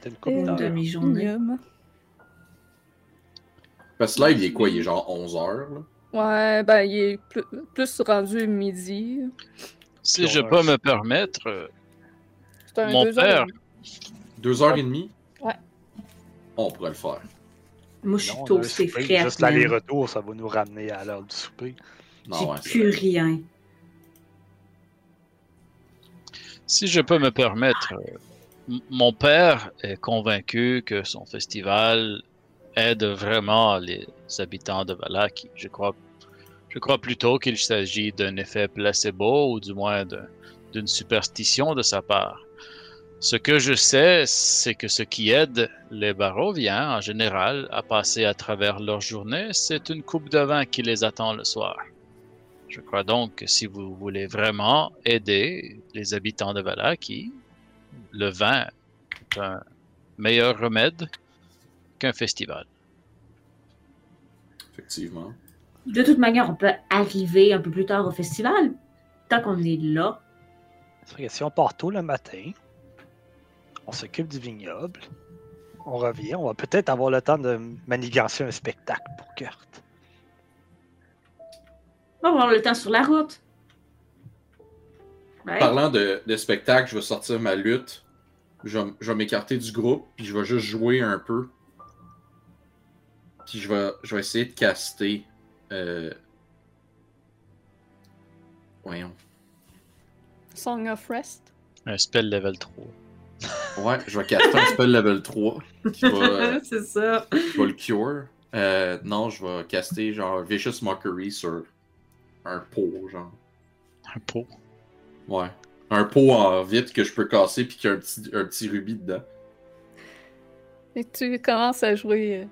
T'as une demi-journée. Parce que là, il est quoi? Il est genre 11 heures, là? Ouais, ben il est plus, plus rendu midi. Si je peux me permettre, euh, un Mon deux heures père. demie. Deux heures et demie? Ouais. On pourrait le faire. Moi, je suis toastée souper, frette. Juste l'aller-retour, ça va nous ramener à l'heure du souper. Non, J'ai ouais, c'est plus vrai. rien. si je peux me permettre, mon père est convaincu que son festival aide vraiment les habitants de Valaki. Je crois, je crois plutôt qu'il s'agit d'un effet placebo ou du moins de- d'une superstition de sa part. Ce que je sais, c'est que ce qui aide les Baroviens en général à passer à travers leur journée, c'est une coupe de vin qui les attend le soir. Je crois donc que si vous voulez vraiment aider les habitants de Valaki, le vin est un meilleur remède qu'un festival. Effectivement. De toute manière, on peut arriver un peu plus tard au festival. Tant qu'on est là. C'est vrai que si on part tôt le matin, on s'occupe du vignoble, on revient, on va peut-être avoir le temps de manigancer un spectacle pour Kurt. On va avoir le temps sur la route. Ouais. Parlant de, de spectacle, je vais sortir ma lutte. Je vais, je vais m'écarter du groupe, puis je vais juste jouer un peu. Puis je vais, je vais essayer de caster. Euh... Voyons. Song of Rest? Un spell level 3. Ouais, je vais caster un spell level 3 qui va, c'est ça. qui va le cure. Euh, non, je vais caster genre Vicious Mockery sur un pot, genre. Un pot. Ouais. Un pot en vite que je peux casser puis qu'il y a un petit, un petit rubis dedans. Et tu commences à jouer euh,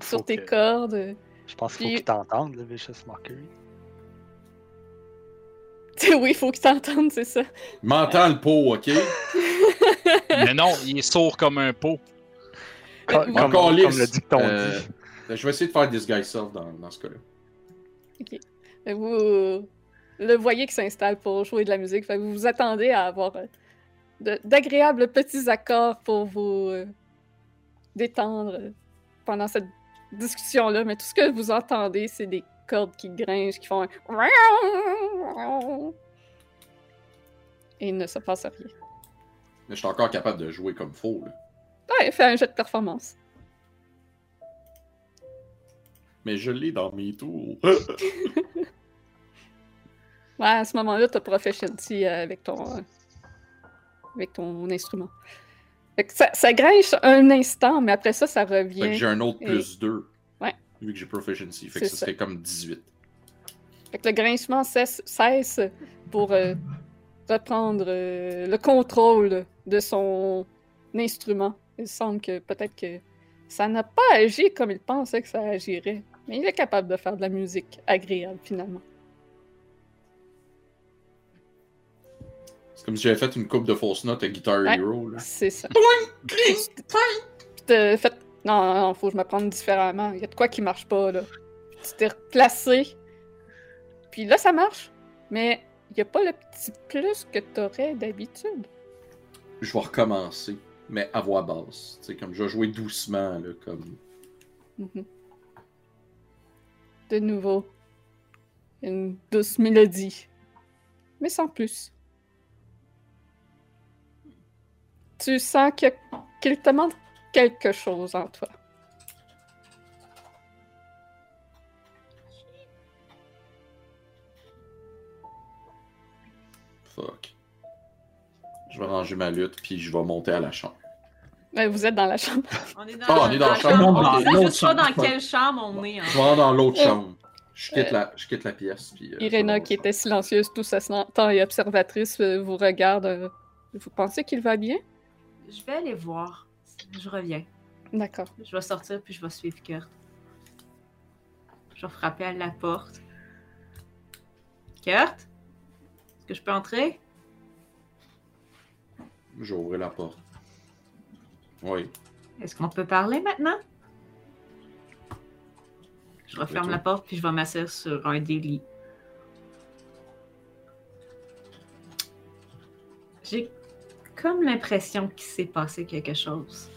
Faut sur tes que- cordes. Je pense qu'il faut Puis- qu'ils t'entendent, le Vicious Mockery. oui, il faut qu'ils t'entendent, c'est ça. M'entends le pot, ok? Mais non, il est sourd comme un pot. Co- vous- Comme, Encore comme lisse. le dicton Euh, dit. Je vais essayer de faire Disguise Self dans, dans ce cas-là. Et Vous, le voyez qui s'installe pour jouer de la musique. Fait que vous vous attendez à avoir euh, d'agréables petits accords pour vous euh, détendre euh, pendant cette discussion-là. Mais tout ce que vous entendez, c'est des cordes qui gringent, qui font un... Et il ne se passe rien. Mais je suis encore capable de jouer comme faux. Là. Ouais, fais un jet de performance. Mais je l'ai dans mes tours. Ouais, à ce moment-là, t'as proficiency euh, avec ton, euh, avec ton instrument. Fait que ça, ça grince un instant, mais après ça, ça revient. j'ai un autre Et- plus 2. Vu que j'ai proficiency. Fait que ça ça. serait comme 18. Fait que le grincement cesse, cesse pour euh, reprendre euh, le contrôle de son instrument. Il semble que peut-être que ça n'a pas agi comme il pensait que ça agirait. Mais il est capable de faire de la musique agréable finalement. C'est comme si j'avais fait une coupe de fausses notes à Guitar Ouais. Hero. C'est ça. Puis t'as fait. Non, non, non, faut que je me prenne différemment. Il y a de quoi qui marche pas, là. Puis tu t'es replacé. Puis là, ça marche. Mais il n'y a pas le petit plus que t'aurais d'habitude. Je vais recommencer. Mais à voix basse. Tu sais, comme je vais jouer doucement. Là, comme... Mhm. De nouveau. Une douce mélodie. Mais sans plus. Tu sens que- qu'il te manque quelque chose en toi. Fuck. Je vais ranger ma lutte, puis je vais monter à la chambre. Ouais, vous êtes dans la chambre. On est dans, Ah, on est dans la chambre. chambre. On sait Ok. juste pas dans quelle chambre on est. hein. Je vais aller dans l'autre Euh, chambre. Je quitte, la, je quitte la pièce. Puis, euh, Irena, qui était silencieuse tout ce temps et observatrice, euh, vous regarde. euh, Vous pensez qu'il va bien? Je vais aller voir. Je reviens. D'accord. Je vais sortir puis je vais suivre Kurt. Je vais frapper à la porte. Kurt? Est-ce que je peux entrer? chambre. Je vais ouvrir la porte. Oui. Est-ce qu'on peut parler maintenant? Je referme la porte puis je vais m'asseoir sur un des lits. J'ai comme l'impression qu'il s'est passé quelque chose.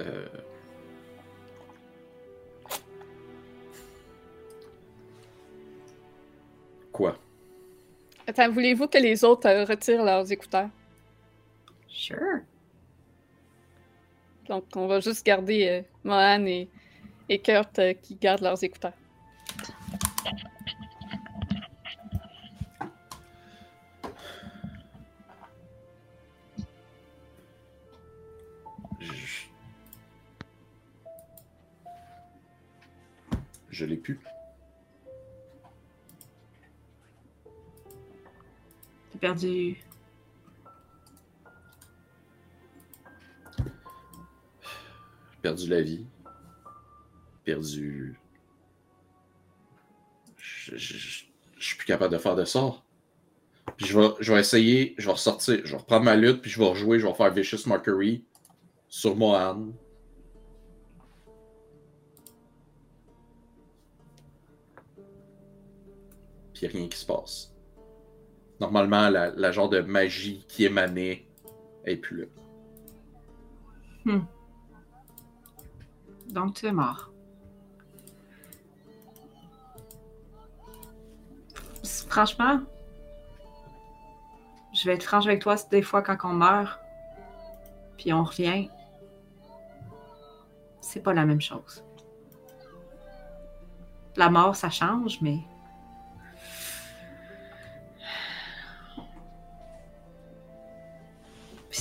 Euh... Quoi? Attends, voulez-vous que les autres euh, retirent leurs écouteurs? Sure. Donc, on va juste garder euh, Mohan et, et Kurt euh, qui gardent leurs écouteurs. Je l'ai pu. T'as perdu. J'ai perdu la vie. Perdu. Je, je- je- je suis plus capable de faire de sort. Puis je vais, je vais essayer, je vais ressortir, je vais reprendre ma lutte, puis je vais rejouer, je vais faire Vicious Mockery sur Mohan. Rien qui se passe. Normalement, la, genre de magie qui émanait est plus là. Donc tu es mort. Franchement, je vais être franche avec toi, des fois quand on meurt, puis on revient, c'est pas la même chose. La mort, ça change, mais.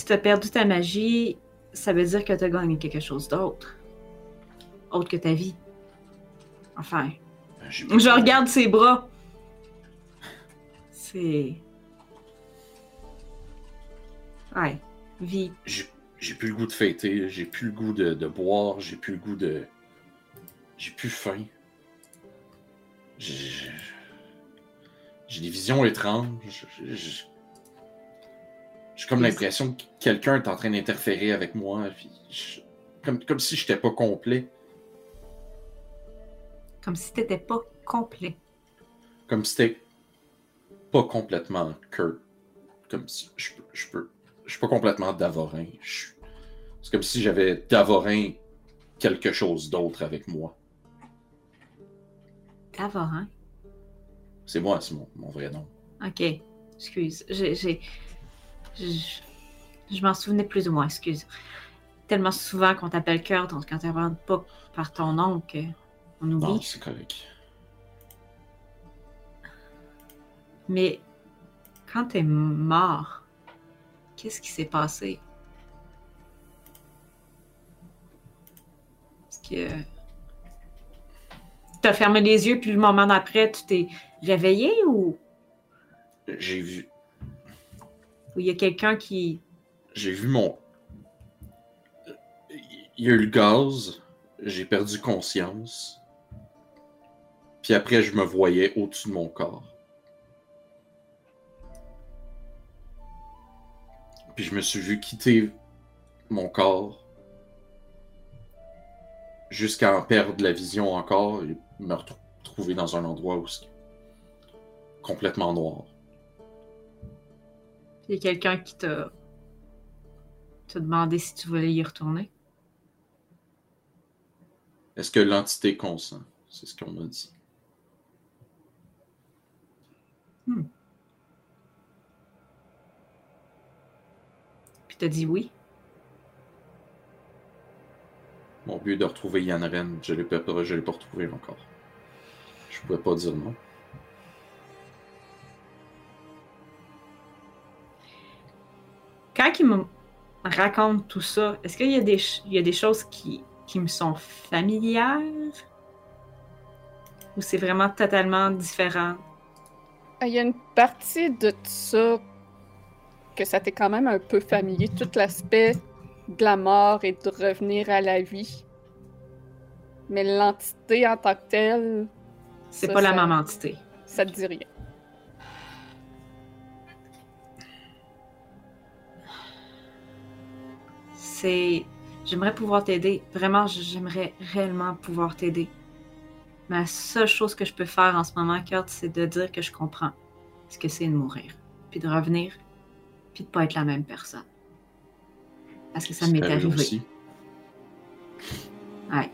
T'as perdu ta magie, ça veut dire que t'as gagné quelque chose d'autre. Autre que ta vie. Enfin, J'ai je regarde ses bras. C'est. Ouais, vie. j'ai plus le goût de fêter, j'ai plus le goût de, de boire, j'ai plus le goût de. J'ai plus faim. J'ai des visions étranges. J'ai- comme l'impression que quelqu'un est en train d'interférer avec moi. puis je- comme, comme si j'étais pas complet. Comme si t'étais pas complet. Comme si c'était pas complètement Kurt. Comme si je. Je, peux, je suis pas complètement Davorin. Je C'est comme si j'avais Davorin quelque chose d'autre avec moi. Davorin? C'est moi, c'est mon, mon vrai nom. Ok, excuse. J'ai. Je, je m'en souvenais plus ou moins, excuse. Tellement souvent qu'on t'appelle Kurt, donc quand t'appelles pas par ton nom qu'on Non, oublie. c'est correct. Mais quand t'es mort, qu'est-ce qui s'est passé? Est-ce que. T'as fermé les yeux, puis le moment d'après, tu t'es réveillé ou? J'ai vu. Il y a quelqu'un qui. J'ai vu mon. Il y a eu le gaz, j'ai perdu conscience. Puis après, je me voyais au-dessus de mon corps. Puis je me suis vu quitter mon corps jusqu'à en perdre la vision encore et me retrou- retrouver dans un endroit où c'est complètement noir. Il y a quelqu'un qui t'a. t'a demandé si tu voulais y retourner. Est-ce que l'entité consent? C'est ce qu'on m'a dit. Puis t'as dit oui? Mon but de retrouver Yann Ren, je ne l'ai pas, retrouvé encore. Je pouvais pas dire non. Quand il me raconte tout ça, est-ce qu'il y, a des ch- il y a des choses qui, qui me sont familières? Ou c'est vraiment totalement différent? Il y a une partie de ça que ça t'est quand même un peu familier, tout l'aspect de la mort et de revenir à la vie. Mais l'entité en tant que telle, C'est pas la ça- même entité. ça te dit rien. C'est. J'aimerais pouvoir t'aider. Vraiment, j'aimerais réellement pouvoir t'aider. Mais la seule chose que je peux faire en ce moment, Kurt, c'est de dire que je comprends ce que c'est de mourir. Puis de revenir. Puis de pas être la même personne. Parce que ça m'est arrivé arrivé. aussi. Ouais.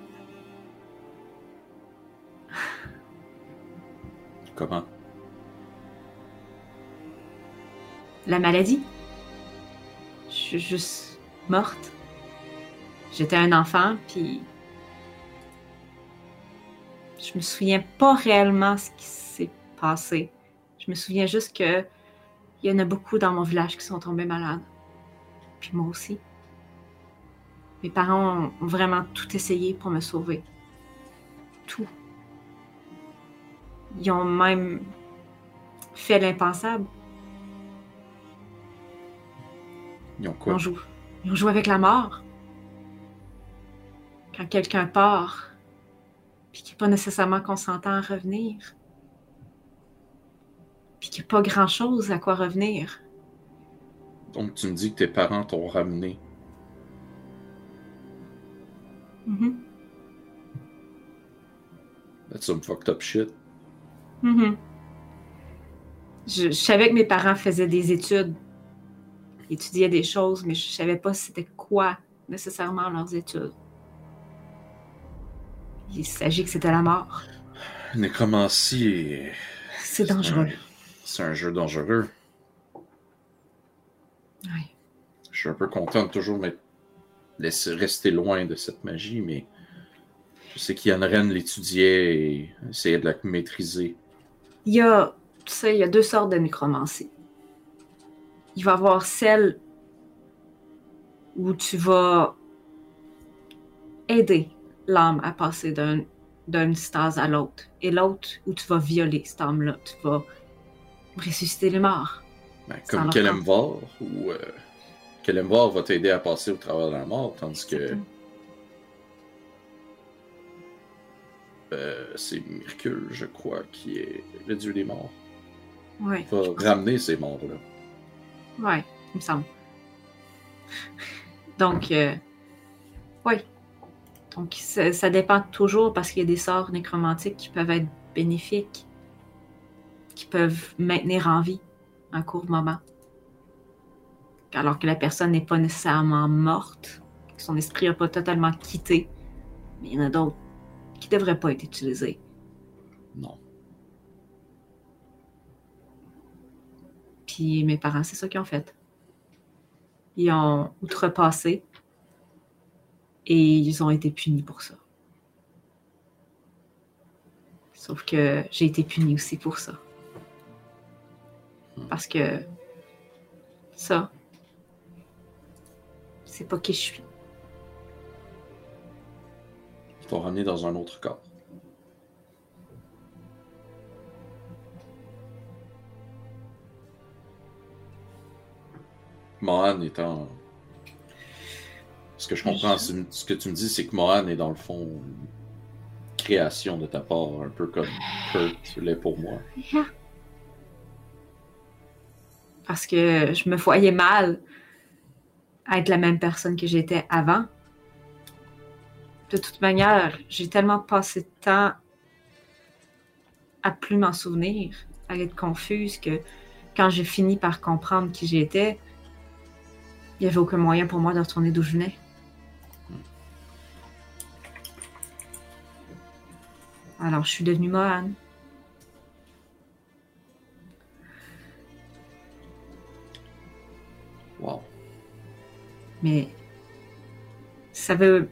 Comment? La maladie? Je suis juste morte. J'étais un enfant, puis je me souviens pas réellement ce qui s'est passé. Je me souviens juste que il y en a beaucoup dans mon village qui sont tombés malades. Puis moi aussi. Mes parents ont vraiment tout essayé pour me sauver. Tout. Ils ont même fait l'impensable. Ils ont quoi? On joue. Ils ont joué avec la mort. Quand quelqu'un part, puis qui n'est pas nécessairement consentant à revenir, puis qu'il n'y a pas grand-chose à quoi revenir. Donc tu me dis que tes parents t'ont ramené. Mhm. That's some fucked up shit. Mhm. Je, je savais que mes parents faisaient des études, étudiaient des choses, mais je savais pas c'était quoi nécessairement leurs études. Il s'agit que c'était la mort. Nécromancie est... C'est dangereux. C'est un jeu dangereux. Ouais. Je suis un peu content de toujours me laisser rester loin de cette magie, mais je sais qu'Yann Ren l'étudiait et essayait de la maîtriser. Il y a, tu sais, il y a deux sortes de nécromancie. Il va y avoir celle où tu vas aider l'âme à passer d'un, d'une stase à l'autre. Et l'autre où tu vas violer cette âme-là. Tu vas ressusciter les morts. Ben, comme Kelemvar, ou euh, Kelemvar va t'aider à passer au travers de la mort, tandis que euh, c'est Mercule, je crois, qui est le dieu des morts. Ouais, va ramener ces morts-là. ouais, il me semble. Donc, euh, oui. Donc, ça, ça dépend toujours parce qu'il y a des sorts nécromantiques qui peuvent être bénéfiques, qui peuvent maintenir en vie un court moment. Alors que la personne n'est pas nécessairement morte, que son esprit n'a pas totalement quitté. Mais il y en a d'autres qui ne devraient pas être utilisés. Non. Puis mes parents, c'est ça qu'ils ont fait. Ils ont outrepassé et ils ont été punis pour ça. Sauf que j'ai été punie aussi pour ça. Parce que ça, c'est pas qui je suis. Ils t'ont ramené dans un autre corps. Mohan étant. Ce que je comprends, ce que tu me dis, c'est que Mohan est dans le fond une création de ta part, un peu comme Kurt l'est pour moi. Parce que je me voyais mal à être la même personne que j'étais avant. De toute manière, j'ai tellement passé de temps à plus m'en souvenir, à être confuse que quand j'ai fini par comprendre qui j'étais, il n'y avait aucun moyen pour moi de retourner d'où je venais. Alors, je suis devenue Mohan. Wow. Mais ça veut.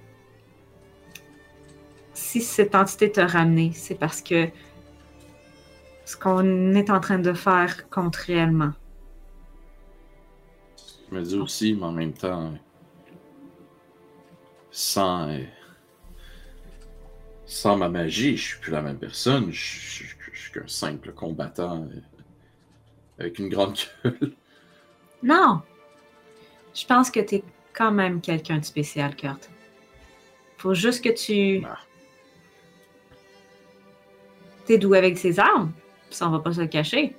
Si cette entité t'a ramené, c'est parce que ce qu'on est en train de faire compte réellement. Je me dis aussi, mais en même temps, sans, euh, sans ma magie, je suis plus la même personne. Je, suis qu'un simple combattant euh, avec une grande gueule. Non! Je pense que t'es quand même quelqu'un de spécial, Kurt. Faut juste que tu. Ah. T'es doué avec ses armes. Ça, on va pas se le cacher.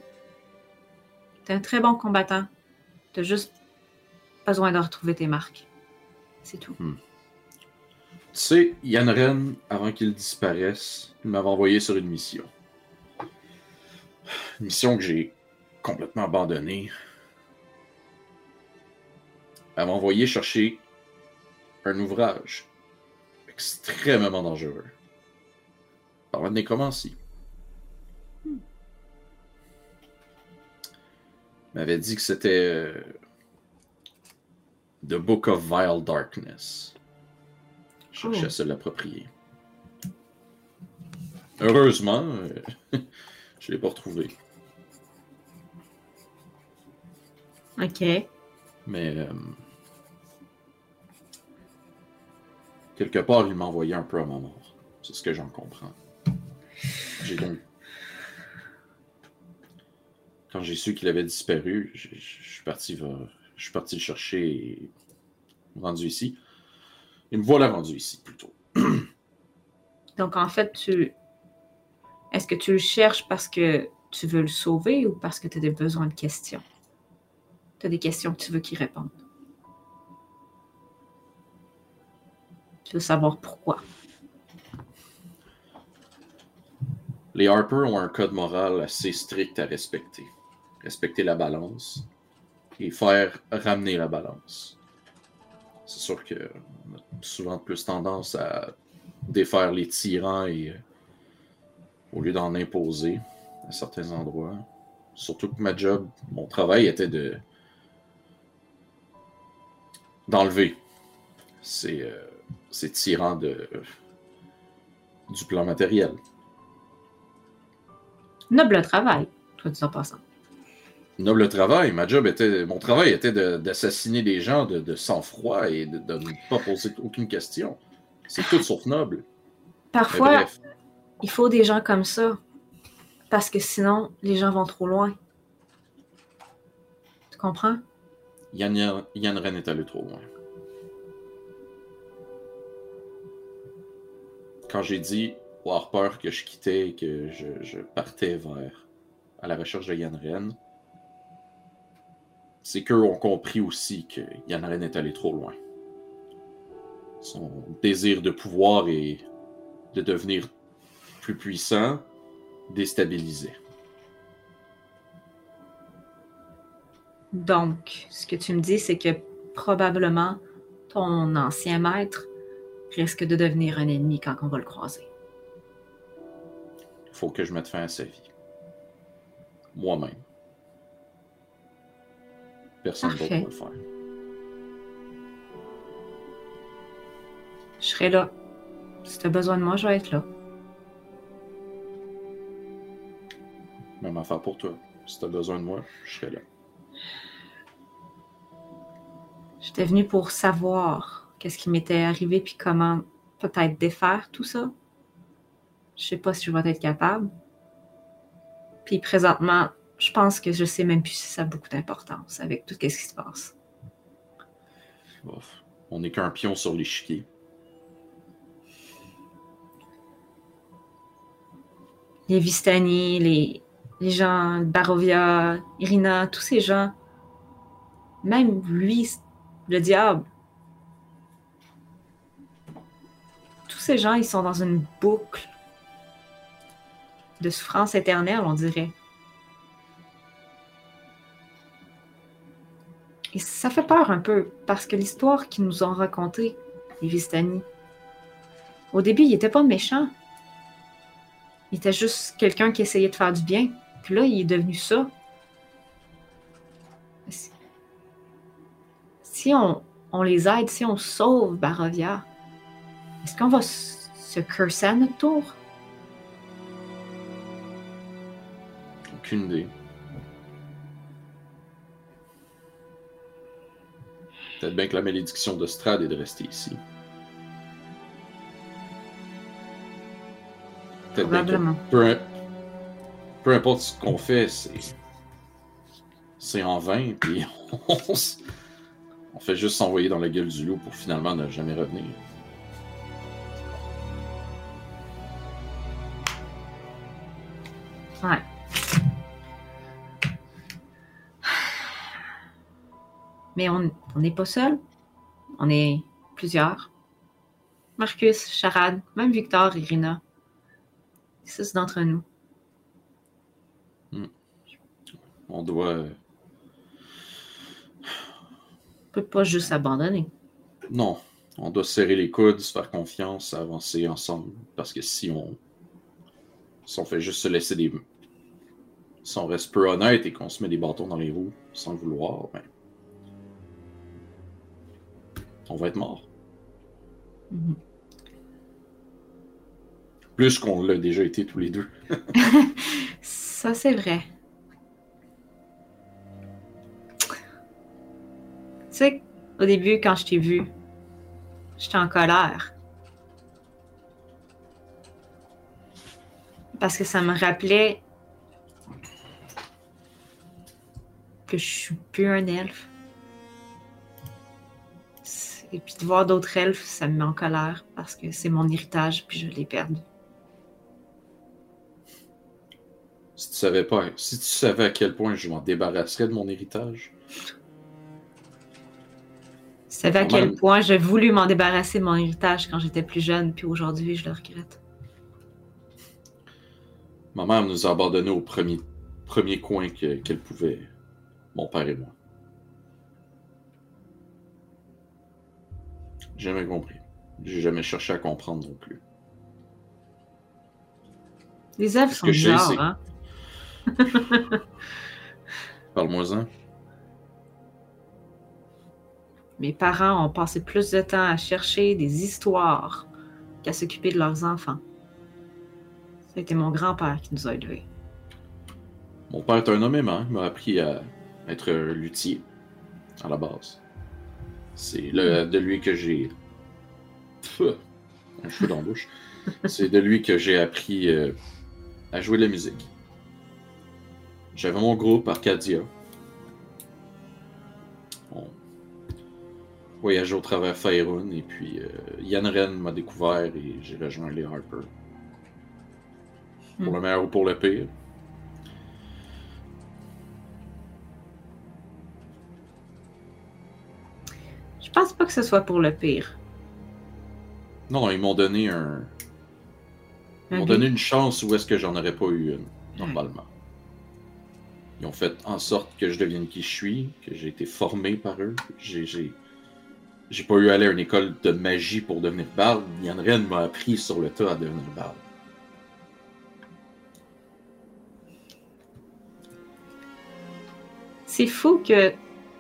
T'es un très bon combattant. T'as juste besoin de retrouver tes marques. C'est tout. Tu sais, Yann Ren, avant qu'il disparaisse, il m'avait envoyé sur une mission. Une mission que j'ai complètement abandonnée. Elle m'a envoyé chercher un ouvrage extrêmement dangereux. Par la nécromancie. Il m'avait dit que c'était euh, The Book of Vile Darkness. Je cherchais Oh. à se l'approprier. Heureusement, euh, je l'ai pas retrouvé. Ok. Mais euh, quelque part, il m'a envoyé un peu à ma mort. C'est ce que j'en comprends. J'ai donc. Quand j'ai su qu'il avait disparu, je suis parti parti le chercher et rendu ici. Et me voilà rendu ici plutôt. Donc, en fait, tu. Est-ce que tu le cherches parce que tu veux le sauver ou parce que tu as des besoins de questions? Tu as des questions que tu veux qu'il réponde. Tu veux savoir pourquoi. Les Harper ont un code moral assez strict à respecter. Respecter la balance et faire ramener la balance. C'est sûr que a souvent plus tendance à défaire les tyrans et euh, au lieu d'en imposer à certains endroits. Surtout que ma job, mon travail était de d'enlever ces, euh, ces tyrans de, du plan matériel. Noble travail, toi, dis en passant. Noble travail. Ma job était, mon travail était de- d'assassiner des gens de, de sang-froid et de, de ne pas poser aucune question. C'est tout sauf noble. Parfois, il faut des gens comme ça. Parce que sinon, les gens vont trop loin. Tu comprends? Yann, Yann, Ren est allé trop loin. Quand j'ai dit au Harper que je quittais et que je, je partais vers à la recherche de Yann Ren, c'est qu'eux ont compris aussi que Yann Ren est allé trop loin. son désir de pouvoir et de devenir plus puissant déstabilisé. Donc, ce que tu me dis, c'est que probablement ton ancien maître risque de devenir un ennemi quand on va le croiser. Il faut que je mette fin à sa vie. Moi-même. Personne d'autre va le faire. Je serai là. Si tu as besoin de moi, je vais être là. Même affaire pour toi. Si tu as besoin de moi, je serai là. J'étais venue pour savoir qu'est-ce qui m'était arrivé puis comment peut-être défaire tout ça. Je sais pas si je vais être capable. Puis présentement, je pense que je sais même plus si ça a beaucoup d'importance avec tout ce qui se passe. On n'est qu'un pion sur l'échiquier. Les Vistani, les, les gens, Barovia, Irina, tous ces gens, même lui, le diable, tous ces gens, ils sont dans une boucle de souffrance éternelle, on dirait. Et ça fait peur un peu, parce que l'histoire qu'ils nous ont racontée, les Vistani, au début, il était pas méchant. Il était juste quelqu'un qui essayait de faire du bien. Puis là, il est devenu ça. Si- on, on les aide, si on sauve Barovia, est-ce qu'on va se curser à notre tour? Aucune idée. Peut-être bien que la malédiction de Strad est de rester ici. Peut-être bien que Probablement. peu, peu importe ce qu'on fait, c'est. C'est en vain, puis on, on fait juste s'envoyer dans la gueule du loup pour finalement ne jamais revenir. Ouais. Mais on n'est pas seul. On est plusieurs. Marcus, Charade, même Victor et Rina. Six d'entre nous. On doit. euh, On peut pas juste abandonner. Non, on doit se serrer les coudes, se faire confiance, avancer ensemble. Parce que si on. Si on fait juste se laisser des. Si on reste peu honnête et qu'on se met des bâtons dans les roues sans le vouloir, ben. On va être mort. Mhm. Plus qu'on l'a déjà été tous les deux. Ça, c'est vrai. Tu sais, au début, quand je t'ai vu, j'étais en colère. Parce que ça me rappelait que je suis plus un elfe. Et puis de voir d'autres elfes, ça me met en colère parce que c'est mon héritage, puis je l'ai perdu. Si tu savais pas. Si tu savais à quel point je m'en débarrasserais de mon héritage. Tu savais à quel même. point j'ai voulu m'en débarrasser de mon héritage quand j'étais plus jeune, puis aujourd'hui, je le regrette. Ma mère nous a abandonnés au premier, premier coin que- qu'elle pouvait, mon père et moi. J'ai jamais compris. J'ai jamais cherché à comprendre non plus. Les elfes sont bizarres, hein? Parle-moi-en. Mes parents ont passé plus de temps à chercher des histoires qu'à s'occuper de leurs enfants. C'était mon grand-père qui nous a élevés. Mon père est un homme aimant. Il m'a appris à être luthier à la base. C'est de lui que j'ai. Un cheveu dans la bouche. C'est de lui que j'ai appris euh, à jouer de la musique. J'avais mon groupe Arcadia. On voyageait au travers Faerun et puis euh, Yann Ren m'a découvert et j'ai rejoint les Harper. Pour Hmm. le meilleur ou pour le pire. Pense pas que ce soit pour le pire. Non, ils m'ont donné un. Ils m'ont Ok. donné une chance où est-ce que j'en aurais pas eu une, normalement. Ils ont fait en sorte que je devienne qui je suis, que j'ai été formé par eux. J'ai, j'ai, j'ai pas eu à aller à une école de magie pour devenir barde. Yann Ren m'a appris sur le tas à devenir barde. C'est fou que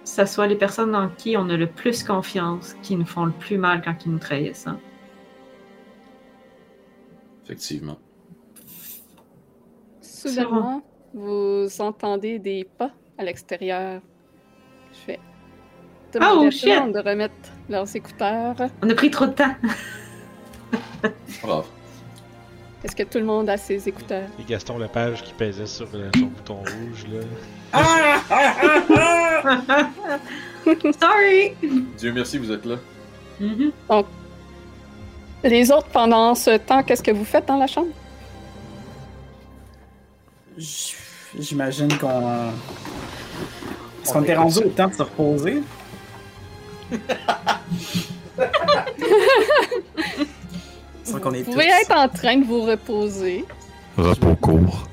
ce soit les personnes en qui on a le plus confiance qui nous font le plus mal quand ils nous trahissent. hein. Effectivement. Soudainement, vous entendez des pas à l'extérieur. Je fais demander Oh, à tout le shit! monde de remettre leurs écouteurs. On a pris trop de temps. Bravo. Est-ce que tout le monde a ses écouteurs? Et Gaston Lepage qui pesait sur son bouton rouge, là. Sorry! Dieu merci, vous êtes là. Mhm. Les autres, pendant ce temps, qu'est-ce que vous faites dans la chambre? J'imagine qu'on. Est-ce On qu'on était rendu au temps de se reposer? Est Vous pouvez être en train de vous reposer, Repos court.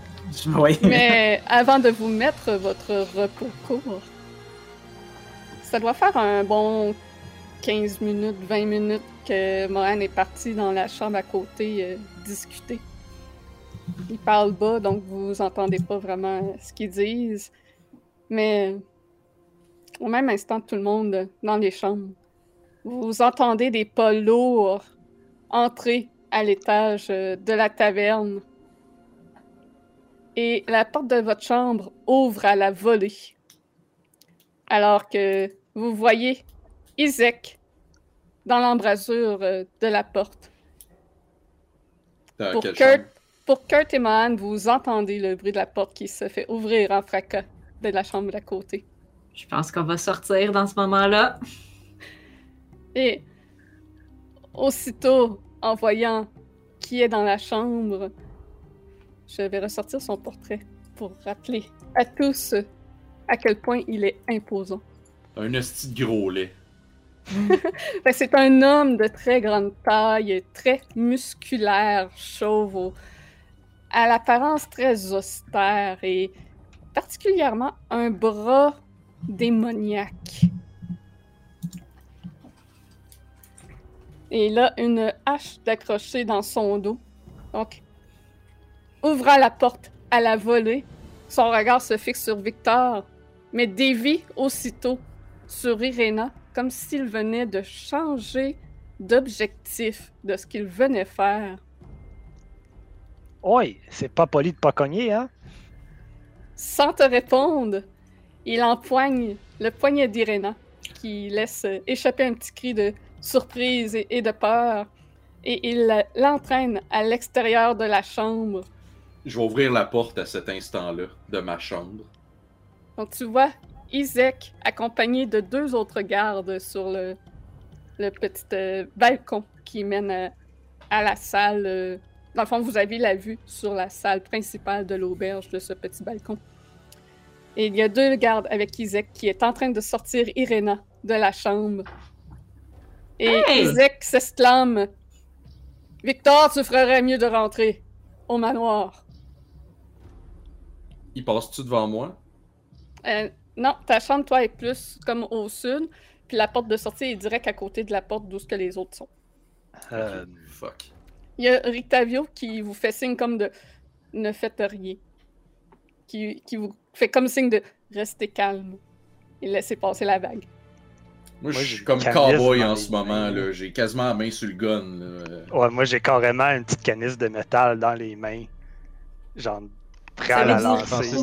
Oui. mais avant de vous mettre votre repos court, ça doit faire un bon 15 minutes, 20 minutes que Mohan est parti dans la chambre à côté euh, discuter. Ils parlent bas, donc vous entendez pas vraiment ce qu'ils disent. Mais au même instant, tout le monde dans les chambres, vous entendez des pas lourds entrer à l'étage euh, de la taverne. Et la porte de votre chambre ouvre à la volée. Alors que vous voyez Isaac dans l'embrasure euh, de la porte. Dans Pour Kurt, pour Kurt et Mohan, vous entendez le bruit de la porte qui se fait ouvrir en fracas de la chambre d'à côté. Je pense qu'on va sortir dans ce moment-là. Et aussitôt, en voyant qui est dans la chambre, je vais ressortir son portrait pour rappeler à tous à quel point il est imposant. Un esti de gros lait. C'est un homme de très grande taille, très musculaire, chauve, au- à l'apparence très austère et particulièrement un bras démoniaque. Et a une hache d'accrocher dans son dos. Donc, ouvrant la porte à la volée, son regard se fixe sur Victor, mais dévie aussitôt sur Irena, comme s'il venait de changer d'objectif de ce qu'il venait faire. Oui, c'est pas poli de pas cogner, hein? Sans te répondre, il empoigne le poignet d'Irena, qui laisse échapper un petit cri de surprise et, et de peur, et il l'entraîne à l'extérieur de la chambre. Je vais ouvrir la porte à cet instant-là de ma chambre. Donc tu vois Isaac accompagné de deux autres gardes sur le, le petit euh, balcon qui mène à, à la salle. euh, Dans le fond, vous avez la vue sur la salle principale de l'auberge de ce petit balcon. Et il y a deux gardes avec Isaac qui est en train de sortir Irena de la chambre. Et Hey! Isaac s'exclame Victor, tu ferais mieux de rentrer au manoir. Il passe-tu devant moi? Euh, non, ta chambre, toi, est plus comme au sud. Puis la porte de sortie est direct à côté de la porte d'où ce que les autres sont. Euh, Fuck. Il y a Rictavio qui vous fait signe comme de ne faites rien. Qui, qui vous fait comme signe de rester calme et laisser passer la vague. Moi, Moi, je suis comme cowboy en ce moment. là. J'ai quasiment la main sur le gun. là. ouais, moi j'ai carrément une petite canisse de métal dans les mains. Genre, prêt à la lancer.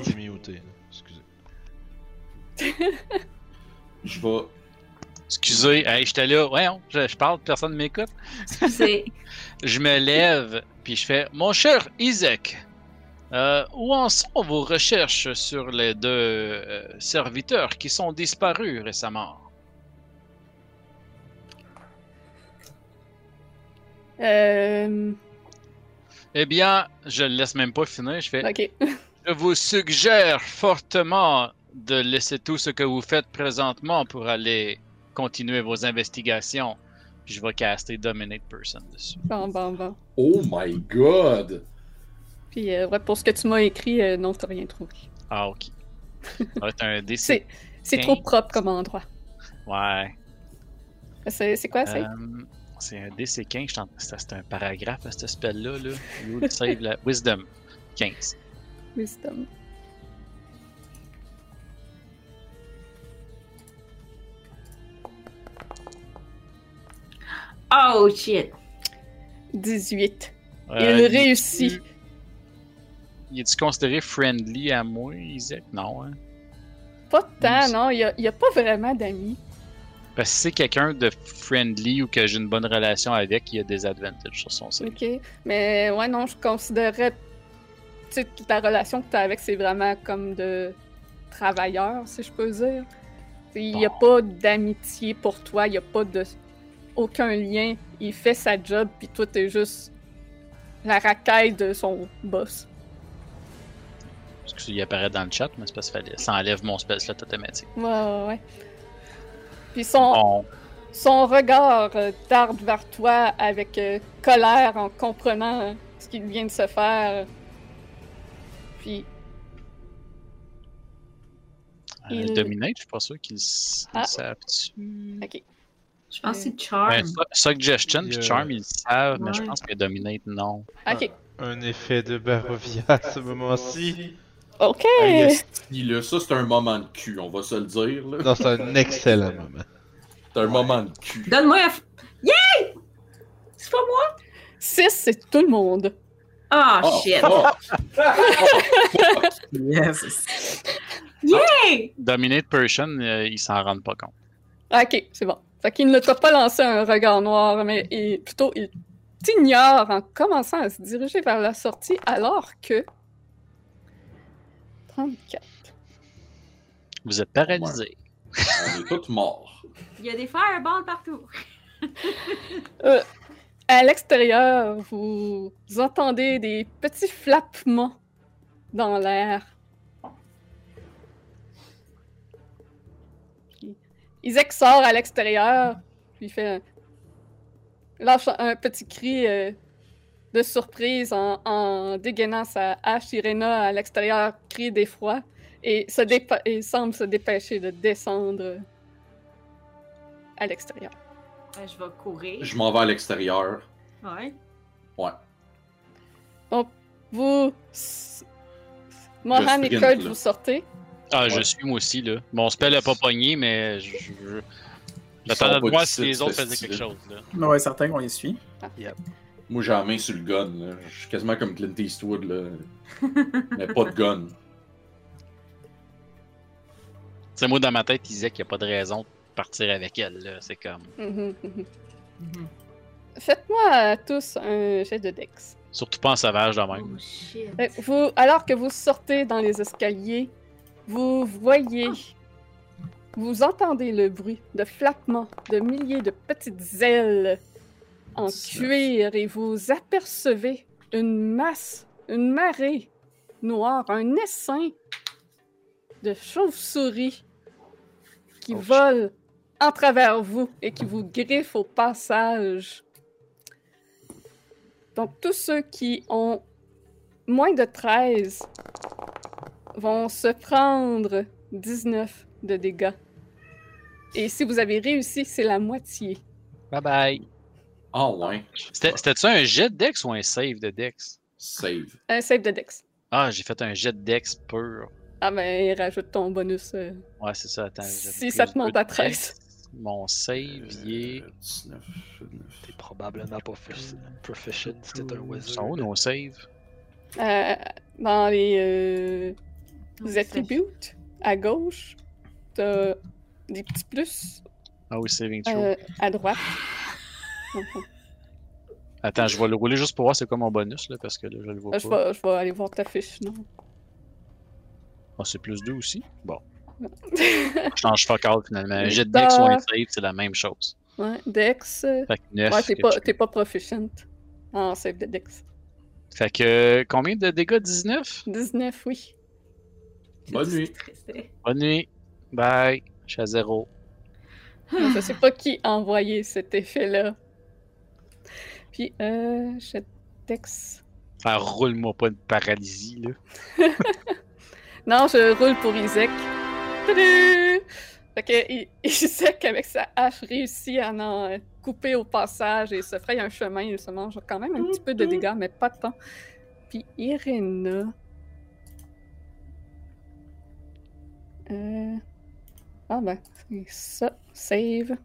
Je vais. Excusez, hey, j'étais là, ouais, je, je parle, personne ne m'écoute. Excusez. Je me lève, puis je fais Mon cher Isaac, euh, où en sont vos recherches sur les deux euh, serviteurs qui sont disparus récemment? Euh... Eh bien, je le laisse même pas finir. Je fais Ok. Je vous suggère fortement de laisser tout ce que vous faites présentement pour aller continuer vos investigations Puis je vais caster Dominate Person dessus. Bon, bon, bon. Oh my god! Puis euh, ouais, pour ce que tu m'as écrit, euh, non, t'as rien trouvé. Ah, ok. Ça va être un DC. C'est trop propre comme endroit. Ouais. C'est c'est quoi, c'est? Euh, c'est un DC 15. je t'en- C'est c'est un paragraphe à ce spell-là. Là. You save la... Wisdom 15. Wisdom. Oh shit! 18. Euh, Il réussit. Y est-tu considéré friendly à moi, Isaac? Non, hein? Pas tant, Mm. non. Il n'y a, pas vraiment d'amis. Parce que si c'est quelqu'un de friendly ou que j'ai une bonne relation avec, il y a des advantages sur son save. OK. Mais ouais, non, je considérerais. Tu sais, toute la relation que tu as avec, c'est vraiment comme de travailleur, si je peux dire. Il n'y a pas d'amitié pour toi, il n'y a pas de. Aucun lien. Il fait sa job, puis toi, t'es juste la racaille de son boss. Parce qu'il apparaît dans le chat, mais c'est parce que ça enlève mon spell slot automatique. Ouais, ouais, ouais. Puis son, Bon, son regard euh, darde vers toi avec euh, colère en comprenant euh, ce qu'il vient de se faire. Puis euh, Il- Dominate, je suis pas sûr qu'ils s- Ah. savent-tu. Ok. Je pense que c'est Charm. Ben, Su- Suggestion puis Charm, ils le savent, mais je pense que Dominate, non. Ok. Un effet de Barovia à ce moment-ci. Ok. Hey, esti, là, ça c'est un moment de cul, on va se le dire. là. Non, c'est un excellent moment. C'est un moment de cul. Donne-moi un. f- Yay! C'est pas moi? 6, c'est tout le monde. Ah, Oh, shit! Yes. Yay! Dominate Person, euh, ils s'en rendent pas compte. Ah, Ok, c'est bon. Fait qu'il ne t'a pas lancé un regard noir, mais il- plutôt il t'ignore en commençant à se diriger vers la sortie alors que. 34. Vous êtes paralysés. On est tous morts. Il y a des fireballs partout. Euh, à l'extérieur, vous entendez des petits flappements dans l'air. Isaac sort à l'extérieur, puis il fait un... lâche un petit cri euh, de surprise en, en dégainant sa hache. Irena à l'extérieur crie d'effroi et, se dépa- et semble se dépêcher de descendre à l'extérieur. Euh, je vais courir. Je m'en vais à l'extérieur. Ouais. Ouais. Vous. s- Mohan et là. vous sortez. Ah, je suis moi aussi, là. Mon spell a pas pogné, mais je. je... De voir si les autres faisaient quelque chose, là. Ouais, certain qu'on les suit. Moi j'ai la main sur le gun. Là. Je suis quasiment comme Clint Eastwood. Là. Mais pas de gun. C'est moi dans ma tête, il disait qu'il n'y a pas de raison de partir avec elle, là. C'est comme. Mhm, mhm. Mhm. Faites-moi tous un jet de Dex. Surtout pas en sauvage de même. Oh shit. Euh, Vous, alors que vous sortez dans les escaliers, vous voyez, vous entendez le bruit de flappements de milliers de petites ailes en cuir et vous apercevez une masse, une marée noire, un essaim de chauves-souris qui Oh, volent en travers vous et qui vous griffent au passage. Donc, tous ceux qui ont moins de 13 vont se prendre 19 de dégâts. Et si vous avez réussi, c'est la moitié. Bye bye. Ah ouais. C'était- C'était-tu un jet de Dex ou un save de Dex? Save. Un save de Dex. Ah, j'ai fait un jet de Dex pur. Ah ben, rajoute ton bonus. euh. Ouais, c'est ça, attends. Si ça te monte à Dex. 13. Mon save, il est. Euh, 19, 19. T'es probablement pas profi- proficient t'es un Ils wizard. sont où nos saves? Euh, dans les, euh, les attributs, à gauche, t'as des petits plus Ah oui, saving throw. euh, à droite. Attends, je vais le rouler juste pour voir c'est quoi mon bonus, là, parce que là, je le vois Euh, je, pas. vais, je vais aller voir ta fiche, non? Ah, c'est plus 2 aussi? Bon. Je change fuck all finalement. Un jet de Dex ou un save, c'est la même chose. Ouais, Dex. euh, Fait que 9. Ouais, t'es pas, t'es pas proficient en save de Dex. Fait que combien de dégâts? 19? 19, oui. Bonne nuit. Stressé. Bonne nuit. Bye. Je suis à zéro. Je sais pas qui a envoyé cet effet-là. Puis, euh, je Dex. Ah, roule-moi pas une paralysie, là. Non, je roule pour Isaac. Fait que Isaac, avec sa hache, réussit à en euh, couper au passage et se fraye un chemin. Il se mange quand même un petit peu de dégâts, mais pas tant. Puis Irena. Euh... Ah ben, c'est ça. Save.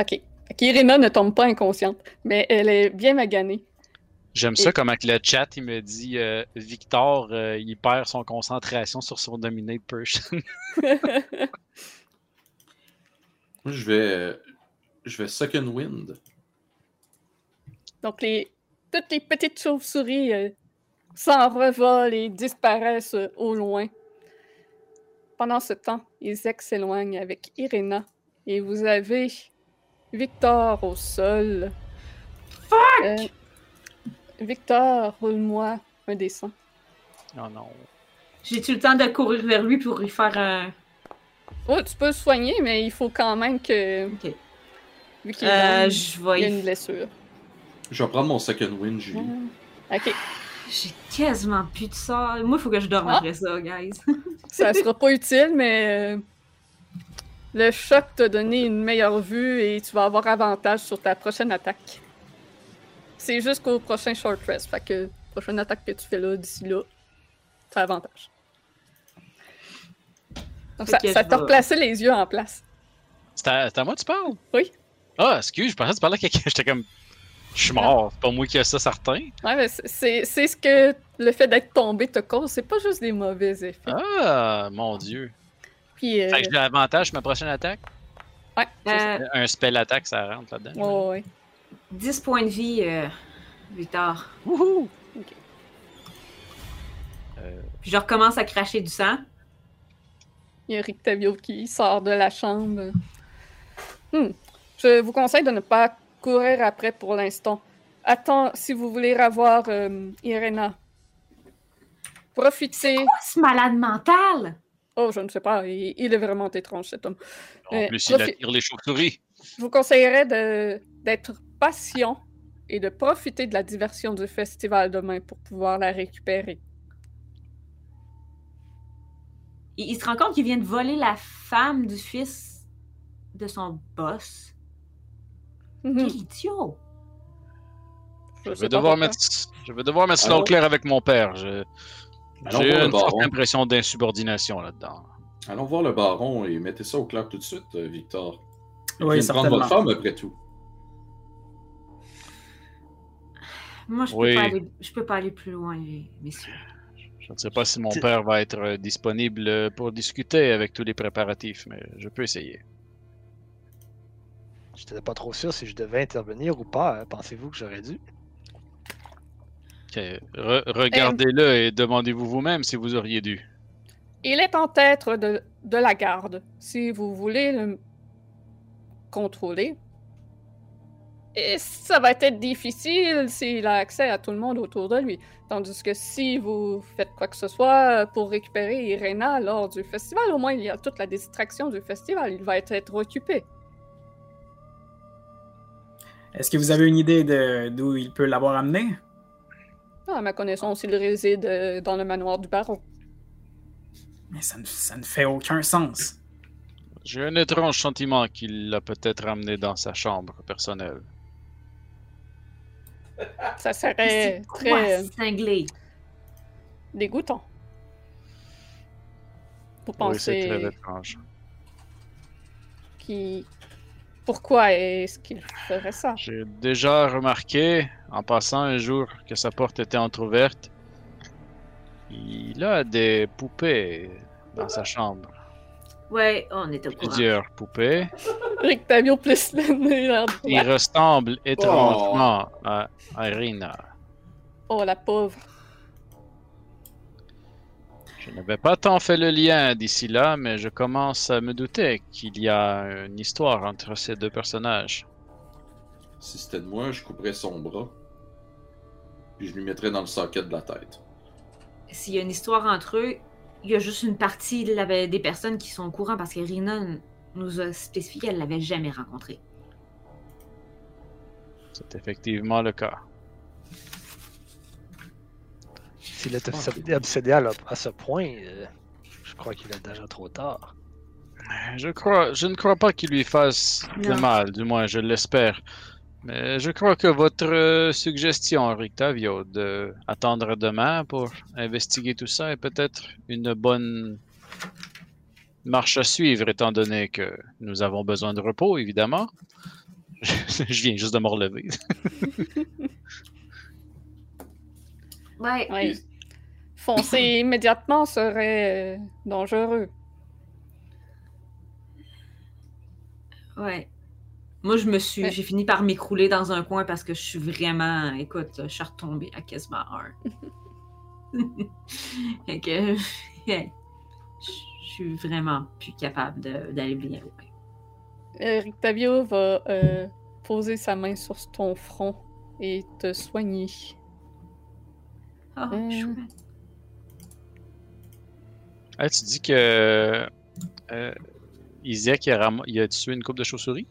Ok. Qu'Irena ne tombe pas inconsciente, mais elle est bien maganée. J'aime ça comment que le chat il me dit euh, Victor euh, il perd son concentration sur son dominate person. Moi, je vais. Je vais Second Wind. Donc, les, toutes les petites chauves-souris euh, s'en revolent et disparaissent euh, au loin. Pendant ce temps, Isaac s'éloigne avec Irena et vous avez Victor au sol. Fuck! Victor, roule-moi un dessin. oh non. J'ai-tu le temps de courir vers lui pour lui faire un. Oh, tu peux soigner, mais il faut quand même que. Ok. Vu qu'il Euh, y a vais. une blessure. Je vais prendre mon Second Wind, Julie. Ok. J'ai quasiment plus de ça. Moi, il faut que je dorme Ah. après ça, guys. Ça sera pas utile, mais euh, le choc t'a donné une meilleure vue et tu vas avoir avantage sur ta prochaine attaque. C'est jusqu'au prochain short rest. Fait que prochaine attaque que tu fais là, d'ici là, tu as avantage. Donc ça, t'a vais- replacé les yeux en place. C'est à, c'est à moi que tu parles? Oui. Ah, excuse, je pensais que tu parlais à quelqu'un. J'étais comme. Je suis mort. C'est pas moi qui ai ça, certain. Ouais, mais c'est- ce que le fait d'être tombé te cause. C'est pas juste des mauvais effets. Ah, mon dieu. Puis, euh, Fait que j'ai avantage sur ma prochaine attaque? ouais. Euh, Un spell attaque, ça rentre là-dedans. Ouais, ouais, ouais. 10 points de vie, euh, Victor. Wouhou! Ok. Euh, Puis je recommence à cracher du sang. Il y a Rictavio qui sort de la chambre. Hmm. Je vous conseille de ne pas courir après pour l'instant. Attends, si vous voulez revoir euh, Irena. Profitez. Quoi, ce malade mental? Oh, je ne sais pas, il, il est vraiment étrange cet homme. en Euh, plus, il profi- attire les chauves-souris. Je vous conseillerais de- d'être patient et de profiter de la diversion du festival demain pour pouvoir la récupérer. Il, il se rend compte qu'il vient de voler la femme du fils de son boss. Mhm. Quel idiot! Je vais devoir mettre, je vais devoir mettre cela au clair avec mon père. J'ai une forte impression d'insubordination là-dedans. Allons voir le baron et mettez ça au clair tout de suite, euh, Victor. Il Oui, prendre votre femme après tout. Moi, je peux, Oui. pas aller, je peux pas aller plus loin, messieurs. Je ne sais pas si mon père va être euh, disponible euh, pour discuter avec tous les préparatifs, mais je peux essayer. Je n'étais pas trop sûr si je devais intervenir ou pas. hein. Pensez-vous que j'aurais dû? Ok, re- Regardez-le et demandez-vous vous-même si vous auriez dû. Il est en tête de, de la garde. Si vous voulez le contrôler. Et ça va être difficile s'il a accès à tout le monde autour de lui. Tandis que si vous faites quoi que ce soit pour récupérer Irena lors du festival, au moins il y a toute la distraction du festival. Il va être, être occupé. Est-ce que vous avez une idée de d'où il peut l'avoir amené? Ah, à ma connaissance, il réside euh, dans le manoir du baron. Mais ça ne, ça ne fait aucun sens. J'ai un étrange sentiment qu'il l'a peut-être ramené dans sa chambre personnelle. Ça serait quoi, très euh, cinglé? dégoûtant. Vous Oui, c'est très pensez étrange. qu'il... Pourquoi est-ce qu'il ferait ça? J'ai déjà remarqué, en passant un jour, que sa porte était entr'ouverte. Il a des poupées dans sa chambre. Ouais, on est au courant. Plusieurs poupées. Rictavio plus le Il ressemble étrangement à Irina. Oh, la pauvre. Je n'avais pas tant fait le lien d'ici là, mais je commence à me douter qu'il y a une histoire entre ces deux personnages. Si c'était de moi, je couperais son bras. Puis je lui mettrais dans le socket de la tête. S'il y a une histoire entre eux, il y a juste une partie des personnes qui sont au courant parce que Rina nous a spécifié qu'elle l'avait jamais rencontré. C'est effectivement le cas. S'il est obsédé, obsédé à, le- à ce point, euh, je crois qu'il est déjà trop tard. Je crois, je ne crois pas qu'il lui fasse de mal, du moins je l'espère. Mais je crois que votre euh, suggestion, Rictavio, de attendre demain pour investiguer tout ça est peut-être une bonne marche à suivre, étant donné que nous avons besoin de repos, évidemment. je viens juste de me relever. Ouais. Ouais. Foncer immédiatement serait euh, dangereux. Ouais. Moi, je me suis. Ouais. J'ai fini par m'écrouler dans un coin parce que je suis vraiment. Écoute, je suis retombée à quasiment un. fait que. Je suis vraiment plus capable d'aller bien loin. Euh, Rictavio va euh, poser sa main sur ton front et te soigner. Euh. chouette. Ah, tu dis que euh, Isaac il a, ram- il a tué une coupe de chauves-souris?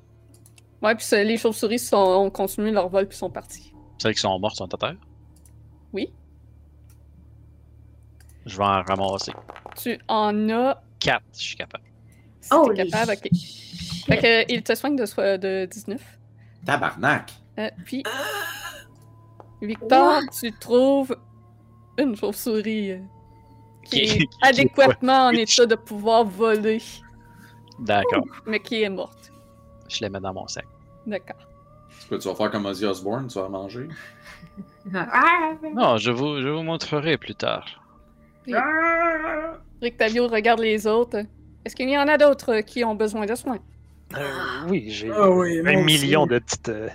Ouais, puis les chauves-souris sont, ont continué leur vol puis sont partis. Celles qui sont mortes sont à terre? Oui. Je vais en ramasser. Tu en as. 4, je suis capable. Si Oh, t'es capable, ok. Fait que, il te soigne de, soi- de 19. Tabarnak! Euh, puis. Victor, tu trouves une chauve-souris euh, qui Qui- est qui- adéquatement en état de pouvoir voler, D'accord. mais qui est morte. Je les mets dans mon sac. D'accord. Tu vas faire comme Ozzy Osbourne, tu vas manger? Ah! Non, je vous, je vous montrerai plus tard. Rictavio regarde les autres. Est-ce qu'il y en a d'autres qui ont besoin de soins? Euh, oui, j'ai Ah oui, un million de petites euh,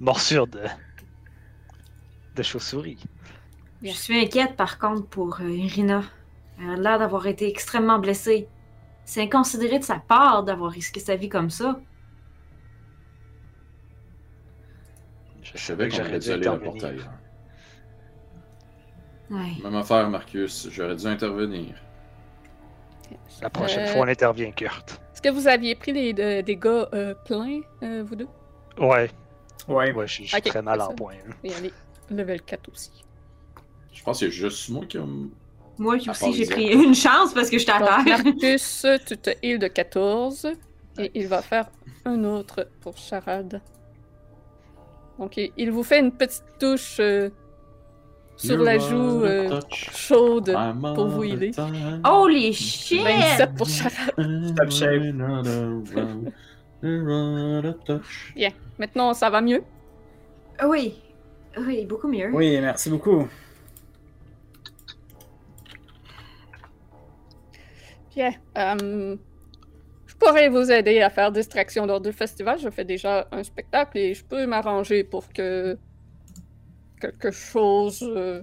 morsures de, de chauves-souris. Je suis inquiète par contre pour euh, Irina. Elle a l'air d'avoir été extrêmement blessée. C'est inconsidéré de sa part d'avoir risqué sa vie comme ça. Je savais qu'on aurait dû aller à la porte ailleurs. Ouais. Même affaire, Marcus, j'aurais dû intervenir. La prochaine Euh, fois, on intervient, Kurt. Est-ce que vous aviez pris les de- dégâts euh, pleins, euh, vous deux? Ouais, Ouais. ouais, je suis très mal en point. hein. Et allez, level 4 aussi. Je pense que c'est juste moi qui a... Moi aussi, j'ai pris une chance parce que Donc, terre. Marcus, tu te heal de 14. Et il va faire un autre pour Charade. Donc, il, vous fait une petite touche euh, sur la joue euh, chaude. pour vous healer. Holy shit! 27 pour Charade. Top shape. Maintenant, ça va mieux? Oui, oui, beaucoup mieux. Oui, merci beaucoup. Euh, je pourrais vous aider à faire distraction lors du festival. Je fais déjà un spectacle et je peux m'arranger pour que quelque chose euh,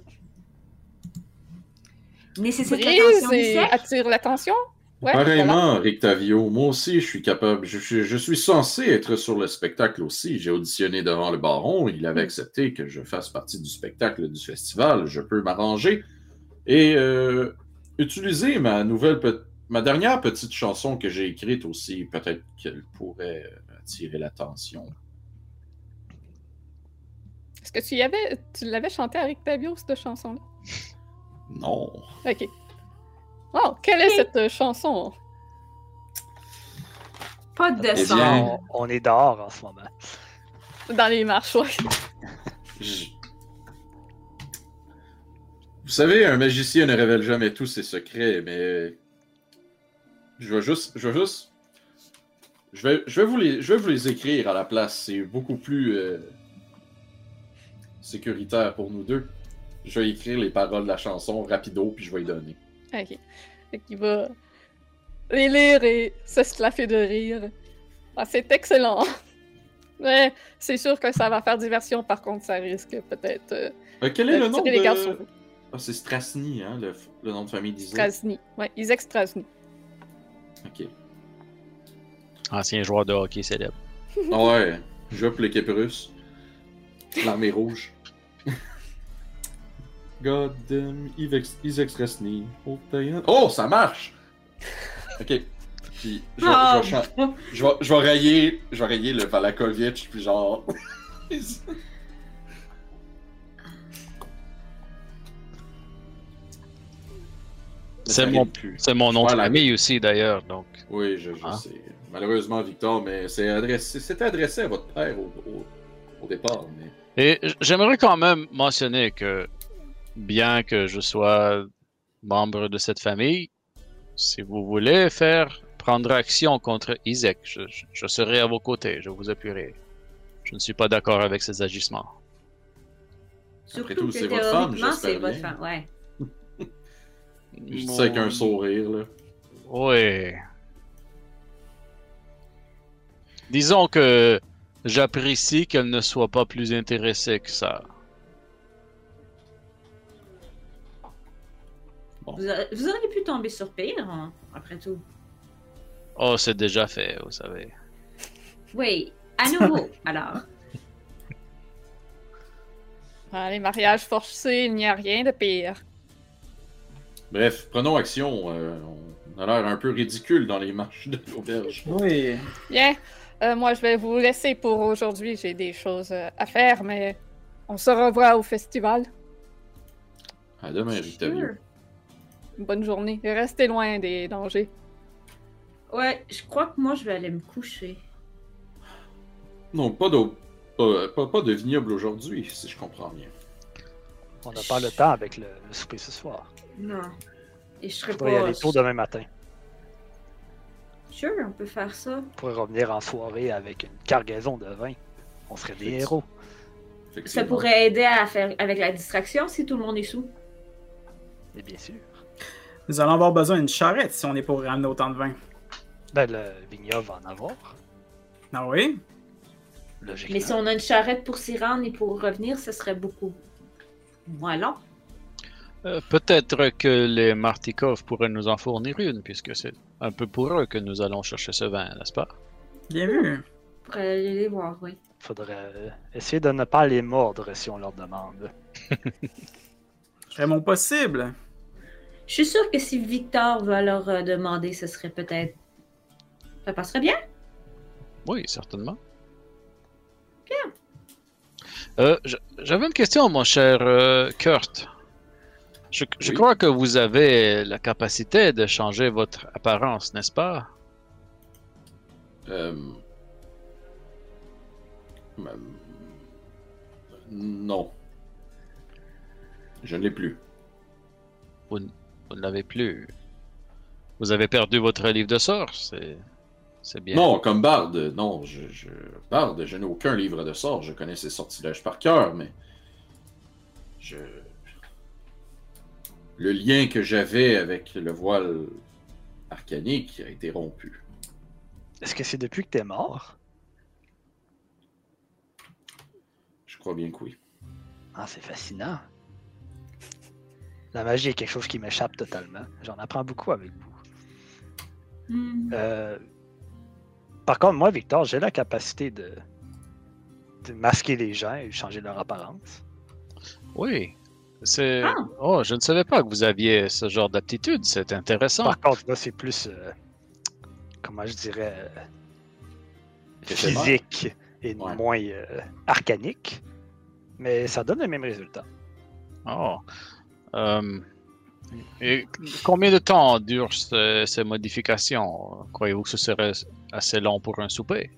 Nécessite brise l'attention du et attire l'attention. Ouais, voilà. Pareillement, Rictavio, moi aussi, je suis capable. Je, je- je suis censé être sur le spectacle aussi. J'ai auditionné devant le baron. Il avait accepté que je fasse partie du spectacle du festival. Je peux m'arranger et euh, utiliser ma nouvelle, pe- ma dernière petite chanson que j'ai écrite aussi. Peut-être qu'elle pourrait euh, attirer l'attention. Est-ce que tu y avais, tu l'avais chanté avec Tavio, cette chanson-là? Non. Ok. Oh, quelle est cette euh, chanson? Pas de Eh bien, On, on est dehors en ce moment. Dans les marches, ouais. Je- Vous savez, un magicien ne révèle jamais tous ses secrets, mais je vais juste, je vais juste, je vais, je vais vous les, je vais vous les écrire à la place. C'est beaucoup plus euh, sécuritaire pour nous deux. Je vais écrire les paroles de la chanson rapido, puis je vais y donner. Ok. Fait qu'il va les lire et s'esclaffer de rire. Ah, c'est excellent. Mais c'est sûr que ça va faire diversion, par contre, ça risque peut-être euh, Euh, quel est de le nom les de... Ah, c'est Strasny, hein, le, le nom de famille d'Isaac. Strasny. Ouais, Isaac Strasny. Ok. Ancien joueur de hockey célèbre. Ah ouais, je joue pour l'équipe russe. L'armée rouge. Goddamn, Ivex, Isex Resny. Oh. Oh, ça marche! Ok. Puis, je vais, Oh, je vais chan- je vais, je vais rayer, je vais rayer le Valakovitch, puis genre. C'est mon- mon nom de Voilà. famille aussi, d'ailleurs, donc. Oui, je, je Ah. sais. Malheureusement, Victor, mais c'est adressé, c'était adressé à votre père au, au- au départ. Mais... Et j'aimerais quand même mentionner que, bien que je sois membre de cette famille, si vous voulez faire prendre action contre Isaac, je, je- je serai à vos côtés, je vous appuierai. Je ne suis pas d'accord avec ses agissements. Après Surtout tout, que c'est votre femme, c'est votre femme. Ouais. Je dis ça avec un sourire, là. Oui. Disons que j'apprécie qu'elle ne soit pas plus intéressée que ça. Vous, a- vous auriez pu tomber sur pire, hein, après tout. Oh, c'est déjà fait, vous savez. Oui, à nouveau, alors. Ah, les mariages forcés, il n'y a rien de pire. Bref, prenons action. euh, on a l'air un peu ridicule dans les marches de l'auberge. Oui. Bien, euh, moi je vais vous laisser pour aujourd'hui. J'ai des choses euh, à faire, mais on se revoit au festival. À demain, Victorio. Sure. Bonne journée. Restez loin des dangers. Ouais, je crois que moi, je vais aller me coucher. Non, pas de, pas, pas- pas de vignoble aujourd'hui, si je comprends bien. On n'a pas le temps avec le, le souper ce soir. Non. Et je serai Je pas. dois y aller tôt demain matin. Sure, on peut faire ça. On pourrait revenir en soirée avec une cargaison de vin. On serait des héros. Ça pourrait aider à faire avec la distraction si tout le monde est sous. Et bien sûr. Nous allons avoir besoin d'une charrette si on est pour ramener autant de vin. Ben, le vignoble va en avoir. Ah oui? Logiquement. Mais si on a une charrette pour s'y rendre et pour revenir, ce serait beaucoup moins long. Euh, Peut-être que les Martikov pourraient nous en fournir une, puisque c'est un peu pour eux que nous allons chercher ce vin, n'est-ce pas? Bien vu. Pour aller les voir, oui. Faudrait euh, essayer de ne pas les mordre si on leur demande. Ferai mon possible. Je suis sûre que si Victor va leur euh, demander, ce serait peut-être. Ça passerait bien? Oui, certainement. Euh, J'avais une question, mon cher euh, Kurt. Je, je Oui. crois que vous avez la capacité de changer votre apparence, n'est-ce pas? Euh... euh, Non. Je ne l'ai plus. Vous, vous ne l'avez plus. Vous avez perdu votre livre de sorts, c'est c'est bien. Non, comme barde, non. Je, je... Barde, je n'ai aucun livre de sort. Je connais ses sortilèges par cœur, mais. Je. Le lien que j'avais avec le voile arcanique a été rompu. Est-ce que c'est depuis que t'es mort? Je crois bien que oui. Ah, c'est fascinant. La magie est quelque chose qui m'échappe totalement. J'en apprends beaucoup avec vous. Hmm. Euh, Par contre, moi, Victor, j'ai la capacité de... de masquer les gens et changer leur apparence. Oui. C'est. Ah. Oh, je ne savais pas que vous aviez ce genre d'aptitude. C'est intéressant. Par contre, là, c'est plus. euh, comment je dirais. euh, physique et Ouais. moins euh, arcanique. Mais ça donne le même résultat. Oh. Euh, Et combien de temps durent ce- ces modifications? Croyez-vous que ce serait assez long pour un souper?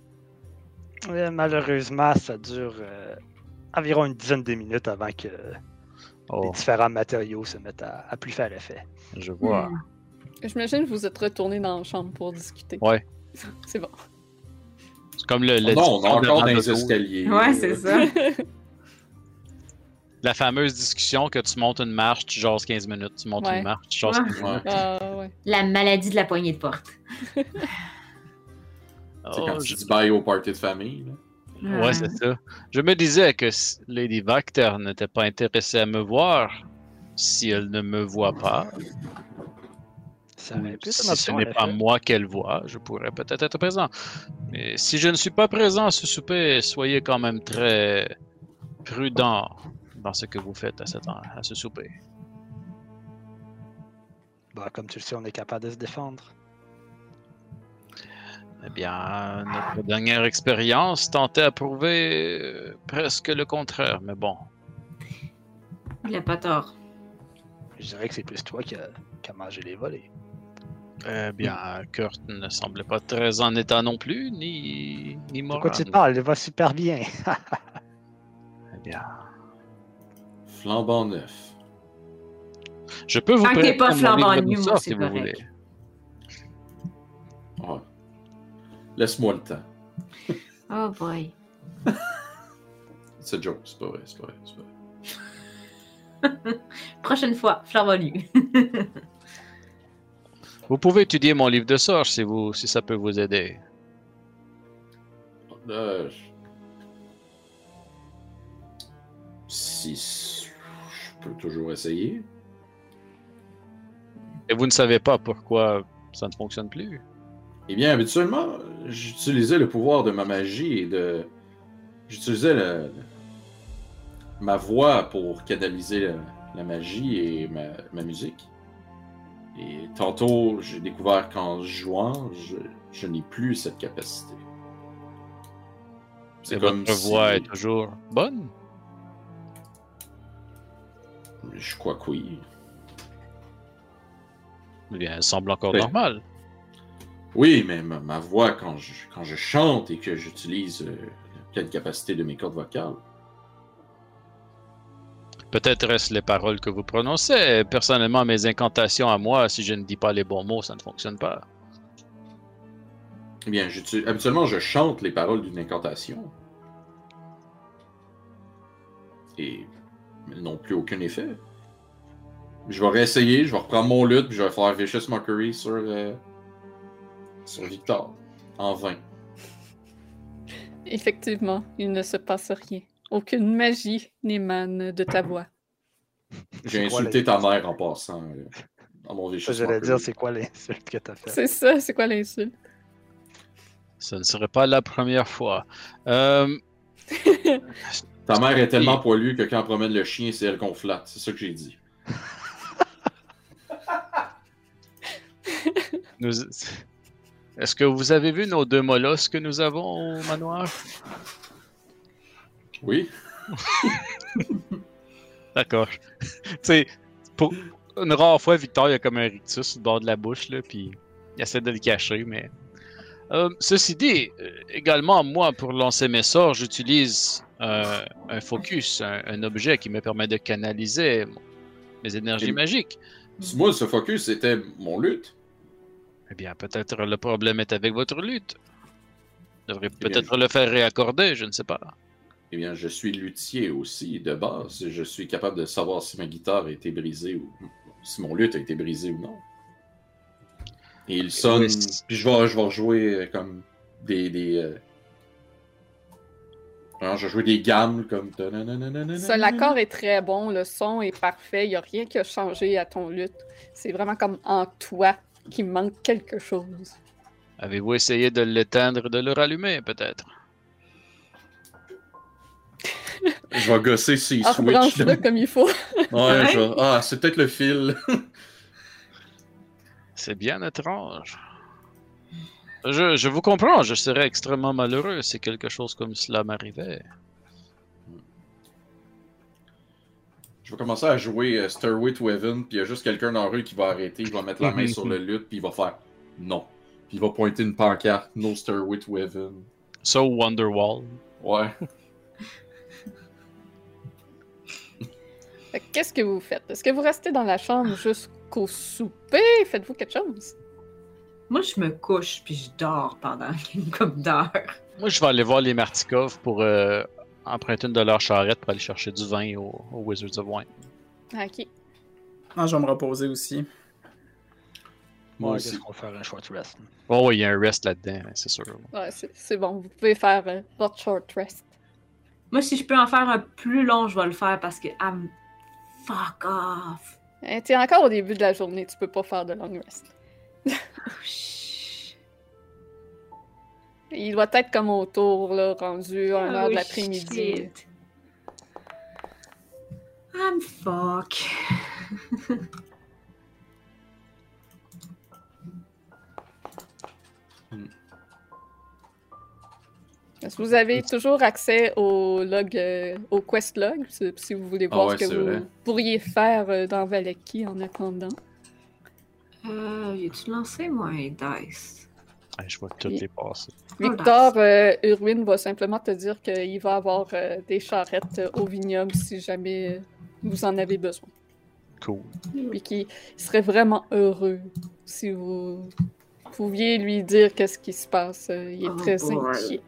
Euh, malheureusement, ça dure euh, environ une dizaine de minutes avant que les Oh, différents matériaux se mettent à, à plus faire effet. je vois. Hmm. J'imagine que vous êtes retourné dans la chambre pour discuter. Ouais. C'est bon. C'est comme le, le non, on encore dans le les escaliers. Ouais, c'est ça. La fameuse discussion que tu montes une marche, tu jases 15 minutes. Tu montes Ouais. une marche, tu jases Ouais. 15 Ouais. minutes. Ah, ouais. La maladie de la poignée de porte. Oh, quand je- tu dis bye au party de famille. là. Ouais, c'est ça. Je me disais que Lady Vacter n'était pas intéressée à me voir. Si elle ne me voit pas, Ça si ce n'est pas moi qu'elle voit, je pourrais peut-être être présent. Mais si je ne suis pas présent à ce souper, soyez quand même très prudent dans ce que vous faites à ce, temps, à ce souper. Bah, comme tu le sais, on est capable de se défendre. Eh bien, notre dernière expérience tentait à prouver euh, presque le contraire, mais bon. Il a pas tort. Je dirais que c'est plus toi qui a, qui a mangé les volets. Eh bien, Kurt ne semblait pas très en état non plus, ni, ni De moral. quoi tu parles? Il va super bien. Eh bien, Flambant neuf. je peux vous Tant prêter pas mon flambant livre de nu, moi, sort c'est si vous voulez. Ouais. Laisse-moi le temps. Oh boy. C'est joke, c'est pas vrai, c'est pas vrai. c'est pas vrai. Prochaine fois, fleur nu. Vous pouvez étudier mon livre de sort si, vous, si ça peut vous aider. Euh, si peux toujours essayer. Et vous ne savez pas pourquoi ça ne fonctionne plus? Eh bien, habituellement, j'utilisais le pouvoir de ma magie et de. J'utilisais le- ma voix pour canaliser la, la magie et ma, ma musique. Et tantôt, j'ai découvert qu'en jouant, je, je n'ai plus cette capacité. Et votre voix est toujours bonne? Je crois que oui. Bien, elle semble encore normale. Oui, mais ma, ma voix, quand je, quand je chante et que j'utilise euh, la pleine capacité de mes cordes vocales, Peut-être est-ce les paroles que vous prononcez. Personnellement, mes incantations à moi, si je ne dis pas les bons mots, ça ne fonctionne pas. eh bien, habituellement, je chante les paroles d'une incantation. Et elles n'ont plus aucun effet. Je vais réessayer, je vais reprendre mon lutte, puis je vais faire Vicious Mockery sur, euh, sur Victor. En vain. Effectivement, il ne se passe rien. Aucune magie n'émane de ta voix. J'ai insulté ta mère en passant euh, dans mon Vicious J'allais dire, c'est quoi l'insulte que t'as fait? C'est ça, c'est quoi l'insulte? Ce ne serait pas la première fois. Euh, Ta mère est tellement poilue que quand on promène le chien, c'est elle qu'on flatte. C'est ça que j'ai dit. nous- Est-ce que vous avez vu nos deux molosses que nous avons au manoir? Oui. D'accord. tu sais, pour une rare fois, Victor, il a comme un rictus sur le bord de la bouche, là, puis il essaie de le cacher, mais... Euh, ceci dit, euh, également, moi, pour lancer mes sorts, j'utilise euh, un focus, un, un objet qui me permet de canaliser mes énergies Et- magiques. Moi, ce focus, c'était mon lutte. Eh bien, peut-être le problème est avec votre lutte. Je devrais bien, peut-être le faire réaccorder, je ne sais pas. Eh bien, je suis luthier aussi, de base. Je suis capable de savoir si ma guitare a été brisée ou si mon lutte a été brisé ou non. Et il sonne, puis je vais, je vais jouer euh, comme des... des euh, alors, je vais jouer des gammes comme... Ça, l'accord est très bon, le son est parfait, il n'y a rien qui a changé à ton lutte. C'est vraiment comme en toi qu'il manque quelque chose. Avez-vous essayé de l'éteindre et de le rallumer, peut-être? Je vais gosser ces Ah, switches. branche-le comme il faut. Ouais, je Ah, c'est peut-être le fil. C'est bien étrange. Je, je vous comprends, je serais extrêmement malheureux si quelque chose comme cela m'arrivait. Je vais commencer à jouer euh, Stairway to Heaven, puis il y a juste quelqu'un dans la rue qui va arrêter, il va mettre la main sur le lutte, puis il va faire non. Puis il va pointer une pancarte, No Stairway to Heaven. So Wonderwall. Ouais. Fait que Qu'est-ce que vous faites? Est-ce que vous restez dans la chambre jusqu'au souper? Faites-vous quelque chose? Moi, je me couche puis je dors pendant une couple d'heures. Moi, je vais aller voir les Martikov pour euh, emprunter une de leurs charrettes pour aller chercher du vin au, au Wizards of Wine. Ah, Ok. Non, je vais me reposer aussi. Moi aussi. qu'est-ce qu'on va faire? Un short rest? Oh, oui, il y a un rest là-dedans, c'est sûr. Ouais, c'est c'est bon, vous pouvez faire euh, votre short rest. Moi, si je peux en faire un plus long, je vais le faire parce que. I'm... Fuck off. Eh, T'es encore au début de la journée, tu peux pas faire de long rest. Il doit être comme autour, là, rendu 1 heure Oh, de l'après-midi. Man, fuck. Est-ce que vous avez toujours accès au log, euh, au quest log, si vous voulez Ah voir ouais, ce que vous vrai. pourriez faire euh, dans Valaki en attendant? Euh, y-tu lancé, moi, un dice? Ouais, je vois toutes Oui. les passer. Victor, euh, Urwin va simplement te dire qu'il va avoir euh, des charrettes euh, au vignoble si jamais euh, vous en avez besoin. Cool. Puis qu'il serait vraiment heureux si vous pouviez lui dire qu'est-ce qui se passe. Euh, il est Oh très boy. inquiet.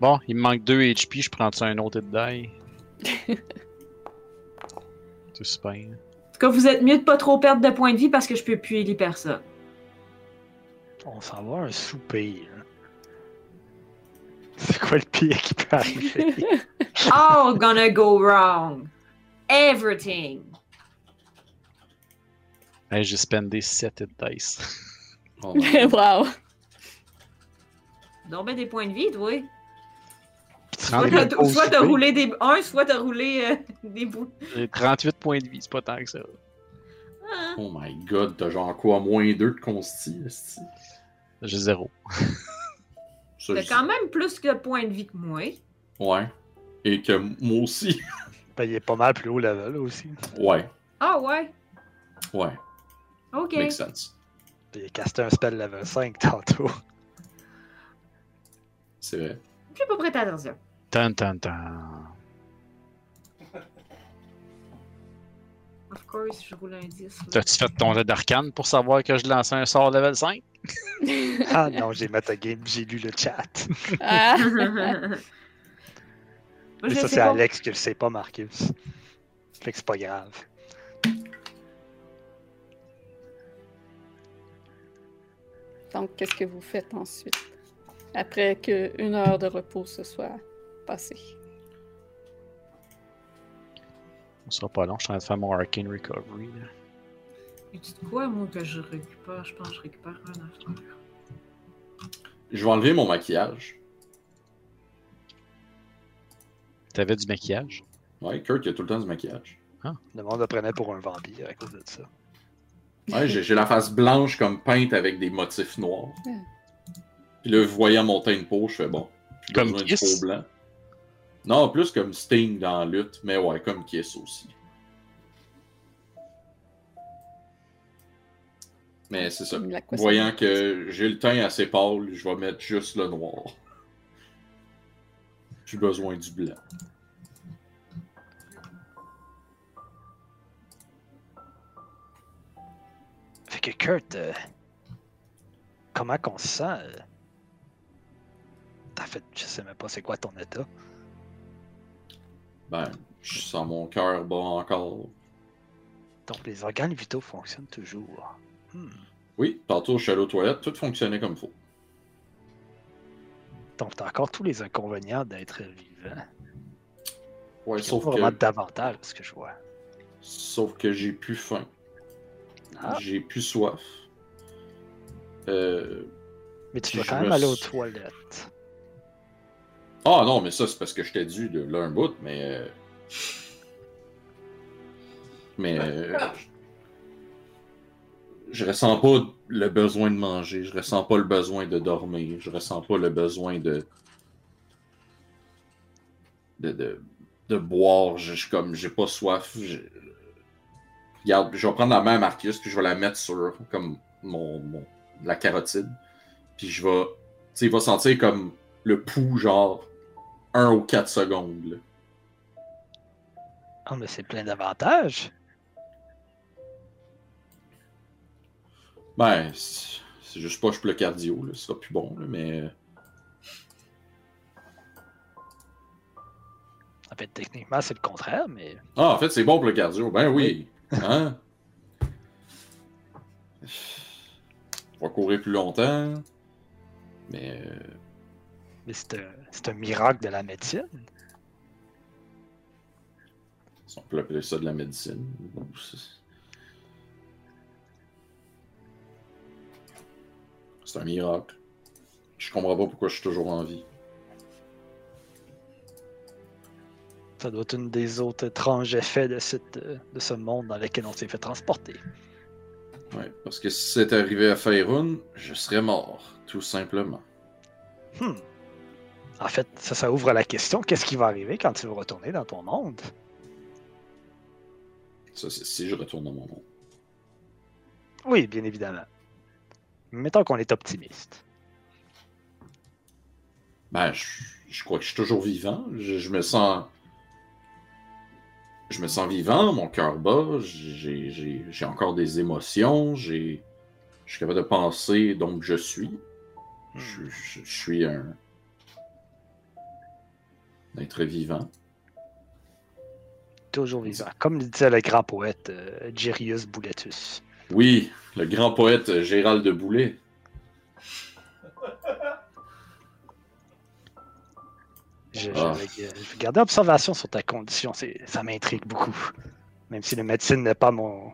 Bon, il me manque 2 HP, je prends un autre hit die? C'est super. En tout cas, vous êtes mieux de pas trop perdre de points de vie parce que je peux plus élire personne. On s'en va un souper. là. C'est quoi le pire qui peut arriver? All gonna go wrong. Everything. Hey, j'ai spendé 7 hit dice. Oh, wow! Donc, ben des points de vie, toi. Soit t'as roulé des un, soit t'as roulé euh, des bouts. J'ai 38 points de vie, c'est pas tant que ça. Ah. oh my god, t'as genre quoi, moins 2 de consti? J'ai 0. Ça, T'as quand même plus de points de vie que moi. Ouais. Et que moi aussi. Ben, il est pas mal plus haut level aussi. ouais, Ah ouais. ouais, Ok. makes sense. Puis il a casté un spell level 5 tantôt. C'est vrai. J'ai pas prêté attention. Tan tan tan. Of course, je roule un 10. là. T'as-tu fait ton jet d'arcane pour savoir que je lançais un sort level 5? Ah non, j'ai metagame, j'ai lu le chat. Ah! Moi, Mais je ça, sais c'est pas. Alex qui le sait pas, Marcus. Fait que c'est pas grave. Donc, qu'est-ce que vous faites ensuite? Après qu'une heure de repos se soit passée. On sera pas long, je suis en train de faire mon Arcane Recovery. là. Et tu de quoi, moi, que je récupère? Je pense que je récupère un affaire. Je vais enlever mon maquillage. T'avais du maquillage? Ouais, Kurt, il a tout le temps du maquillage. Le monde le prenait pour un vampire à cause de ça. Ouais, j'ai j'ai la face blanche comme peinte avec des motifs noirs. Puis là, voyant mon teint de peau, je fais bon. J'ai Comme besoin Kiss? du faux blanc. Non, plus comme Sting dans la lutte, mais ouais, comme Kiss aussi. Mais c'est ça. Voyant que j'ai le teint assez pâle, je vais mettre juste le noir. J'ai besoin du blanc. Fait que Kurt, euh, comment qu'on se sent? T'as fait, je sais même pas c'est quoi ton état. Ben, je sens mon cœur bat encore. Donc les organes vitaux fonctionnent toujours. Hmm. Oui, tantôt je suis allé aux toilettes, tout fonctionnait comme faut. Donc t'as encore tous les inconvénients d'être vivant. Ouais, Il sauf pas vraiment que, d'avantages, ce que je vois. sauf que j'ai plus faim. Ah. J'ai plus soif. Euh... Mais tu je quand me même aller aux toilettes. Ah non, mais ça c'est parce que je t'ai dû de là un bout, mais. euh, Mais. euh, Je ressens pas le besoin de manger, je ressens pas le besoin de dormir, je ressens pas le besoin de. de, de, de boire, je je- comme j'ai pas soif. je- Regarde, je vais prendre la main à Marcus, puis je vais la mettre sur comme mon, mon- la carotide. Puis je vais. Tu sais, il va sentir comme le pouls, genre 1 ou 4 secondes. là. Ah, mais c'est plein d'avantages. Ben, c'est juste pas je le cardio, là, ce sera plus bon, là, mais. euh, En fait, techniquement, c'est le contraire, mais Ah, en fait, c'est bon pour le cardio. Ben oui. Hein? On va courir plus longtemps. Mais. Mais c'est un, c'est un miracle de la médecine. on peut appeler ça de la médecine. c'est- C'est un miracle. Je comprends pas pourquoi je suis toujours en vie. Ça doit être une des autres étranges effets de, cette, de ce monde dans lequel on s'est fait transporter. Ouais, parce que si c'était arrivé à Faerun, je serais mort, tout simplement. Hmm. En fait, ça, ça ouvre la question qu'est-ce qui va arriver quand tu vas retourner dans ton monde? Ça, c'est si je retourne dans mon monde. Oui, bien évidemment. Mettons qu'on est optimiste. Ben, je, je crois que je suis toujours vivant. Je, je me sens. Je me sens vivant, mon cœur bat, j'ai encore des émotions, j'ai. Je suis capable de penser, donc je suis. Je, je- je suis un. Un être vivant. Toujours vivant. Comme le disait le grand poète euh, Gerius Bouletus. Oui, le grand poète Gérald de Boulet. Je, Ah. je vais, je vais garder observation sur ta condition. c'est- Ça m'intrigue beaucoup. Même si la médecine n'est pas mon,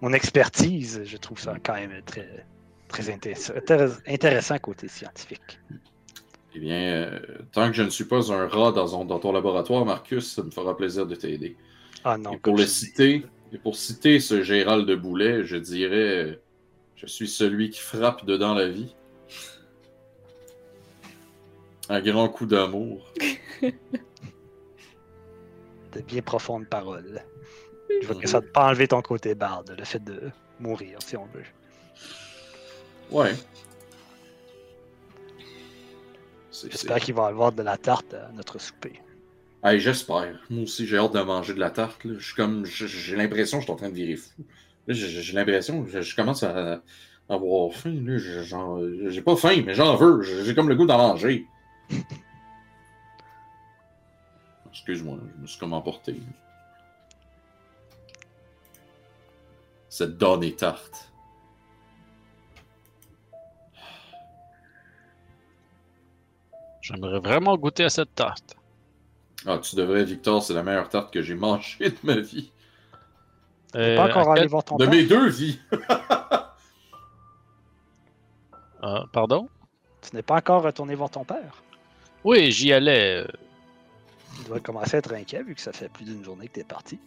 mon expertise, je trouve ça quand même très, très intéressant, intéress- intéressant côté scientifique. Eh bien, euh, tant que je ne suis pas un rat dans, ton laboratoire, Marcus, ça me fera plaisir de t'aider. Ah non, Et pour le citer, et pour citer ce Gérald de Boulet, je dirais Je suis celui qui frappe dedans la vie. Un grand coup d'amour. de bien profondes paroles. Je vois que ça ne pas enlever ton côté barde, le fait de mourir, si on veut. Ouais. J'espère qu'il va y avoir de la tarte à notre souper. Hey, j'espère. Moi aussi, j'ai hâte de manger de la tarte. là. Je suis comme. J'ai l'impression que je suis en train de virer fou. J'ai l'impression que je, je commence à avoir faim. J'ai pas faim, mais j'en veux. J'ai comme le goût d'en manger. Excuse-moi, je me suis comme emporté. Cette donne est tarte. J'aimerais vraiment goûter à cette tarte. Ah, tu devrais, Victor, c'est la meilleure tarte que j'ai mangée de ma vie. Euh, pas encore à allé quel- voir ton De mes deux vies. Ah, pardon? Tu n'es pas encore retourné voir ton père? Oui, j'y allais. euh, Tu dois commencer à être inquiet vu que ça fait plus d'une journée que tu es parti.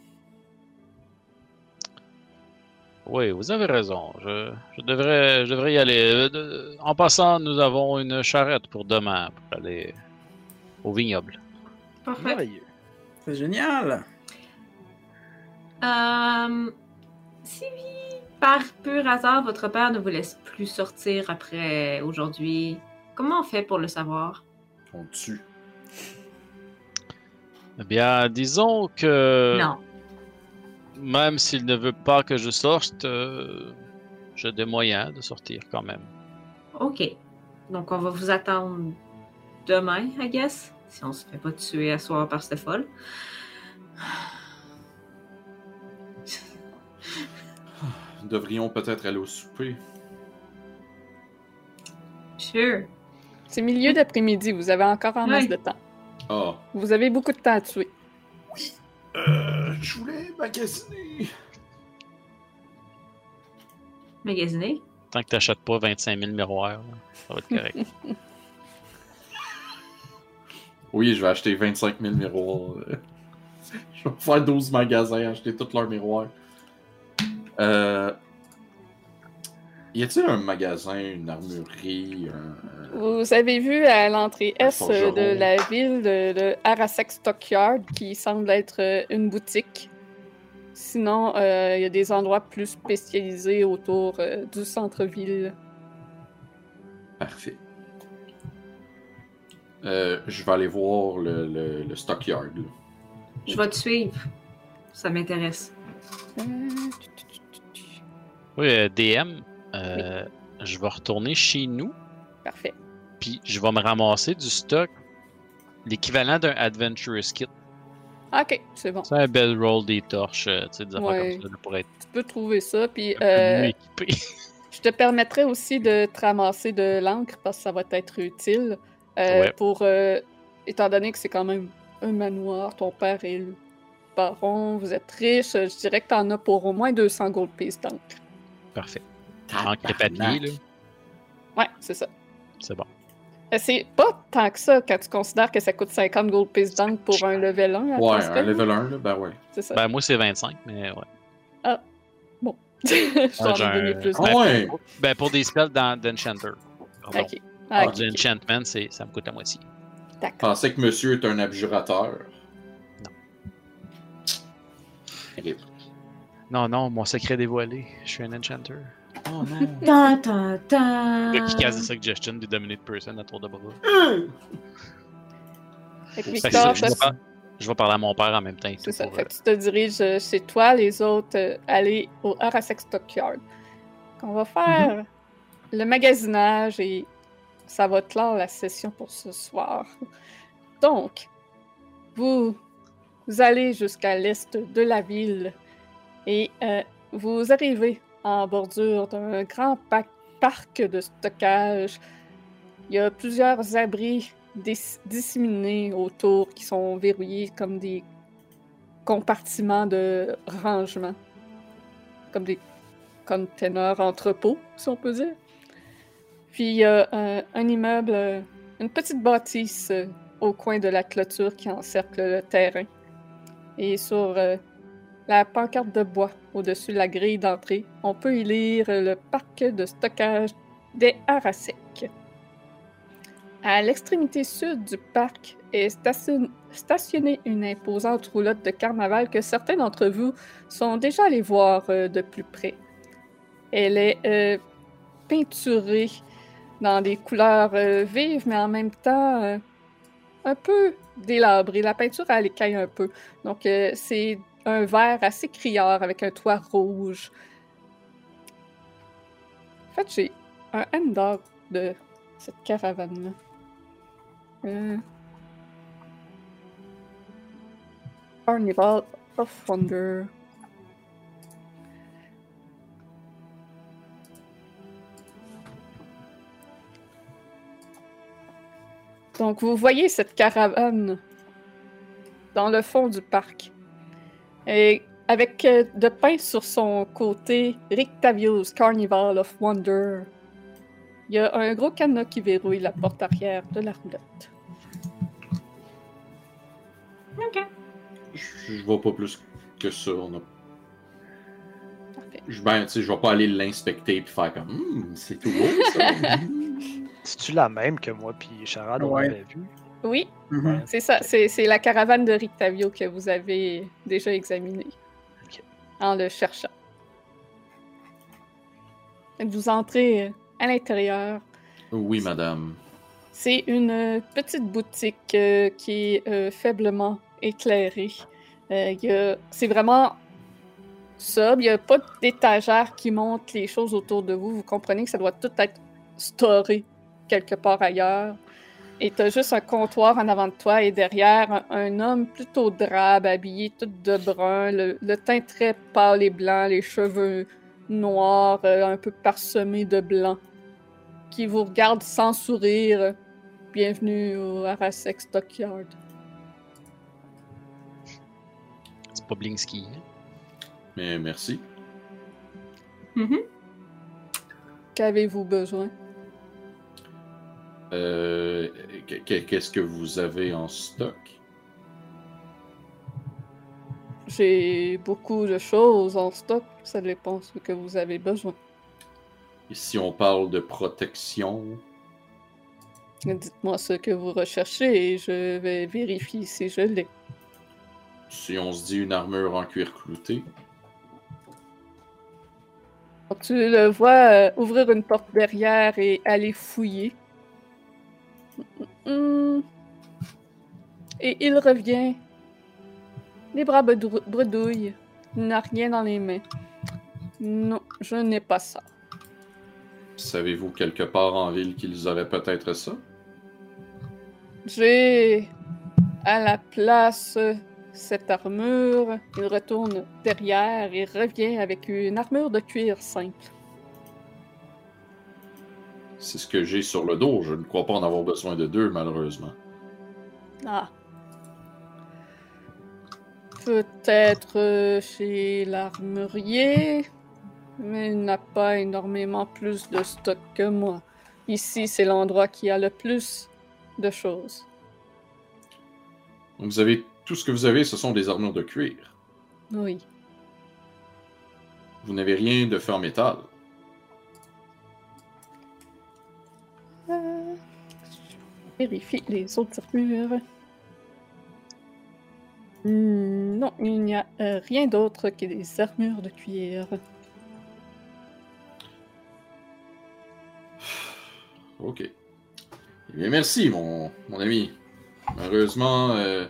Oui, vous avez raison. Je, je devrais, je devrais y aller. Euh, en passant, nous avons une charrette pour demain pour aller au vignoble. Parfait. C'est génial. Euh, si par pur hasard votre père ne vous laisse plus sortir après aujourd'hui, comment on fait pour le savoir? On tue. Eh bien, disons que Non. Même s'il ne veut pas que je sorte, euh, j'ai des moyens de sortir quand même. Ok. Donc on va vous attendre demain, I guess, si on se fait pas tuer à soir par cette folle. Nous devrions peut-être aller au souper. Sure. C'est milieu d'après-midi, vous avez encore en masse Oui. de temps. Ah. Vous avez beaucoup de temps à tuer. Euh, je voulais magasiner. Magasiner? Tant que tu n'achètes pas 25 000 miroirs, là, ça va être correct. Oui, je vais acheter 25 000 miroirs. je vais faire 12 magasins, acheter tous leurs miroirs. Euh... Y a-t-il un magasin, une armurerie, un... Vous avez vu à l'entrée est forgeron? de la ville de, de Arasek Stockyard qui semble être euh, une boutique. Sinon, euh, il y a des endroits plus spécialisés autour euh, du centre-ville. Parfait. Euh, je vais aller voir le, le, le stockyard. là. Je vais te suivre. Ça m'intéresse. Euh, Oui, euh, DM, euh, je vais retourner chez nous, Parfait. puis je vais me ramasser du stock, l'équivalent d'un Adventurous Kit. Ok, c'est bon. C'est un bel roll des torches, euh, tu sais, des Ouais. comme ça, pour être Tu peux trouver ça. Puis, euh, je te permettrai aussi de te ramasser de l'encre parce que ça va t'être utile. euh, Ouais. Pour, euh, étant donné que c'est quand même un manoir, ton père est le baron, vous êtes riche, je dirais que t'en as pour au moins 200 gold pieces d'encre. Parfait. Encre et papier, là, Ouais, c'est ça. c'est bon. Euh, C'est pas tant que ça quand tu considères que ça coûte 50 gold piece d'angle pour un level 1. à Ouais, un level 1, là, ben ouais. C'est ça. Ben, moi, c'est 25, mais ouais. Je t'en j'ai ai plus. Ah Ben, ouais! Ben, pour des spells dans- d'Enchanter. Ok. Ah, Pour ok, du ok. enchantment, c'est- ça me coûte la moitié. D'accord. pensais que monsieur est un abjurateur. Non, non, mon secret dévoilé. Je suis un enchanter. Oh non! Ta, ta, ta. Le qui casse des suggestions des dominate person à tour de bras. Fait que Victor, je, vais par- je vais parler à mon père en même temps. et C'est tout ça. pour, Fait euh, que tu te diriges euh, chez toi, les autres, euh, aller au Arasek Stockyard. On va faire le magasinage et ça va clore la session pour ce soir. Donc, vous, vous allez jusqu'à l'est de la ville et euh, vous arrivez en bordure d'un grand pa- parc de stockage. Il y a plusieurs abris dis- disséminés autour qui sont verrouillés comme des compartiments de rangement, comme des containers entrepôts, si on peut dire. Puis il y a un, un immeuble, euh, une petite bâtisse euh, au coin de la clôture qui encercle le terrain. Et sur euh, la pancarte de bois au-dessus de la grille d'entrée, on peut y lire le parc de stockage des Arasek. À l'extrémité sud du parc est station- stationnée une imposante roulotte de carnaval que certains d'entre vous sont déjà allés voir euh, de plus près. Elle est euh, peinturée dans des couleurs euh, vives, mais en même temps un peu délabrée. La peinture, elle écaille un peu. Donc, c'est un vert assez criard avec un toit rouge. En fait, j'ai un handout de cette caravane-là. Euh... Carnival of Wonder. Donc, vous voyez cette caravane dans le fond du parc. Et avec euh, de peint sur son côté Rictavio's Carnival of Wonder. Il y a un gros cadenas qui verrouille la porte arrière de la roulotte. Ok. Je, je vois pas plus que ça. On a... Parfait. Je, ben, tu sais, je vais pas aller l'inspecter puis faire comme Hum, c'est tout beau ça. C'est-tu la même que moi puis Charade, on avait vu? Oui, Mhm. c'est ça. C'est la caravane de Rictavio que vous avez déjà examinée en le cherchant. Vous entrez euh, à l'intérieur. oui, madame. C'est une petite boutique euh, qui est euh, faiblement éclairée. Euh, il y a- c'est vraiment sobre. Il n'y a pas d'étagère qui montre les choses autour de vous. Vous comprenez que ça doit tout être storé quelque part ailleurs. Et tu as juste un comptoir en avant de toi et derrière un, un homme plutôt drabe, habillé tout de brun, le, le teint très pâle et blanc, les cheveux noirs, euh, un peu parsemés de blanc, qui vous regarde sans sourire. Bienvenue au Arasek Stockyard. C'est pas Blinsky. hein? Mais merci. Mhm. Qu'avez-vous besoin? Euh, que- que- Qu'est-ce que vous avez en stock? J'ai beaucoup de choses en stock. Ça dépend ce que vous avez besoin. Et si on parle de protection, Dites-moi ce que vous recherchez et je vais vérifier si je l'ai. si on se dit une armure en cuir clouté, tu le vois euh, ouvrir une porte derrière et aller fouiller. Hmm. Et il revient. Les bras bredouilles. Il n'a rien dans les mains. Non, je n'ai pas ça. savez-vous quelque part en ville qu'ils auraient peut-être ça? J'ai à la place cette armure. Il retourne derrière et revient avec une armure de cuir simple. C'est ce que j'ai sur le dos. Je ne crois pas en avoir besoin de deux, malheureusement. Ah. Peut-être euh, chez l'armurier, mais il n'a pas énormément plus de stock que moi. Ici, c'est l'endroit qui a le plus de choses. Donc vous avez tout ce que vous avez, ce sont des armures de cuir. Oui. Vous n'avez rien de fait en métal. Vérifie les autres armures. Hmm, non, il n'y a euh, rien d'autre que des armures de cuir. Ok. Eh bien, merci, mon, mon ami. Malheureusement, euh,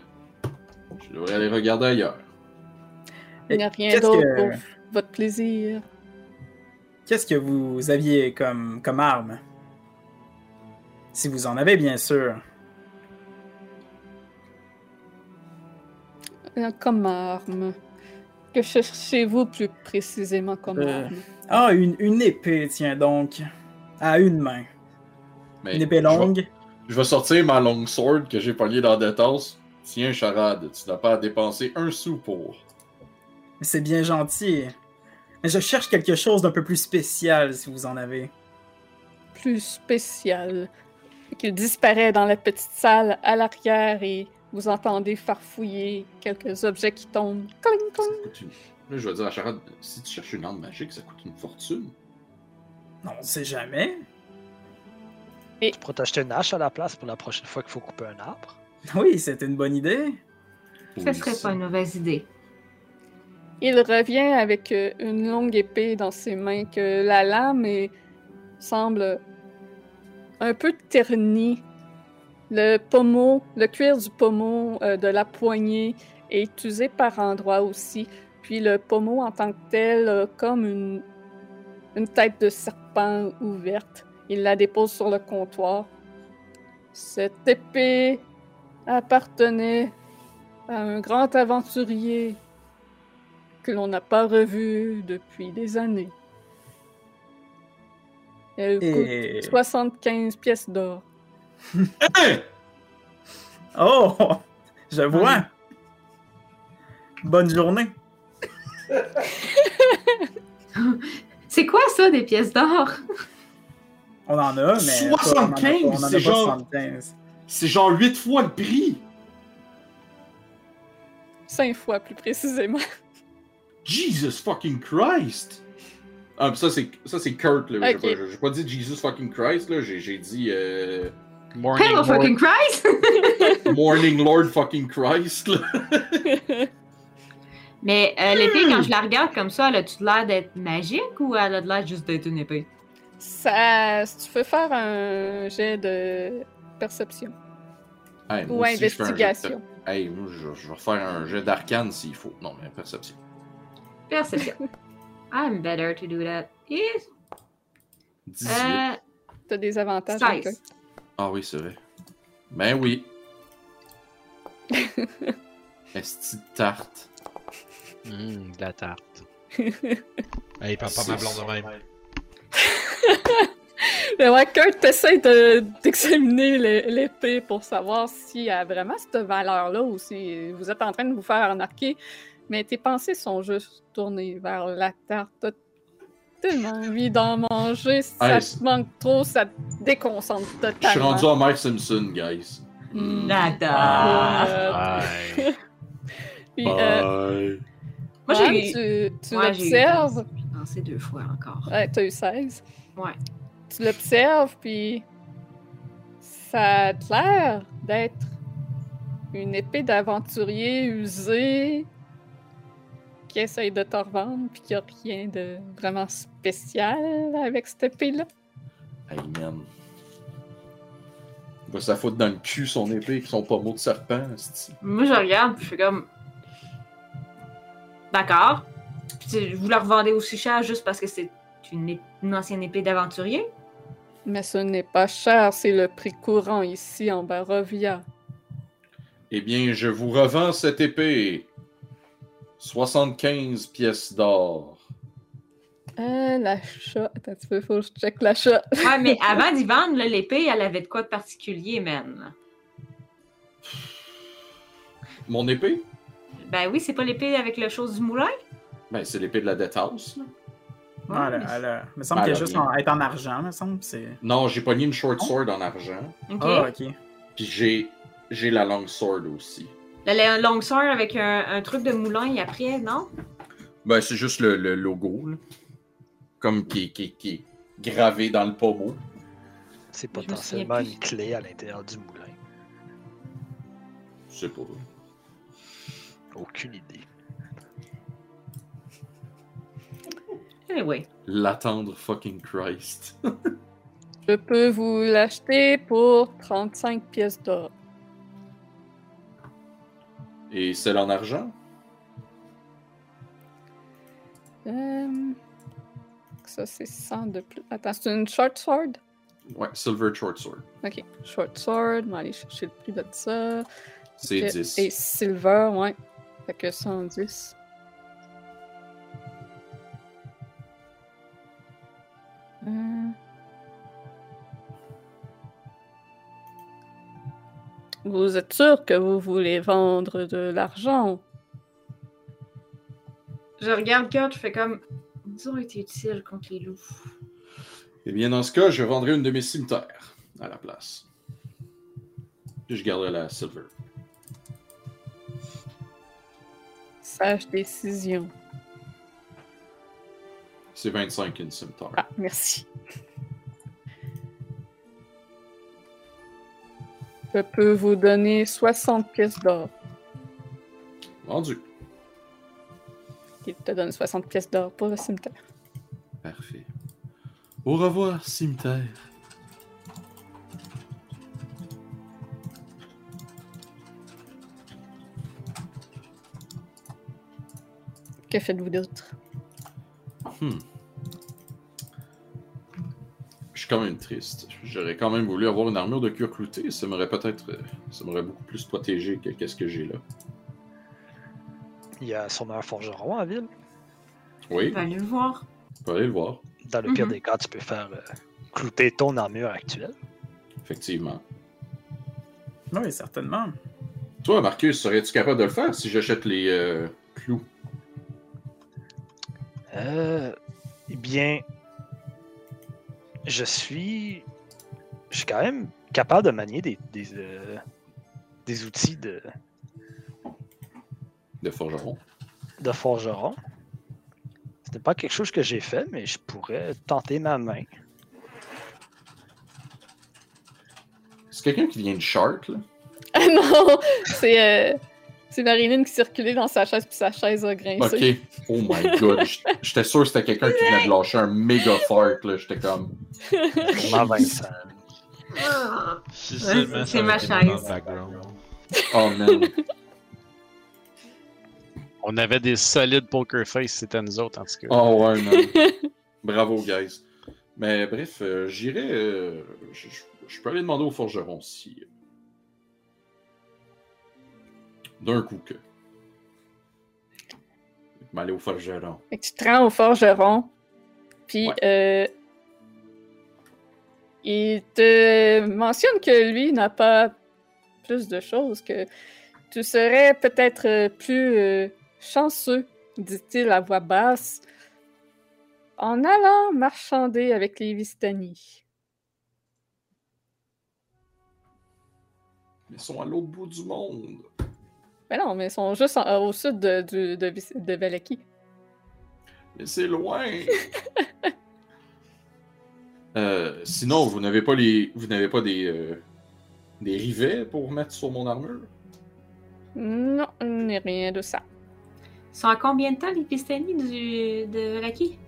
je devrais aller regarder ailleurs. Il n'y a rien Qu'est-ce d'autre que- pour votre plaisir. Qu'est-ce que vous aviez comme, comme arme? Si vous en avez, bien sûr. Euh, Comme arme. Que cherchez-vous plus précisément comme Euh, arme? Ah, une, une épée, tiens donc. À une main. Mais Une épée je vais- longue. Je vais sortir ma long sword que j'ai pognée dans des tasses. Tiens, charade, tu n'as pas à dépenser un sou pour. C'est bien gentil. Mais je cherche quelque chose d'un peu plus spécial, si vous en avez. Plus spécial. Qu'il disparaît dans la petite salle à l'arrière et vous entendez farfouiller quelques objets qui tombent. Cling, Ça cling. coûte une- Là, je vais dire à charade, si tu cherches une arme magique, ça coûte une fortune. Non, on sait jamais. Tu pourrais t'acheter une hache à la place pour la prochaine fois qu'il faut couper un arbre. Oui, c'était une bonne idée. Ça Oui, serait ça. pas une mauvaise idée. Il revient avec euh, une longue épée dans ses mains que la lame est- semble un peu ternie. Le pommeau, le cuir du pommeau euh, de la poignée est usé par endroits aussi. Puis le pommeau en tant que tel comme une, une tête de serpent ouverte. Il la dépose sur le comptoir. Cette épée appartenait à un grand aventurier que l'on n'a pas revu depuis des années. Elle Et... coûte 75 pièces d'or. Hein? Oh! Je vois. Bonne journée. C'est quoi ça, des pièces d'or? On en a, mais. pas- 75, on en a pas- on en a c'est genre- 75. C'est genre 8 fois le prix! Cinq fois plus précisément. Jesus fucking Christ! Ah, pis ça, c'est, ça, c'est Kurt, là. J'ai pas- J'ai pas, dit Jesus fucking Christ, là. J'ai, j'ai dit euh, Morning, Hello mor- fucking Christ! Morning Lord fucking Christ, là. Mais euh, l'épée, quand je la regarde comme ça, elle a-tu l'air d'être magique ou elle a l'air juste d'être une épée? Ça, si tu veux faire un jet de perception Hey, ou aussi, je fais un jet de- investigation. Hey, moi, je, je vais faire un jet d'arcane s'il faut. Non, mais perception. Perception. I'm better to do that. Yes. 18. Euh, T'as des avantages. 16. ok. Ah oui, c'est vrai. Ben oui. Esti de tarte. Hum, de la tarte. Hey, parle pas ma blonde de même. Mais ouais, Kurt t'essaie de- d'examiner le- l'épée pour savoir s'il y a vraiment cette valeur-là ou si vous êtes en train de vous faire arnaquer. Mais tes pensées sont juste tournées vers la tarte. T'as tellement envie d'en manger. Si ça te manque trop, ça te déconcentre Je suis totalement. rendu à Mike Simpson, guys. Hmm. Nada. Euh, Ouais. puis, euh, Bye. Moi, Anne, j'ai eu. tu, tu Ouais, j'ai eu l'observes? pensé- j'ai pensé deux fois encore. Ouais, t'as eu 16. Ouais. Tu l'observes, puis ça a l'air d'être une épée d'aventurier usée qui essaye de te revendre, puis qu'il n'y a rien de vraiment spécial avec cette épée-là. Hey, man. Il va se la foutre dans le cul, son épée, avec son pommeau de serpent. Moi, je regarde, puis je fais comme. D'accord. Puis tu- vous la revendez aussi cher juste parce que c'est une, une ancienne épée d'aventurier? Mais ce n'est pas cher, c'est le prix courant ici en Barovia. Eh bien, je vous revends cette épée. 75 pièces d'or. Euh, l'achat. Attends, un petit peu, faut que je check l'achat. Ouais, mais avant d'y vendre, là, l'épée, elle avait de quoi de particulier, man? Mon épée? Ben oui, c'est pas l'épée avec le chose du moulin? Ben, c'est l'épée de la Death House. là. Ah, elle, me semble Ben, qu'elle est juste en, être en argent, me semble. C'est... Non, j'ai pogné une short Oh. sword en argent. Ok. Ah, ok. Puis j'ai j'ai la long sword aussi. La, la long sword avec un, un truc de moulin et après, non? Ben, c'est juste le, le logo, là. Comme qui, qui, qui est gravé dans le pommeau. C'est potentiellement une clé à l'intérieur du moulin. Je sais pas. Aucune idée. Anyway. L'attendre fucking Christ. Je peux vous l'acheter pour 35 pièces d'or. Et celle en argent? Euh, Ça, c'est 100 de plus. Attends, c'est une short sword? Ouais, silver short sword. Ok, short sword. On va aller chercher le prix de ça. C'est Ok, 10. Et silver, ouais. Fait que 110. Euh. Vous êtes sûr que vous voulez vendre de l'argent? Je regarde Kurt, je fais comme. Ils ont été utiles contre les loups. Eh bien, dans ce cas, je vendrai une de mes cimetières à la place. Puis je garderai la silver. Sage décision. C'est 25 une cimetière. Ah, merci. Je peux vous donner 60 pièces d'or. Vendu. Il te donne 60 pièces d'or pour le cimetière. Parfait. Au revoir, cimetière. Que faites-vous d'autre? Hmm. Je suis quand même triste. J'aurais quand même voulu avoir une armure de cuir clouté. Ça m'aurait peut-être. euh, Ça m'aurait beaucoup plus protégé que qu'est-ce que j'ai là. Il y a sûrement un forgeron à ville. Oui, Va aller le voir. on peut aller le voir. Dans le pire Mhm. des cas, tu peux faire euh, clouter ton armure actuelle. Effectivement. Oui, certainement. Toi, Marcus, serais-tu capable de le faire si j'achète les euh, clous? Euh, eh bien, je suis, je suis quand même capable de manier des, des, euh, des outils de, De forgeron. de forgeron. Ce n'est pas quelque chose que j'ai fait, mais je pourrais tenter ma main. C'est quelqu'un qui vient de Chart, là? Ah non! C'est euh, c'est Marilyn qui circulait dans sa chaise, puis sa chaise a grincé. Ok. Oh my god. J'étais sûr que c'était quelqu'un qui venait de lâcher un méga fart, là. J'étais comme. Vraiment Vincent. C'est ma chaise. Oh man. On avait des solides poker face, c'était nous autres en tout cas. Oh ouais, man. Bravo, guys. Mais bref, euh, j'irai. euh, je, je- je peux aller demander au forgeron si. D'un coup que. M'aller au forgeron. Fait que tu te rends au forgeron, puis Ouais. euh, il te mentionne que lui n'a pas plus de choses, que tu serais peut-être euh, plus euh, chanceux, dit-il à voix basse, en allant marchander avec les Vistani. Ils sont à l'autre bout du monde. Mais non, mais ils sont juste en- au sud de, de, de Valaki. Mais c'est loin. Euh, sinon, vous n'avez pas les. Vous n'avez pas des. euh, des rivets pour mettre sur mon armure? Non, il n'est rien de ça. Ils sont à combien de temps les pistani du, de Raki?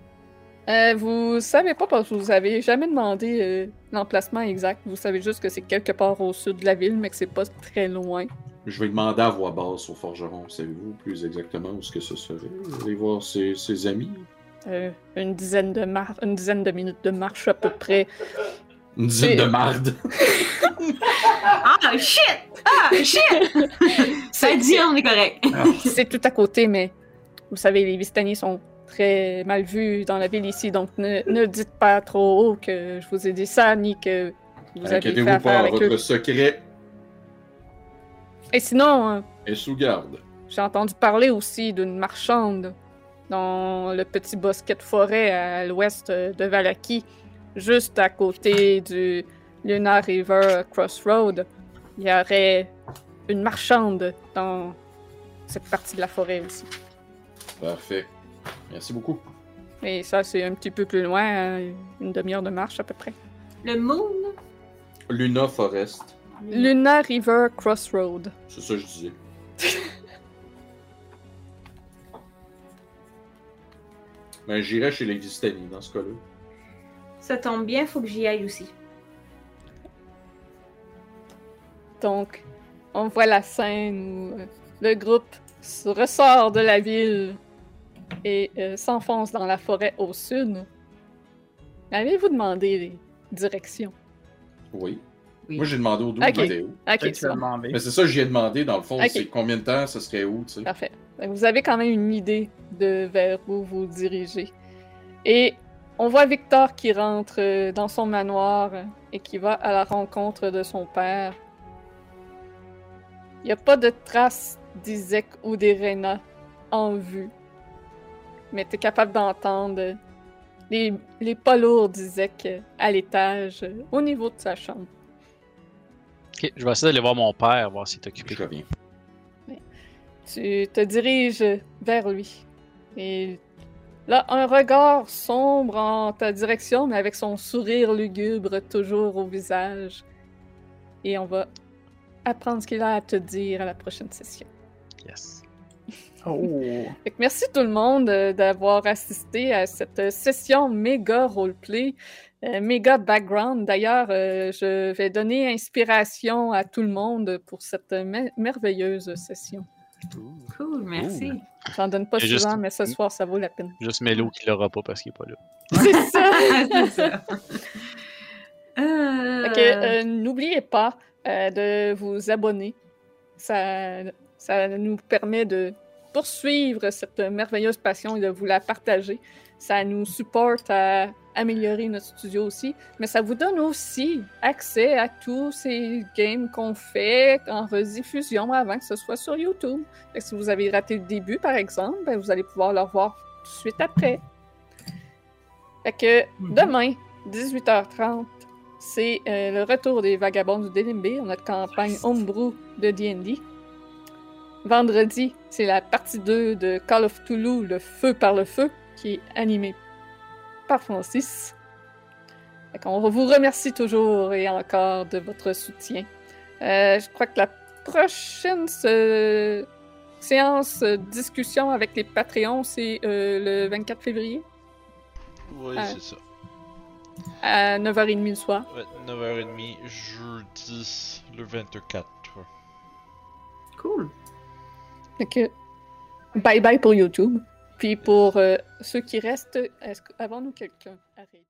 Euh, vous savez pas parce que vous avez jamais demandé euh, l'emplacement exact. Vous savez juste que c'est quelque part au sud de la ville, mais que c'est pas très loin. Je vais demander à voix basse au forgeron. Savez-vous plus exactement où ce que ce serait? Aller voir ses, ses amis? Euh, une dizaine de mar- une dizaine de minutes de marche à peu près. Une dizaine de marde. Ah, shit! Ah, shit! Ça dit, on est correct. c'est tout à côté, mais vous savez, les Vistani sont très mal vus dans la ville ici, donc ne, ne dites pas trop haut que je vous ai dit ça, ni que vous avez fait Inquiétez-vous affaire pas, avec votre eux. secret Et sinon, euh, est sous garde. j'ai entendu parler aussi d'une marchande dans le petit bosquet de forêt à l'ouest de Valaki, juste à côté du Lunar River Crossroad, il y aurait une marchande dans cette partie de la forêt aussi. Parfait. Merci beaucoup. Et ça, c'est un petit peu plus loin, hein, une demi-heure de marche à peu près. Le moon? Luna Forest. Lunar River Crossroad. C'est ça que je disais. ben, j'irai chez les Vistani dans ce cas-là. Ça tombe bien, faut que j'y aille aussi. Donc, on voit la scène où euh, le groupe se ressort de la ville et euh, s'enfonce dans la forêt au sud. Avez-vous demandé les directions? Oui. Oui. Moi, j'ai demandé au double Ok. c'était où. Mais c'est ça que j'ai demandé, dans le fond, Ok. c'est combien de temps, ça serait où, tu sais. Parfait. Donc, Vous avez quand même une idée de vers où vous dirigez. Et on voit Victor qui rentre euh, dans son manoir et qui va à la rencontre de son père. Il n'y a pas de traces d'Isaac ou d'Irena en vue. Mais tu es capable d'entendre les, les pas lourds d'Isaac à l'étage, au niveau de sa chambre. Ok, je vais essayer d'aller voir mon père, voir s'il est occupé. Je reviens. Tu te diriges vers lui. Et là, un regard sombre en ta direction, mais avec son sourire lugubre toujours au visage. Et on va apprendre ce qu'il a à te dire à la prochaine session. Yes. Oh! Merci tout le monde euh, d'avoir assisté à cette session méga roleplay, euh, méga background. D'ailleurs, euh, je vais donner inspiration à tout le monde pour cette me- merveilleuse session. Cool, merci. J'en donne pas souvent, juste- mais ce soir, ça vaut la peine. Juste Melo qui l'aura pas parce qu'il est pas là. C'est ça! C'est ça. Euh, euh, N'oubliez pas euh, de vous abonner. Ça, ça nous permet de poursuivre cette merveilleuse passion et de vous la partager. Ça nous supporte à améliorer notre studio aussi, mais ça vous donne aussi accès à tous ces games qu'on fait en rediffusion avant que ce soit sur YouTube. Fait que si vous avez raté le début, par exemple, ben, vous allez pouvoir le revoir tout de suite après. Fait que Mhm. demain, 18h30, c'est euh, le retour des Vagabonds du Délimbé, notre campagne Homebrew de D&D. Vendredi, c'est la partie 2 de Call of Toulouse, le feu par le feu, qui est animée par Francis. Qu'on vous remercie toujours et encore de votre soutien. Euh, je crois que la prochaine euh, séance euh, discussion avec les Patreons, c'est euh, le 24 février Oui, Ah. c'est ça. à 9h30 le soir. Ouais, 9h30, jeudi, le 24. Cool. Que bye bye pour YouTube. Puis pour euh, ceux qui restent, est-ce que- avons-nous quelqu'un raider?